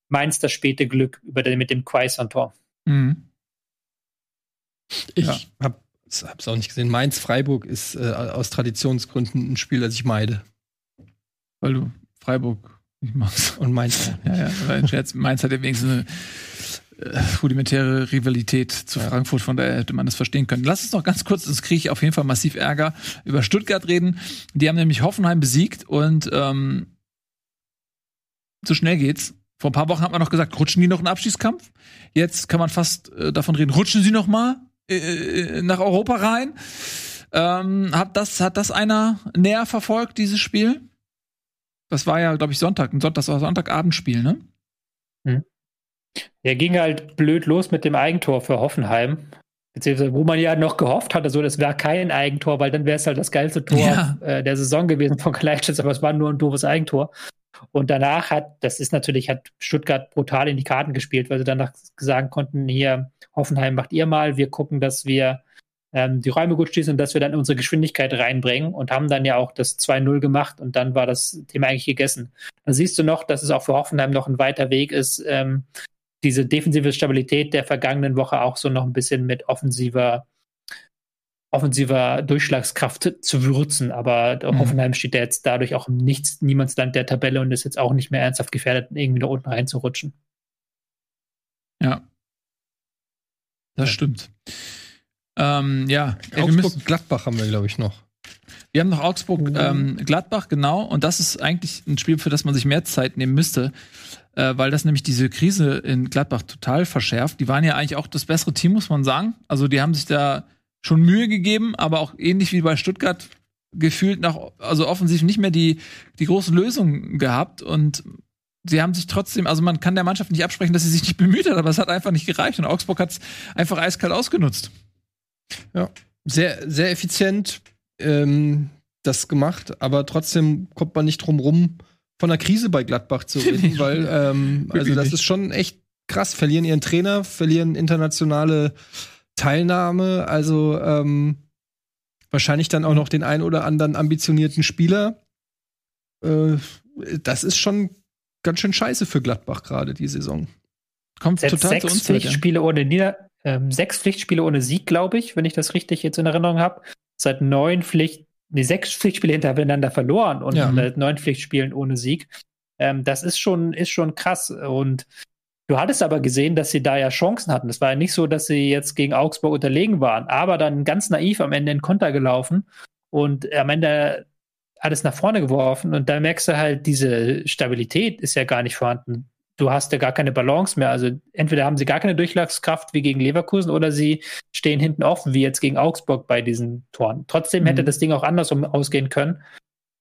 Mainz das späte Glück über den, mit dem Quaison-Tor. Mhm. Ich Ja. hab, hab's auch nicht gesehen. Mainz-Freiburg ist äh, aus Traditionsgründen ein Spiel, das ich meide. Weil du Freiburg nicht machst. Und Mainz. Ja, ja. Mainz hat ja wenigstens eine rudimentäre Rivalität zu Frankfurt, von daher hätte man das verstehen können. Lass uns noch ganz kurz, das kriege ich auf jeden Fall massiv Ärger, über Stuttgart reden. Die haben nämlich Hoffenheim besiegt und ähm, so schnell geht's. Vor ein paar Wochen hat man noch gesagt, rutschen die noch in den Abstiegskampf? Jetzt kann man fast äh, davon reden, rutschen sie noch mal äh, äh, nach Europa rein? Ähm, hat, das, hat das einer näher verfolgt, dieses Spiel? Das war ja, glaube ich, Sonntag, ein Sonntag, das war Sonntagabendspiel, ne? Der ging halt blöd los mit dem Eigentor für Hoffenheim. Beziehungsweise, wo man ja noch gehofft hatte, so, das wäre kein Eigentor, weil dann wäre es halt das geilste Tor Ja. äh, der Saison gewesen von Kalajdzic, aber es war nur ein doofes Eigentor. Und danach hat, das ist natürlich, hat Stuttgart brutal in die Karten gespielt, weil sie danach sagen konnten, hier, Hoffenheim macht ihr mal, wir gucken, dass wir ähm, die Räume gut schließen und dass wir dann unsere Geschwindigkeit reinbringen und haben dann ja auch das 2-0 gemacht und dann war das Thema eigentlich gegessen. Dann siehst du noch, dass es auch für Hoffenheim noch ein weiter Weg ist, ähm, diese defensive Stabilität der vergangenen Woche auch so noch ein bisschen mit offensiver, offensiver Durchschlagskraft zu würzen. Aber Mhm. Hoffenheim steht ja jetzt dadurch auch im Nichts, Niemandsland der Tabelle und ist jetzt auch nicht mehr ernsthaft gefährdet, irgendwie da unten reinzurutschen. Ja. Das Ja. stimmt. Ähm, ja, ey, wir, Augsburg, müssen, Gladbach haben wir, glaube ich, noch. wir haben noch Augsburg, Mhm. ähm, Gladbach, genau. Und das ist eigentlich ein Spiel, für das man sich mehr Zeit nehmen müsste, äh, weil das nämlich diese Krise in Gladbach total verschärft. Die waren ja eigentlich auch das bessere Team, muss man sagen. Also die haben sich da schon Mühe gegeben, aber auch ähnlich wie bei Stuttgart gefühlt nach, also offensiv nicht mehr die, die großen Lösungen gehabt und sie haben sich trotzdem, also man kann der Mannschaft nicht absprechen, dass sie sich nicht bemüht hat, aber es hat einfach nicht gereicht und Augsburg hat es einfach eiskalt ausgenutzt. Sehr, sehr effizient ähm, das gemacht, aber trotzdem kommt man nicht drum rum, von einer Krise bei Gladbach zu reden, weil ähm, also das ist schon echt krass. Verlieren ihren Trainer, verlieren internationale Teilnahme, also ähm, wahrscheinlich dann auch noch den ein oder anderen ambitionierten Spieler. Äh, das ist schon ganz schön scheiße für Gladbach gerade die Saison. Kommt Jetzt total sechs zu uns. Pflichtspiele ohne Nieder ähm, sechs Pflichtspiele ohne Sieg, glaube ich, wenn ich das richtig jetzt in Erinnerung habe. Seit neun Pflicht, nee, sechs Pflichtspiele hintereinander verloren und Ja. seit neun Pflichtspielen ohne Sieg. Ähm, das ist schon, ist schon krass. Und du hattest aber gesehen, dass sie da ja Chancen hatten. Es war ja nicht so, dass sie jetzt gegen Augsburg unterlegen waren, aber dann ganz naiv am Ende in Konter gelaufen und am Ende alles nach vorne geworfen. Und da merkst du halt, diese Stabilität ist ja gar nicht vorhanden du hast ja gar keine Balance mehr. Also entweder haben sie gar keine Durchschlagskraft wie gegen Leverkusen oder sie stehen hinten offen, wie jetzt gegen Augsburg bei diesen Toren. Trotzdem hätte Mhm. das Ding auch andersrum ausgehen können.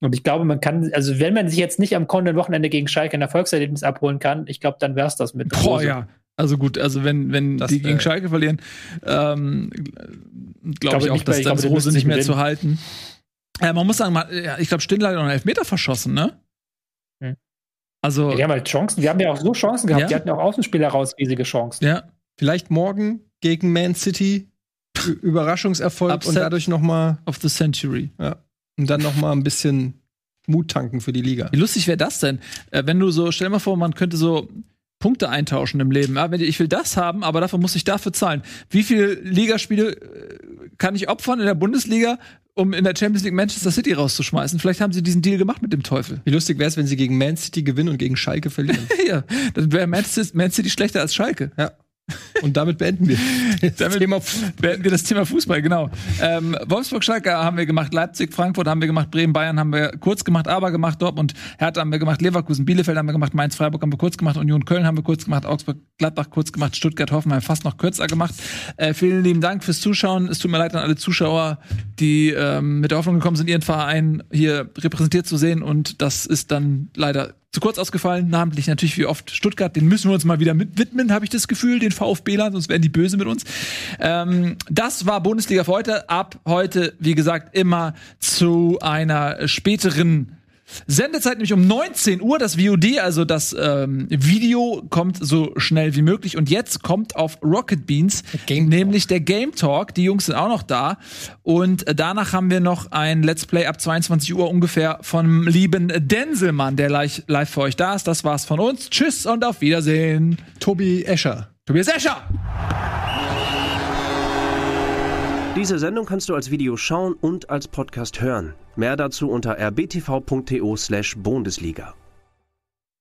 Und ich glaube, man kann, also wenn man sich jetzt nicht am kommenden Wochenende gegen Schalke ein Erfolgserlebnis abholen kann, ich glaube, dann wäre es das mit. Boah, Rose. ja. Also gut, also wenn, wenn Das, die gegen äh, Schalke verlieren, ähm, glaube glaube ich auch, dass dann Rose nicht mehr gewinnen. zu halten. Ja, man muss sagen, man, ja, ich glaube, Stindl hat noch einen Elfmeter verschossen, ne? Also, Die haben halt Chancen, wir haben ja auch so Chancen gehabt, Ja. die hatten ja auch Außenspieler raus riesige Chancen. ja, Vielleicht morgen gegen Man City. Überraschungserfolg und Upset. dadurch noch mal of the Century. und dann noch mal ein bisschen Mut tanken für die Liga. Wie lustig wäre das denn? Äh, wenn du so, stell dir mal vor, man könnte so Punkte eintauschen im Leben. Ja, ich will das haben, aber dafür muss ich dafür zahlen. Wie viele Ligaspiele äh, kann ich opfern in der Bundesliga, um in der Champions League Manchester City rauszuschmeißen? Vielleicht haben sie diesen Deal gemacht mit dem Teufel. Wie lustig wäre es, wenn sie gegen Man City gewinnen und gegen Schalke verlieren. ja, dann wäre Man City, Man City schlechter als Schalke. ja. Und damit beenden wir das Damit- Thema Beenden wir das Thema Fußball, genau. Ähm, Wolfsburg, Schalke haben wir gemacht, Leipzig, Frankfurt haben wir gemacht, Bremen, Bayern haben wir kurz gemacht, aber gemacht, Dortmund, Hertha haben wir gemacht, Leverkusen, Bielefeld haben wir gemacht, Mainz, Freiburg haben wir kurz gemacht, Union Köln haben wir kurz gemacht, Augsburg, Gladbach kurz gemacht, Stuttgart, Hoffenheim fast noch kürzer gemacht. Äh, vielen lieben Dank fürs Zuschauen. Es tut mir leid an alle Zuschauer, die ähm, mit der Hoffnung gekommen sind, ihren Verein hier repräsentiert zu sehen und das ist dann leider zu kurz ausgefallen, namentlich natürlich wie oft Stuttgart, den müssen wir uns mal wieder mit widmen, habe ich das Gefühl, den VfB-Lern, sonst werden die böse mit uns. Ähm, das war Bundesliga für heute. Ab heute, wie gesagt, immer zu einer späteren Sendezeit, nämlich um 19 Uhr. Das VOD, also das ähm, Video, kommt so schnell wie möglich. Und jetzt kommt auf Rocket Beans Game nämlich der Game Talk. Die Jungs sind auch noch da. Und äh, danach haben wir noch ein Let's Play ab 22 Uhr ungefähr vom lieben Denselmann, der live, live für euch da ist. Das war's von uns. Tschüss und auf Wiedersehen. Tobi Escher. Tobias Escher. Diese Sendung kannst du als Video schauen und als Podcast hören. Mehr dazu unter rbtv.to/bundesliga.